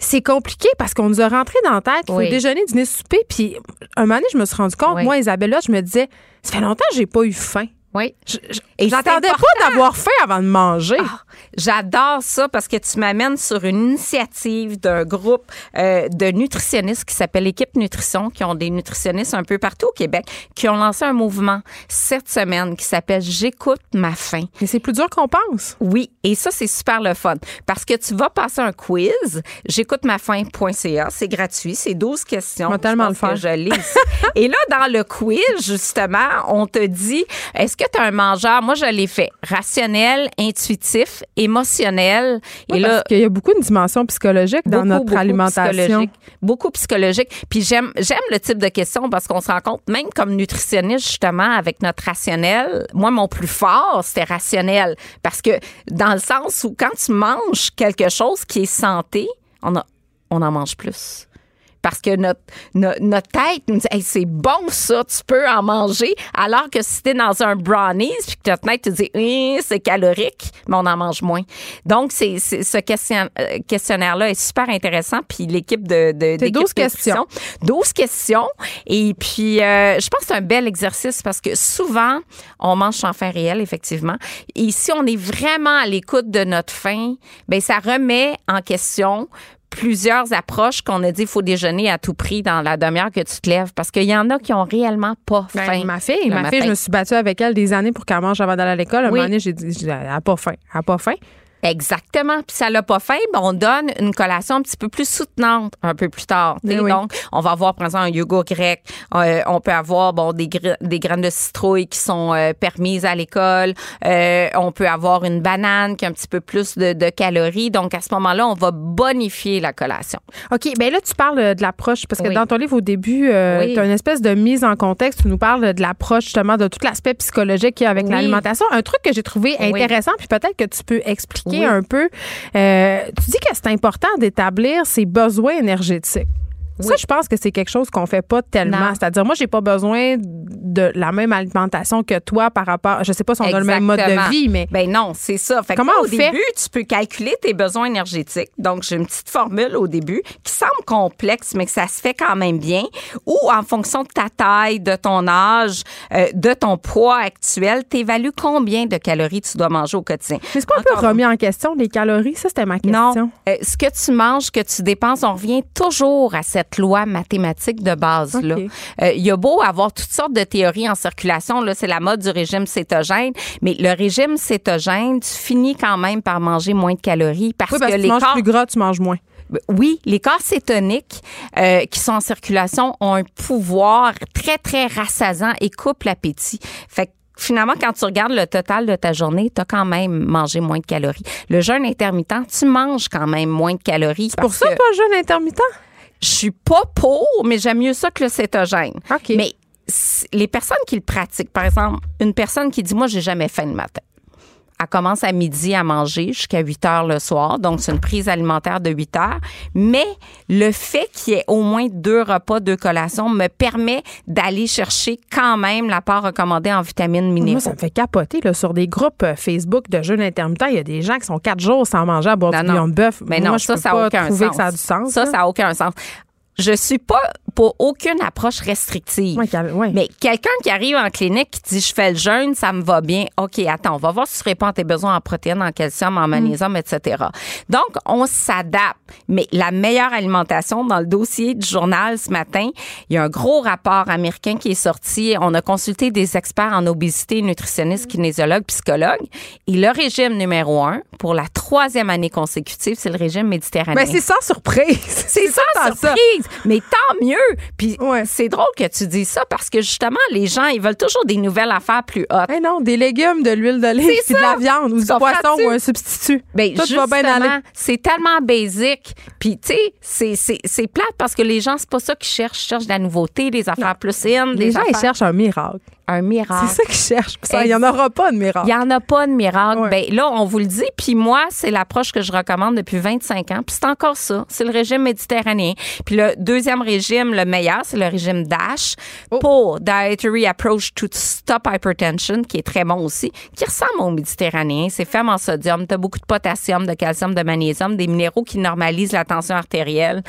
c'est compliqué parce qu'on nous a rentré dans la tête qu'il faut déjeuner, dîner, souper. Puis un moment donné, je me suis rendu compte, moi, Isabella, je me disais, ça fait longtemps que j'ai pas eu faim. Oui. J'attendais pas d'avoir faim avant de manger. Ah, j'adore ça parce que tu m'amènes sur une initiative d'un groupe euh, de nutritionnistes qui s'appelle Équipe Nutrition, qui ont des nutritionnistes un peu partout au Québec, qui ont lancé un mouvement cette semaine qui s'appelle J'écoute ma faim. Et c'est plus dur qu'on pense. Oui, et ça, c'est super le fun parce que tu vas passer un quiz, j'écoute ma faim.ca, c'est gratuit, c'est 12 questions. On tellement le faire. je lis. <laughs> et là, dans le quiz, justement, on te dit, est-ce que tu as un mangeur? Moi, je l'ai fait. Rationnel, intuitif, émotionnel. et là, parce qu'il y a beaucoup de dimensions psychologiques dans notre alimentation. beaucoup psychologique. Puis j'aime, j'aime le type de questions parce qu'on se rend compte, même comme nutritionniste, justement, avec notre rationnel, moi, mon plus fort, c'était rationnel. Parce que dans le sens où quand tu manges quelque chose qui est santé, on, a, on en mange plus parce que notre, notre, tête nous dit c'est bon ça, tu peux en manger. Alors que si t'es dans un brownies puis que notre tête te dit hum, c'est calorique, mais on en mange moins. Donc, c'est, ce question, euh, questionnaire-là est super intéressant. Puis l'équipe de, de 12 questions. 12 questions. Et puis, euh, je pense que c'est un bel exercice parce que souvent, on mange sans faim réel, effectivement. Et si on est vraiment à l'écoute de notre faim, ben ça remet en question plusieurs approches qu'on a dit il faut déjeuner à tout prix dans la demi-heure que tu te lèves parce qu'il y en a qui ont réellement pas ben, faim. ma fille, ma fille, je me suis battue avec elle des années pour qu'elle mange avant d'aller à l'école. À un moment donné, j'ai dit elle n'a pas faim. Elle n'a pas faim. Exactement. Puis ça l'a pas fait, ben on donne une collation un petit peu plus soutenante un peu plus tard. Eh Donc, on va avoir par exemple un yogourt grec. Euh, on peut avoir bon des, des graines de citrouille qui sont euh, permises à l'école. Euh, on peut avoir une banane qui a un petit peu plus de, de calories. Donc à ce moment-là, on va bonifier la collation. Ok. Ben là, tu parles de l'approche parce que dans ton livre au début, tu as une espèce de mise en contexte. Tu nous parles de l'approche justement de tout l'aspect psychologique qu'il y a avec l'alimentation. Un truc que j'ai trouvé intéressant, puis peut-être que tu peux expliquer marqué un peu. Euh, tu dis que c'est important d'établir ses besoins énergétiques. Ça, je pense que c'est quelque chose qu'on fait pas tellement. C'est-à-dire, moi, j'ai pas besoin de la même alimentation que toi par rapport. Je sais pas si on a le même mode de vie, mais. Ben non, c'est ça. Fait Comment au début, tu peux calculer tes besoins énergétiques. Donc, j'ai une petite formule au début qui semble complexe, mais que ça se fait quand même bien. Ou en fonction de ta taille, de ton âge, euh, de ton poids actuel, tu évalues combien de calories tu dois manger au quotidien. Est-ce qu'on peut remis en question les calories? Ça, c'était ma question. Non. Euh, ce que tu manges, que tu dépenses, on revient toujours à cette loi mathématique de base. là. Euh, il y a beau avoir toutes sortes de théories en circulation, là, c'est la mode du régime cétogène, mais le régime cétogène, tu finis quand même par manger moins de calories parce, que, les tu manges plus gras, tu manges moins. Oui, les corps cétoniques euh, qui sont en circulation ont un pouvoir très, très rassasant et coupent l'appétit. Fait finalement, quand tu regardes le total de ta journée, tu as quand même mangé moins de calories. Le jeûne intermittent, tu manges quand même moins de calories. C'est pour ça, toi, jeûne intermittent? Je suis pas pour, mais j'aime mieux ça que le cétogène. Mais les personnes qui le pratiquent, par exemple, une personne qui dit Moi, j'ai jamais faim le matin elle commence à midi à manger jusqu'à 8 heures le soir. Donc, c'est une prise alimentaire de 8 heures. Mais le fait qu'il y ait au moins deux repas, deux collations me permet d'aller chercher quand même la part recommandée en vitamines minéraux. Moi, ça me fait capoter. Là, sur des groupes euh, Facebook de jeûne intermittent, il y a des gens qui sont quatre jours sans manger à boire du bouillon de bœuf. Mais non, ça, ça n'a aucun sens. Que ça a du sens. Ça, ça n'a aucun sens je suis pas pour aucune approche restrictive. Mais quelqu'un qui arrive en clinique qui dit je fais le jeûne, ça me va bien. OK, attends, on va voir si tu réponds à tes besoins en protéines, en calcium, en magnésium, etc. Donc, on s'adapte. Mais la meilleure alimentation, dans le dossier du journal ce matin, il y a un gros rapport américain qui est sorti. On a consulté des experts en obésité, nutritionnistes, kinésiologues, psychologues. Et le régime numéro un, pour la troisième année consécutive, c'est le régime méditerranéen. Mais c'est sans surprise. C'est sans surprise. Mais tant mieux. Puis c'est drôle que tu dis ça parce que justement, les gens, ils veulent toujours des nouvelles affaires plus hautes. Mais non, des légumes, de l'huile d'olive, puis de la viande ou du poisson ou un substitut. Ben, Tout va bien aller. C'est tellement basique. Puis, tu sais, c'est plate parce que les gens, c'est pas ça qu'ils cherchent. Ils cherchent de la nouveauté, des affaires plus saines. Les gens, ils cherchent un miracle un miracle. C'est ça qu'ils cherchent. Il n'y en aura pas de miracle. Il n'y en a pas de miracle. Ben, là, on vous le dit. Puis moi, c'est l'approche que je recommande depuis 25 ans. Puis c'est encore ça. C'est le régime méditerranéen. Puis le deuxième régime, le meilleur, c'est le régime DASH oh. pour Dietary Approach to Stop Hypertension, qui est très bon aussi, qui ressemble au méditerranéen. C'est fait en sodium. Tu as beaucoup de potassium, de calcium, de magnésium, des minéraux qui normalisent la tension artérielle.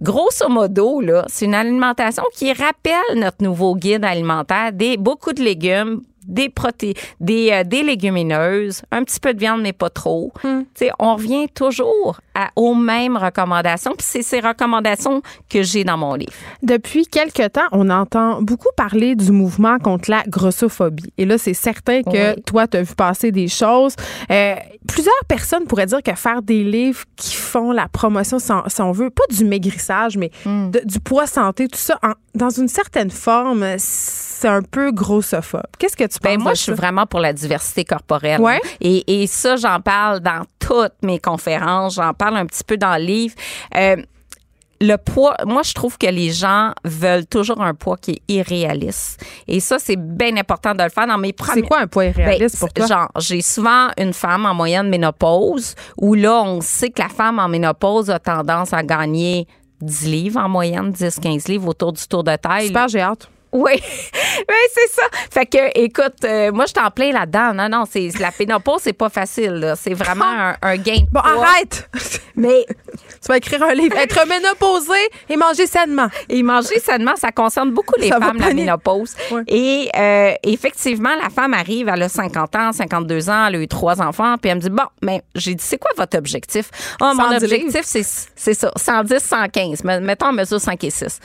Grosso modo, là, c'est une alimentation qui rappelle notre nouveau guide alimentaire, des beaucoup de légumes, des protéines, des, euh, des légumineuses, un petit peu de viande, mais pas trop. Hmm. On revient toujours à, aux mêmes recommandations. Puis c'est ces recommandations que j'ai dans mon livre. Depuis quelque temps, on entend beaucoup parler du mouvement contre la grossophobie. Et là, c'est certain que toi, tu as vu passer des choses. Euh, plusieurs personnes pourraient dire que faire des livres qui font la promotion, si on, veut, pas du maigrissage, mais hmm. du poids santé, tout ça, dans une certaine forme, c'est un peu grossophobe. Qu'est-ce que tu ben moi, je suis vraiment pour la diversité corporelle. Ouais. Et, et ça, j'en parle dans toutes mes conférences. J'en parle un petit peu dans le livre. Euh, le poids, moi, je trouve que les gens veulent toujours un poids qui est irréaliste. Et ça, c'est bien important de le faire dans mes premiers. C'est quoi un poids irréaliste pour toi? Genre, j'ai souvent une femme en moyenne ménopause où là, on sait que la femme en ménopause a tendance à gagner 10 livres en moyenne, 10-15 livres autour du tour de taille. Super, j'ai hâte. <laughs> Oui, oui c'est ça. Fait que, écoute, euh, moi, je t'en plains là-dedans. Non, non, c'est la pénopause, c'est pas facile. C'est vraiment un, un, gain de Bon, arrête! <laughs> Mais tu vas écrire un livre. Être ménopausé et manger sainement. Et manger sainement, ça concerne beaucoup les femmes, la ménopause. Et euh, effectivement, la femme arrive, elle a 50 ans, 52 ans, elle a eu trois enfants, puis elle me dit, bon, mais j'ai dit, c'est quoi votre objectif? Oh, mon objectif, c'est ça, 110, 115. Mettons en mesure 5 et 6.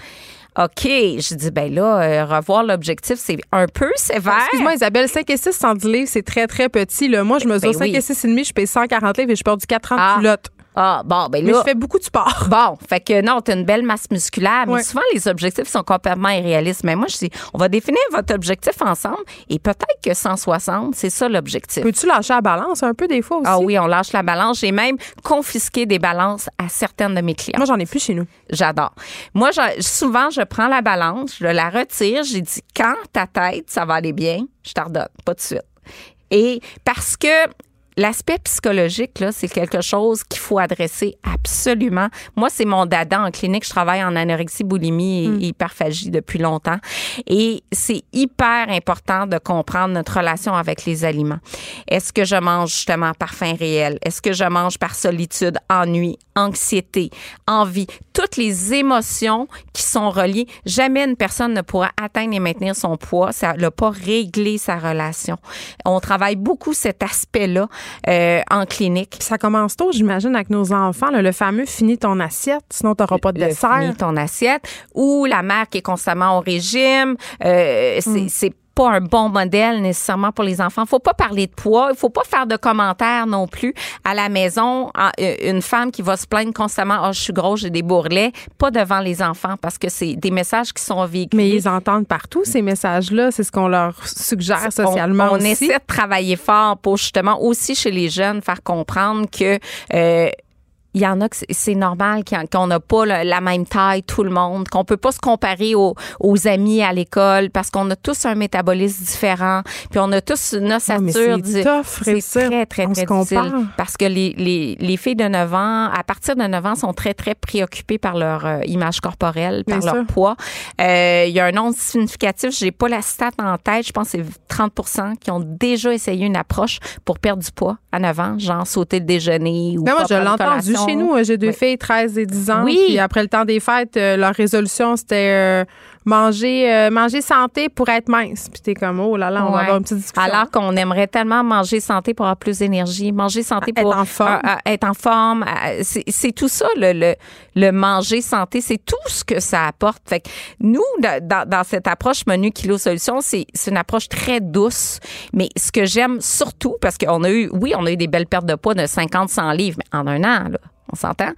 OK. Je dis, ben là, euh, revoir l'objectif, c'est un peu sévère. Excuse-moi, Isabelle, 5 et 6, 110 livres, c'est très, très petit. Là. Moi, je mesure ben 5 et 6 et demi, je paye 140 livres et je porte du 4 ans ah. culotte. Ah, bon, ben là. Mais je fais beaucoup de sport. <laughs> Bon, fait que non, t'as une belle masse musculaire, mais souvent, les objectifs sont complètement irréalistes. Mais moi, je dis, on va définir votre objectif ensemble et peut-être que 160, c'est ça l'objectif. Peux-tu lâcher la balance un peu des fois aussi? Ah oui, on lâche la balance. J'ai même confisqué des balances à certaines de mes clients. Moi, j'en ai plus chez nous. J'adore. Moi, souvent, je prends la balance, je la retire, j'ai dit, quand ta tête, ça va aller bien, je t'ordonne, pas de suite. Et parce que l'aspect psychologique, là, c'est quelque chose qu'il faut adresser absolument. Moi, c'est mon dada en clinique. Je travaille en anorexie, boulimie et mm. hyperphagie depuis longtemps. Et c'est hyper important de comprendre notre relation avec les aliments. Est-ce que je mange justement par faim réel? Est-ce que je mange par solitude, ennui, anxiété, envie? Toutes les émotions qui sont reliées. Jamais une personne ne pourra atteindre et maintenir son poids. Ça n'a pas réglé sa relation. On travaille beaucoup cet aspect-là euh, en clinique. Ça commence tôt, j'imagine, avec nos enfants. le fameux fini ton assiette, sinon tu n'auras pas de dessert. Fini ton assiette. Ou la mère qui est constamment au régime. Euh, c'est mm pas un bon modèle nécessairement pour les enfants. Faut pas parler de poids, il faut pas faire de commentaires non plus à la maison. Euh, une femme qui va se plaindre constamment, oh je suis grosse, j'ai des bourrelets, pas devant les enfants parce que c'est des messages qui sont véhiculés. Mais ils entendent partout ces messages-là, c'est ce qu'on leur suggère socialement on, on essaie de travailler fort pour justement aussi chez les jeunes faire comprendre que euh, il y en a que c'est normal qu'on n'a pas la même taille tout le monde, qu'on peut pas se comparer aux, amis à l'école parce qu'on a tous un métabolisme différent, puis on a tous une ossature. c'est très, très, très, difficile. Parce que les, les, les, filles de 9 ans, à partir de 9 ans, sont très, très préoccupées par leur euh, image corporelle, par leur poids. Euh, il y a un nombre significatif, j'ai pas la stat en tête, je pense que c'est 30 qui ont déjà essayé une approche pour perdre du poids 9 ans, genre sauter le déjeuner ou Mais moi, je l'ai chez nous. J'ai deux filles, 13 et 10 ans. Oui. Puis après le temps des fêtes, euh, leur résolution, c'était euh, manger, euh, manger santé pour être mince. Puis t'es comme, oh là là, on va avoir une petite discussion. Alors qu'on aimerait tellement manger santé pour avoir plus d'énergie, manger santé pour être en forme. être en forme. C'est tout ça, le, le, le manger santé. C'est tout ce que ça apporte. Fait que nous, dans, dans cette approche menu kilo solution, c'est une approche très douce. Mais ce que j'aime surtout, parce qu'on a eu, oui, on a eu des belles pertes de poids de 50, 100 livres, mais en un an, là. On s'entend?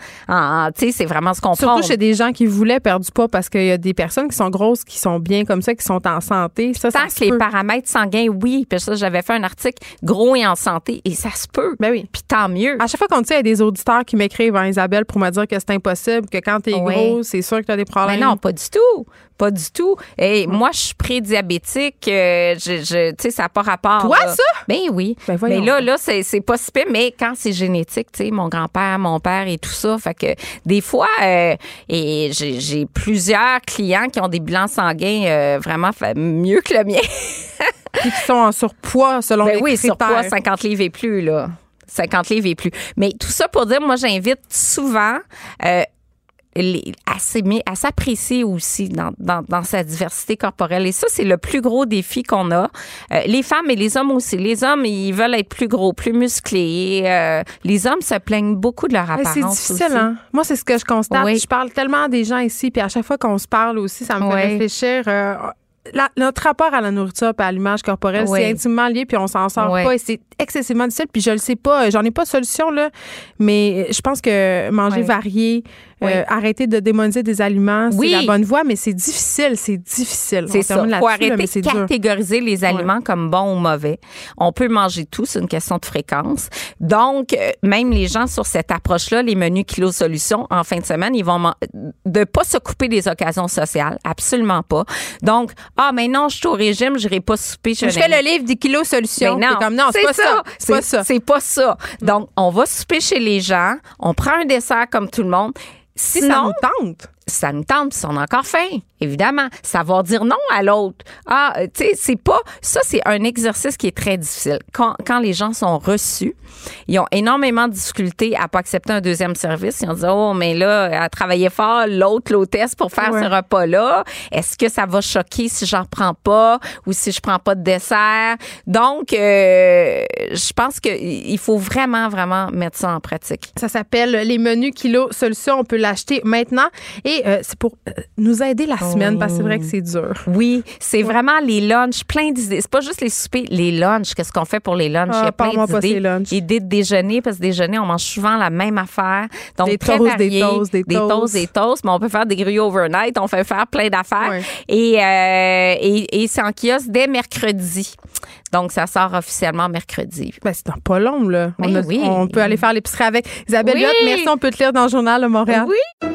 Tu sais, c'est vraiment ce qu'on Surtout chez des gens qui voulaient perdre du poids parce qu'il y a des personnes qui sont grosses, qui sont bien comme ça, qui sont en santé. Ça, Tant que les paramètres sanguins, oui. Puis ça, j'avais fait un article gros et en santé et ça se peut. Ben oui. Puis tant mieux. À chaque fois qu'on dit, il y a des auditeurs qui m'écrivent, hein, Isabelle, pour me dire que c'est impossible, que quand t'es es gros, c'est sûr que tu as des problèmes. Mais non, pas du tout. Pas du tout. Et moi, je suis prédiabétique. Euh, je, je tu sais, ça n'a pas rapport. Toi, ça? Ben oui. Ben mais là, là, c'est, c'est pas si Mais quand c'est génétique, tu sais, mon grand-père, mon père et tout ça, fait que des fois, euh, et j'ai, j'ai plusieurs clients qui ont des bilans sanguins euh, vraiment mieux que le mien. <laughs> qui sont en surpoids selon ben les oui, surpoids 50 livres et plus là. 50 livres et plus. Mais tout ça pour dire, moi, j'invite souvent euh, à s'apprécier aussi dans, dans, dans, sa diversité corporelle. Et ça, c'est le plus gros défi qu'on a. Euh, les femmes et les hommes aussi. Les hommes, ils veulent être plus gros, plus musclés. Euh, les hommes se plaignent beaucoup de leur apparence. C'est difficile, hein? Moi, c'est ce que je constate. Je parle tellement des gens ici, puis à chaque fois qu'on se parle aussi, ça me fait réfléchir. Euh, notre rapport à la nourriture et à l'image corporelle, c'est intimement lié, puis on s'en sort pas. Et c'est excessivement difficile, puis je le sais pas. J'en ai pas de solution, là. Mais je pense que manger varié, euh, arrêter de démoniser des aliments, c'est la bonne voie, mais c'est difficile, c'est difficile. C'est ça. Il faut arrêter de catégoriser les aliments comme bons ou mauvais. On peut manger tout, c'est une question de fréquence. Donc, euh, même les gens sur cette approche-là, les menus kilo solutions, en fin de semaine, ils vont de pas se couper des occasions sociales, absolument pas. Donc, ah, mais non, je suis au régime, je n'irai pas souper. Je, fais le livre des kilos solutions. non, comme non, c'est pas ça. C'est pas ça. C'est pas ça. Donc, on va souper chez les gens, on prend un dessert comme tout le monde. Sinon, ça nous tente ça nous tente, puis on a encore faim, évidemment. Savoir dire non à l'autre. Ah, tu sais, c'est pas. Ça, c'est un exercice qui est très difficile. Quand, quand les gens sont reçus, ils ont énormément de difficultés à pas accepter un deuxième service. Ils ont dit, oh, mais là, à travailler fort, l'autre, l'hôtesse, pour faire ce repas-là. Est-ce que ça va choquer si j'en prends pas ou si je prends pas de dessert? Donc, euh, je pense qu'il faut vraiment, vraiment mettre ça en pratique. Ça s'appelle les menus kilo solution. On peut l'acheter maintenant. Et euh, c'est pour euh, nous aider la semaine, parce que c'est vrai que c'est dur. Oui, c'est vraiment les lunchs, plein d'idées. C'est pas juste les soupers, les lunchs. Qu'est-ce qu'on fait pour les lunchs? Ah, Il y a plein d'idées. Idées de déjeuner, parce que déjeuner, on mange souvent la même affaire. Donc, des très toasts, des toasts, des toasts. Des toasts, mais on peut faire des grillés overnight. On fait faire plein d'affaires. Et, euh, et, et c'est en kiosque dès mercredi. Donc, ça sort officiellement mercredi. Ben, c'est pas long, là. Ben on, on peut aller faire l'épicerie avec. Isabelle oui. merci. On peut te lire dans le journal de Montréal. Oui.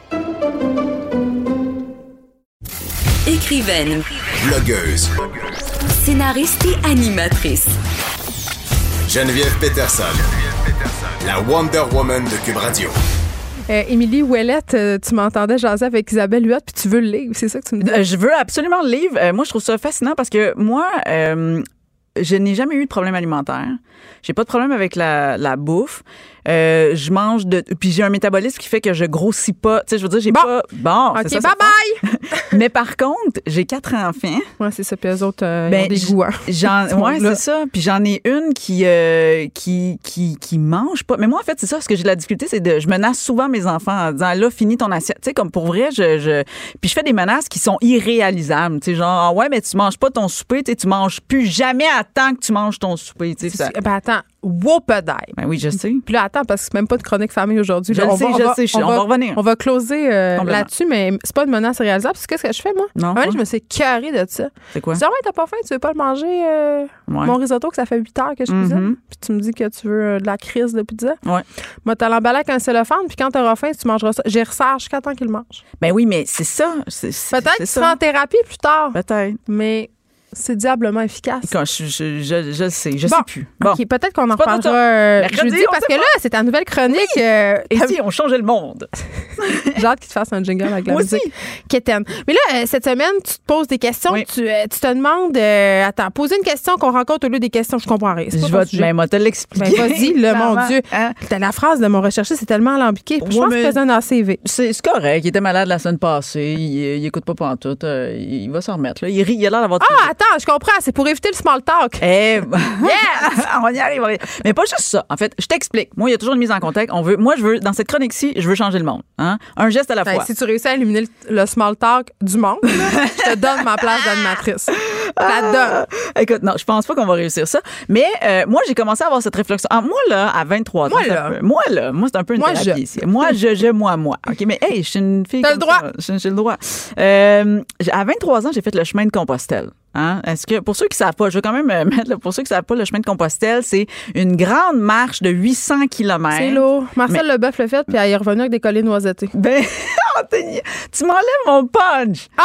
Écrivaine, Blogueuse. scénariste et animatrice. Geneviève Peterson. La Wonder Woman de Cube Radio. Euh, Émilie Ouellette, euh, tu m'entendais jaser avec Isabelle Huot, puis tu veux le livre, c'est ça que tu me dis? Euh, je veux absolument le livre. Euh, moi, je trouve ça fascinant parce que moi, euh, je n'ai jamais eu de problème alimentaire. J'ai pas de problème avec la, la bouffe. Euh, je mange de. Puis j'ai un métabolisme qui fait que je grossis pas. Tu sais, je veux dire, j'ai Bon. pas. Bon. OK, ça, c'est bye-bye! ça. <laughs> Mais par contre, j'ai quatre enfants. Ouais, c'est ça, puis eux autres, euh, ils Ben, ont des j- goûts. hein. <laughs> Ouais, c'est ça. Puis j'en ai une qui, euh, qui, qui, qui mange pas. Mais moi, en fait, c'est ça. Ce que j'ai de la difficulté, c'est de, je menace souvent mes enfants en disant, là, finis ton assiette. Tu sais, comme pour vrai, je, je, puis je fais des menaces qui sont irréalisables. Tu sais, genre, ah ouais, mais tu manges pas ton souper. Tu sais, tu manges plus jamais à temps que tu manges ton souper. Tu sais, ça- Ben attends, whoop-a-die. Ben oui, je sais. Puis là, attends, parce que c'est même pas de chronique famille aujourd'hui. Je là. le sais, va- je le sais, on va revenir. On va closer euh, là-dessus, mais c'est pas une menace réalisable. Parce que qu'est-ce que je fais, moi? Non. Je me suis carré de ça. C'est quoi? Je dis, ah ouais, t'as pas faim, tu veux pas le manger, euh, Ouais. mon risotto, que ça fait 8 heures que je cuisine? Mhm. Puis tu me dis que tu veux euh, de la crise de pizza? Ouais. Moi, t'as l'emballé avec un cellophane, puis quand t'auras faim, tu mangeras ça. J'y resserre jusqu'à temps qu'il mange. Ben oui, mais c'est ça. Peut-être tu seras en thérapie plus tard, Peut-être. mais c'est diablement efficace. Quand je, je, je, sais. Je Bon. sais plus. Bon. Peut-être qu'on en reparlera euh, jeudi, parce que là, c'est ta nouvelle chronique. euh, Et si on changeait le monde? <laughs> J'ai hâte qu'il te fasse un jingle avec la Moi musique. aussi. Mais là, euh, cette semaine, tu te poses des questions. Oui. Tu, tu te demandes... euh, attends, poser une question qu'on rencontre au lieu des questions. Je comprends rien. Je vais, ben, te Ben, l'expliquer. vas-y, le mon. Dieu. Hein? La phrase de mon recherché, c'est tellement alambiqué. Je pense tu faisais un ACV. C'est correct. Il était malade la semaine passée. Il, il écoute pas pantoute. Euh, il va s'en remettre. Là. Il rit. Il a l'air d'avoir... Ah, attends, je comprends. C'est pour éviter le small talk. Eh, <laughs> <laughs> on y arrive. on y arrive. Mais pas juste ça. En fait, je t'explique. Moi, il y a toujours une mise en contexte. On veut, moi, je veux, dans cette chronique-ci, je veux changer le monde. Hein? Un geste à la Ben, fois. si tu réussis à éliminer le, le small talk du monde, je te donne ma place d'animatrice. Donne. Écoute, non, je pense pas qu'on va réussir ça. Mais euh, moi, j'ai commencé à avoir cette réflexion. Ah, moi, là, à 23 ans, Moi, c'est un là. peu- moi, là, moi, c'est un peu une Moi, thérapie je. ici. Moi, je, je, moi, moi. OK, mais hey, je suis une fille T'as le droit. J'ai le droit. Euh, à 23 ans, j'ai fait le chemin de Compostelle. Hein? Est-ce que pour ceux qui savent pas, je veux quand même <laughs> mettre là, pour ceux qui savent pas, le chemin de Compostelle, c'est une grande marche de 800 km. C'est lourd. Marcel Leboeuf l'a fait, puis elle est revenue avec des collets noisettés. Ben, <laughs> Anthony, tu m'enlèves mon punch. Ah!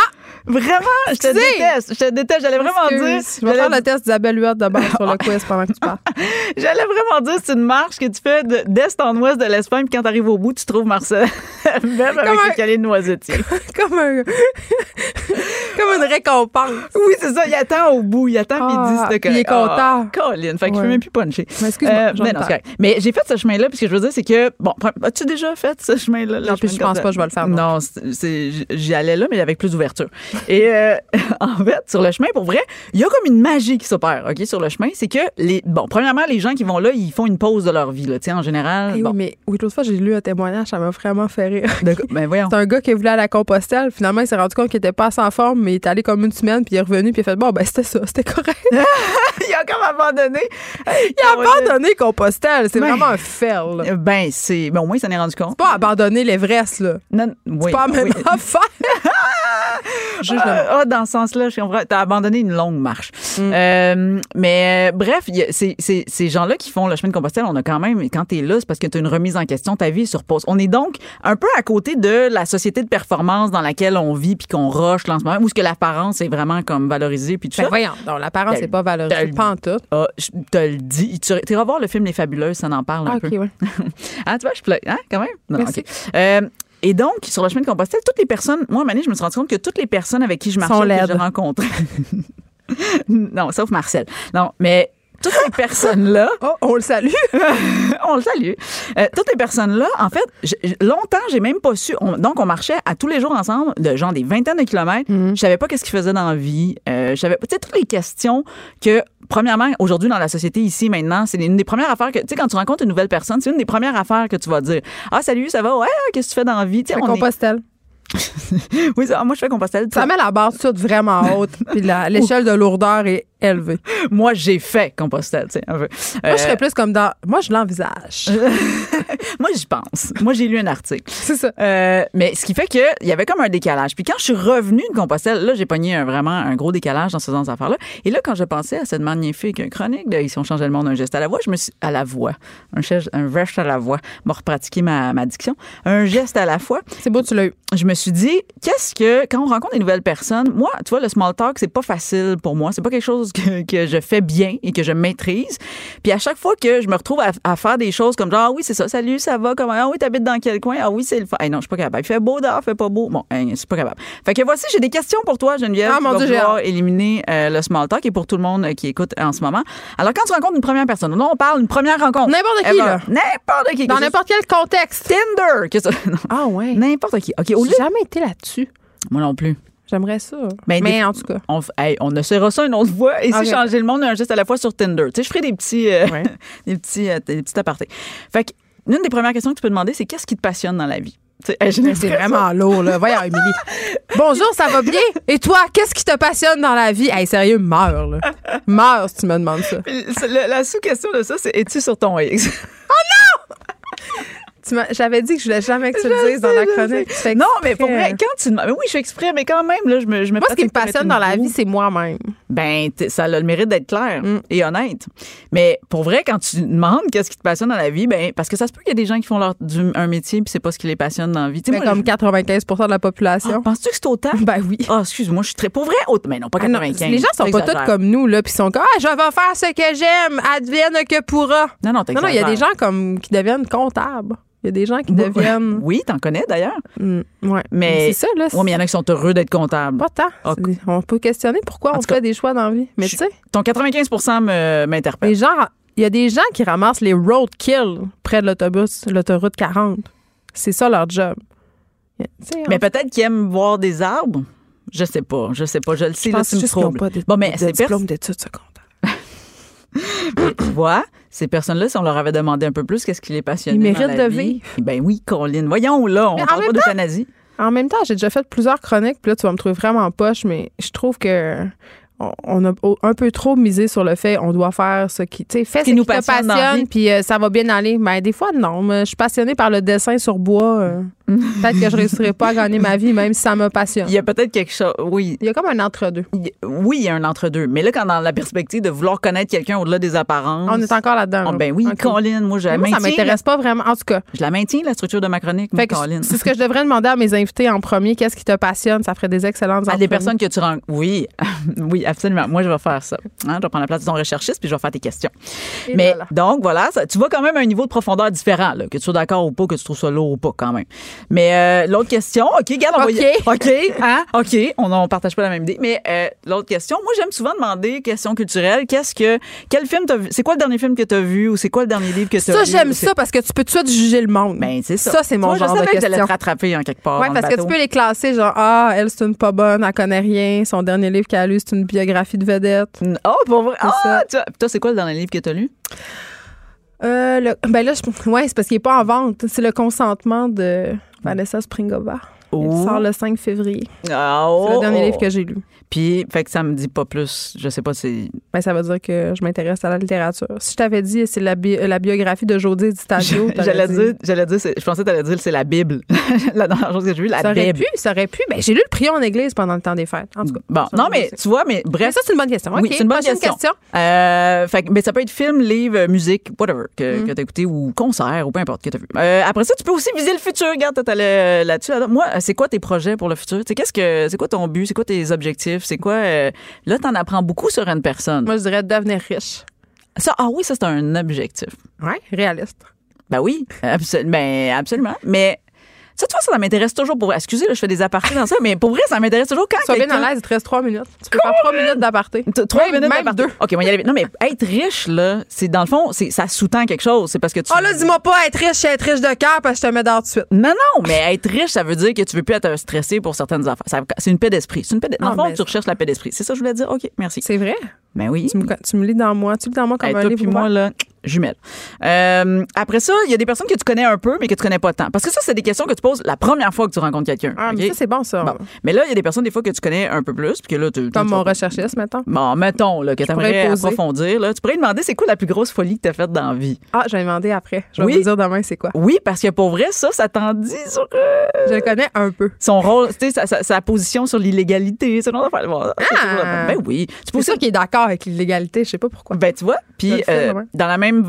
Vraiment, je te déteste. Je te déteste. J'allais vraiment dire. Je vais faire le test d'Isabelle Huot d'abord <laughs> sur le quiz pendant que tu parles. <laughs> J'allais vraiment dire, c'est une marche que tu fais de- d'est en ouest de l'Espagne, puis quand t'arrives au bout, tu trouves Marcel <laughs> même avec un- calés de noisetier. Comme un... Comme une récompense. Oui, c'est ça. Il attend au bout. Il attend, puis il dit Ah, c'est il est content. Colin. Fait que je peux même plus puncher. Mais excuse-moi, Euh, mais, j'ai fait ce chemin-là, puis ce que je veux dire, c'est que, bon, as-tu déjà fait ce chemin-là? Non, puis je pense pas que je vais le faire, non. C'est- c'est- j'y allais là, mais avec plus d'ouverture. Et euh, <laughs> en fait, sur le chemin, pour vrai, il y a comme une magie qui s'opère, OK, sur le chemin. C'est que, les bon, premièrement, les gens qui vont là, ils font une pause de leur vie, là, tu sais, en général. Eh bon, Oui, mais oui, l'autre fois, j'ai lu un témoignage, ça m'a vraiment fait rire. de- ben voyons. <laughs> C'est un gars qui voulait à la Compostelle. Finalement, il s'est rendu compte qu'il était pas en forme, mais il est allé comme une semaine, puis il est revenu, puis il a fait bon, ben c'était ça, c'était correct. <laughs> il a comme abandonné. il a abandonné Compostelle. C'est Ben, vraiment un fail. là. Ben, c'est. Ben, au moins, il s'en est rendu compte. Pas abandonner l'Everest, là. Non, oui, pas la même oui. <laughs> affaire. Ah, dans ce sens-là. T'as abandonné une longue marche. Mm. Euh, mais euh, bref, y a- c'est- c'est- ces gens-là qui font le chemin de Compostelle, on a quand même, quand t'es là, c'est parce que t'as une remise en question, ta vie est sur pause. On est donc un peu à côté de la société de performance dans laquelle on vit puis qu'on rush là, en ce moment, où ce que l'apparence est vraiment comme valorisée puis tout Ben ça. voyons, donc l'apparence Ben, n'est pas valorisée, ben, pas en tout. Ah, je te le dis. Tu iras voir le film Les Fabuleuses, ça en parle un Ah, peu. Ouais. <laughs> Ah, tu vois, je plais. Hein, quand même? Non, Merci. OK. Euh, et donc, sur le chemin de Compostelle, toutes les personnes, moi, donné, je me suis rendu compte que toutes les personnes avec qui je marchais, que laides. j'ai rencontrées. <laughs> non, sauf Marcel. Non, mais toutes les personnes-là, <laughs> Oh, on le salue. <laughs> on le salue. Euh, toutes les personnes-là, en fait, j- j- longtemps, j'ai même pas su. on- donc, on marchait à tous les jours ensemble, de genre des vingtaines de kilomètres. Mhm. Je savais pas qu'est-ce qu'ils faisaient dans la vie. Euh, je savais, tu sais, toutes les questions que, premièrement, aujourd'hui dans la société ici maintenant, c'est une des premières affaires que, tu sais, quand tu rencontres une nouvelle personne, c'est une des premières affaires que tu vas dire. Ah, salut, ça va? Ouais, qu'est-ce que tu fais dans la vie? Tu sais, on est- Compostelle. <laughs> Oui, ça- moi, je fais Compostelle. Ça met la barre toute vraiment haute, puis l'échelle de lourdeur est élevé. <laughs> moi, j'ai fait Compostelle, tu sais, un peu. Moi, je serais plus comme dans. Moi, je l'envisage. <laughs> moi, j'y pense. Moi, j'ai lu un article. C'est ça. Euh, mais ce qui fait qu'il y avait comme un décalage. Puis quand je suis revenue de Compostelle, là, j'ai pogné un, vraiment un gros décalage dans ce genre d'affaires-là. Et là, quand je pensais à cette magnifique chronique de Ici, on changeait le monde, un geste à la voix, je me suis. à la voix. Un, geste, un geste à la voix. M'a repratiqué ma, ma diction. Un geste à la fois. C'est beau, tu l'as eu. Je me suis dit, qu'est-ce que. Quand on rencontre des nouvelles personnes, moi, tu vois, le small talk, c'est pas facile pour moi. C'est pas quelque chose que, que, je fais bien et que je maîtrise. Puis à chaque fois que je me retrouve à, faire des choses comme genre, ah oui, c'est ça, salut, ça va, comment, ah oui, t'habites dans quel coin, ah oui, c'est le. non, je suis pas capable. Il fait beau dehors, fait pas beau. Bon, hein, je suis pas capable. Fait que voici, j'ai des questions pour toi, Geneviève. Ah, mon Dieu, pouvoir éliminer euh, le small talk et pour tout le monde qui écoute en ce moment. Alors, quand tu rencontres une première personne, là, on parle d'une première rencontre. N'importe qui, là. N'importe qui. Dans n'importe quel contexte. Tinder. <laughs> Ah, ouais. N'importe qui. OK, J'ai jamais été là-dessus. Moi non plus. J'aimerais ça. Ben, mais en tout cas. On, on essaiera ça une autre fois. Et si changer le monde un geste à la fois sur Tinder. Tu sais, je ferai des petits, euh, <laughs> des petits, euh, des petits apartés. Fait que, une des premières questions que tu peux demander, c'est qu'est-ce qui te passionne dans la vie? C'est vraiment lourd, là. Voyons, Émilie. <laughs> Bonjour, ça va bien? Et toi, qu'est-ce qui te passionne dans la vie? Hey, sérieux, meurs, là. Meurs si tu me demandes ça. la sous-question de ça, c'est es-tu sur ton X? Oh non! <laughs> J'avais dit que je voulais jamais que tu le dises dans la chronique. Non, mais pour vrai, quand tu mais oui, je fais exprès, mais quand même, là, je me, je me Moi, ce qui me passionne dans la vie, c'est moi-même. Ben, ça a le mérite d'être clair mm. et honnête. Mais pour vrai, quand tu demandes qu'est-ce qui te passionne dans la vie, ben, parce que ça se peut qu'il y a des gens qui font leur, un métier puis c'est pas ce qui les passionne dans la vie. Mais comme 95 de la population. Ah, penses-tu que c'est autant? <laughs> Ben oui. Ah, excuse-moi, je suis très. Pour vrai, mais non, pas 95. Ah les gens sont pas tous comme nous, là, puis sont comme, ah, je vais faire ce que j'aime, advienne que pourra. Non, non, Non, non, il y a des gens comme, qui deviennent comptables. Il y a des gens qui deviennent. <laughs> Oui, t'en connais d'ailleurs. Mm, ouais. Mais, c'est ça, là. Oui, mais il y en a qui sont heureux d'être comptables. Pas tant. On peut questionner pourquoi on fait des choix dans la vie. Mais tu sais. Ton 95 m'interpelle. Les gens, il y a des gens qui ramassent les roadkill près de l'autobus, l'autoroute 40. C'est ça leur job. mais peut-être qu'ils aiment voir des arbres. Je sais pas. Je sais pas. Je le sais, là, c'est Pas bon, mais c'est diplôme d'études secondaires. <laughs> tu vois, ces personnes-là, si on leur avait demandé un peu plus, qu'est-ce qui les passionne Ils méritent de vivre. Ben oui, Colline. Voyons, là, on parle pas d'euthanasie. En même temps, j'ai déjà fait plusieurs chroniques, puis là, tu vas me trouver vraiment poche, mais je trouve que on a un peu trop misé sur le fait on doit faire ce qui tu sais fais ce qui, nous passionne, puis euh, ça va bien aller mais des fois non je suis passionnée par le dessin sur bois euh. <laughs> peut-être que je réussirais pas à gagner ma vie même si ça me passionne. Il y a peut-être quelque chose oui. Il y a comme un entre-deux. Oui il y a un entre-deux. Mais là quand dans la perspective de vouloir connaître quelqu'un au-delà des apparences on est encore là-dedans oh, ben oui Colin moi je moi, ça m'intéresse pas vraiment en tout cas. Je la maintiens la structure de ma chronique Colin. c'est ce que je devrais demander à mes invités en premier. Qu'est-ce qui te passionne? Ça ferait des excellentes à des personnes que tu rencontres. Oui <laughs> oui absolument. Moi je vais faire ça. Hein? Je vais prendre la place de ton recherchiste puis je vais faire tes questions. Mais donc, voilà, tu vois quand même un niveau de profondeur différent, là, que tu sois d'accord ou pas, que tu trouves ça lourd ou pas, quand même. Mais euh, l'autre question, OK, regarde, on OK. <laughs> OK, hein? OK, on ne partage pas la même idée. Mais euh, l'autre question, moi, j'aime souvent demander, question culturelle, qu'est-ce que. Quel film t'as vu? C'est quoi le dernier film que tu as vu ou c'est quoi le dernier livre que tu as vu? Ça, j'aime ça parce que tu peux tout de suite juger le monde. Ben, c'est ça. Ça, c'est mon genre de question. Je savais que te rattraper en quelque part. Oui, parce que tu peux les classer, genre, ah, elle, c'est une pas bonne, elle connaît rien. Son dernier livre qu'elle a lu, c'est une biographie de vedette. Oh, pour vrai? Ah, toi, c'est quoi le dernier livre que tu as lu? Euh, ben là, je, <laughs> ouais, c'est parce qu'il n'est pas en vente. C'est le consentement de Vanessa Springova. Il sort le 5 février. Ah, c'est le dernier livre que j'ai lu. Puis, fait que ça me dit pas plus. Je sais pas si. Ben, ça veut dire que je m'intéresse à la littérature. Si je t'avais dit c'est la, la, biographie de Jodie Di j'allais dire, j'allais dire, je pensais que t'allais dire c'est la Bible. <laughs> la dernière chose que j'ai vue, la ça Bible. Aurait pu, ça aurait pu. Ben, j'ai lu le prion en église pendant le temps des fêtes. En tout cas. Bon, non, mais tu vois, mais bref. ça, c'est une bonne question. Oui, c'est une bonne question. Euh, fait mais ça peut être film, livre, musique, whatever, que, mm. que t'as écouté ou concert ou peu importe que t'as vu. Euh, après ça, tu peux aussi viser le futur. Regarde, t'allais là-dessus. Moi, c'est quoi tes projets pour le futur? Tu qu'est-ce que, c'est quoi ton but? C'est quoi tes objectifs? C'est quoi, euh, Là, tu en apprends beaucoup sur une personne. Moi, je dirais devenir riche. Ça, ah oui, ça, c'est un objectif. Oui, réaliste. Ben oui. Ben, absolument. Mais ça, tu vois, ça, m'intéresse toujours pour. Excusez, là, je fais des apartés dans ça, mais pour vrai, ça m'intéresse toujours quand. Sois bien à l'aise, il te reste trois minutes. Tu peux faire trois minutes d'aparté. Trois minutes d'aparté. OK, moi, y aller. Non, mais être riche, là, c'est dans le fond, c'est, ça sous-tend quelque chose. C'est parce que tu. Oh là, dis-moi pas être riche, c'est être riche de cœur parce que je te mets dans tout de suite. Non, non, mais être riche, ça veut dire que tu veux plus être stressé pour certaines affaires. c'est une paix d'esprit. C'est une paix Dans le fond, tu recherches la paix d'esprit. C'est ça que je voulais dire? OK, merci. C'est vrai? Ben oui. Tu me, tu me lis dans moi. Tu lis dans moi comme un livre. Puis moi, là, jumelles. Euh, après ça, il y a des personnes que tu connais un peu, mais que tu connais pas tant. Parce que ça, c'est des questions que tu poses la première fois que tu rencontres quelqu'un. Ah, mais ça, c'est bon, ça. Mais là, il y a des personnes, des fois, que tu connais un peu plus. Puis que là, tu, Comme mon recherchiste, mettons. Bon, mettons, là, que tu aimerais approfondir. Là. Tu pourrais demander c'est quoi la plus grosse folie que tu as faite dans la vie? Ah, je vais demander après. Je vais vous dire demain c'est quoi. Oui, parce que pour vrai, ça, ça t'en dit sur. Euh, je le connais un peu. Son rôle, tu sais, sa, position sur l'illégalité. C'est ah! Ben oui. Tu peux sûr qu'il est d'accord avec l'illégalité, je sais pas pourquoi. Ben tu vois. Puis euh, dans la même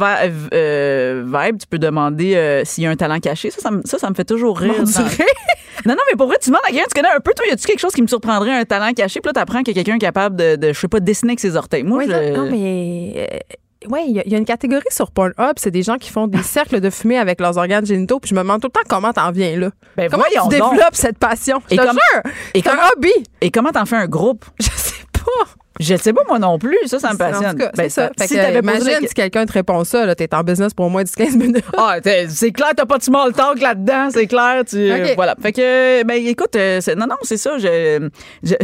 euh, vibe, tu peux demander s'il y a un talent caché. Ça, ça, me fait toujours rire. <laughs> non, non, mais pour vrai, tu demandes à quelqu'un, tu connais un peu, toi, y a-tu quelque chose qui me surprendrait, un talent caché? Puis là, t'apprends qu'il y a quelqu'un capable de, de, je sais pas, dessiner avec ses orteils. Moi, je... Non, mais oui, il y, a une catégorie sur Pornhub, c'est des gens qui font des cercles de fumée avec leurs organes génitaux, puis je me demande tout le temps comment t'en viens là. Ben comment tu développes cette passion? Je et te jure, c'est un hobby. Et comment t'en fais un groupe? Je sais pas. <laughs> Je sais pas, moi non plus. Ça, ça me passionne. Ben, c'est ça. si que, imagine si quelqu'un te répond ça, t'es en business pour au moins 10-15 minutes. ah, c'est clair, t'as pas de small talk là-dedans. C'est clair. Tu, voilà. Fait que, ben, écoute, euh, non, non, c'est ça. Je, je,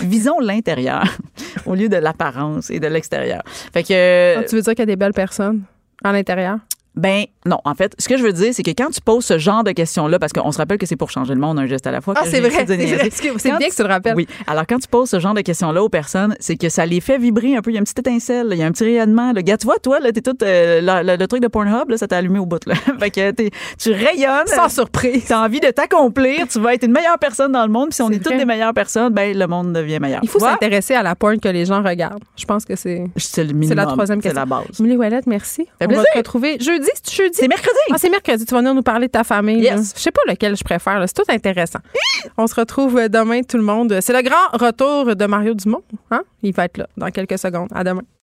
<laughs> visons l'intérieur au lieu de l'apparence et de l'extérieur. Fait que. Ah, tu veux dire qu'il y a des belles personnes à l'intérieur? Ben non, en fait, ce que je veux dire, c'est que quand tu poses ce genre de questions-là, parce qu'on se rappelle que c'est pour changer le monde, un geste à la fois. Ah, c'est vrai. C'est bien que tu le rappelles. Oui. Alors, quand tu poses ce genre de questions-là aux personnes, c'est que ça les fait vibrer un peu. Il y a une petite étincelle, il y a un petit rayonnement. Le gars, tu vois, toi, là, t'es tout. Euh, le, truc de Pornhub, là, ça t'a allumé au bout, là. <laughs> fait que tu rayonnes. Sans surprise. T'as envie de t'accomplir. Tu vas être une meilleure personne dans le monde. Puis si on est, toutes des meilleures personnes, ben, le monde devient meilleur. Il faut s'intéresser à la porn que les gens regardent. Je pense que c'est. C'est la troisième question. C'est la base. Millie merci. On va se retrouver jeudi. Jeudi? C'est mercredi. Ah, c'est mercredi. Tu vas venir nous parler de ta famille. Yes. Je sais pas lequel je préfère. C'est tout intéressant. On se retrouve demain, tout le monde. C'est le grand retour de Mario Dumont. Hein? Il va être là dans quelques secondes. À demain.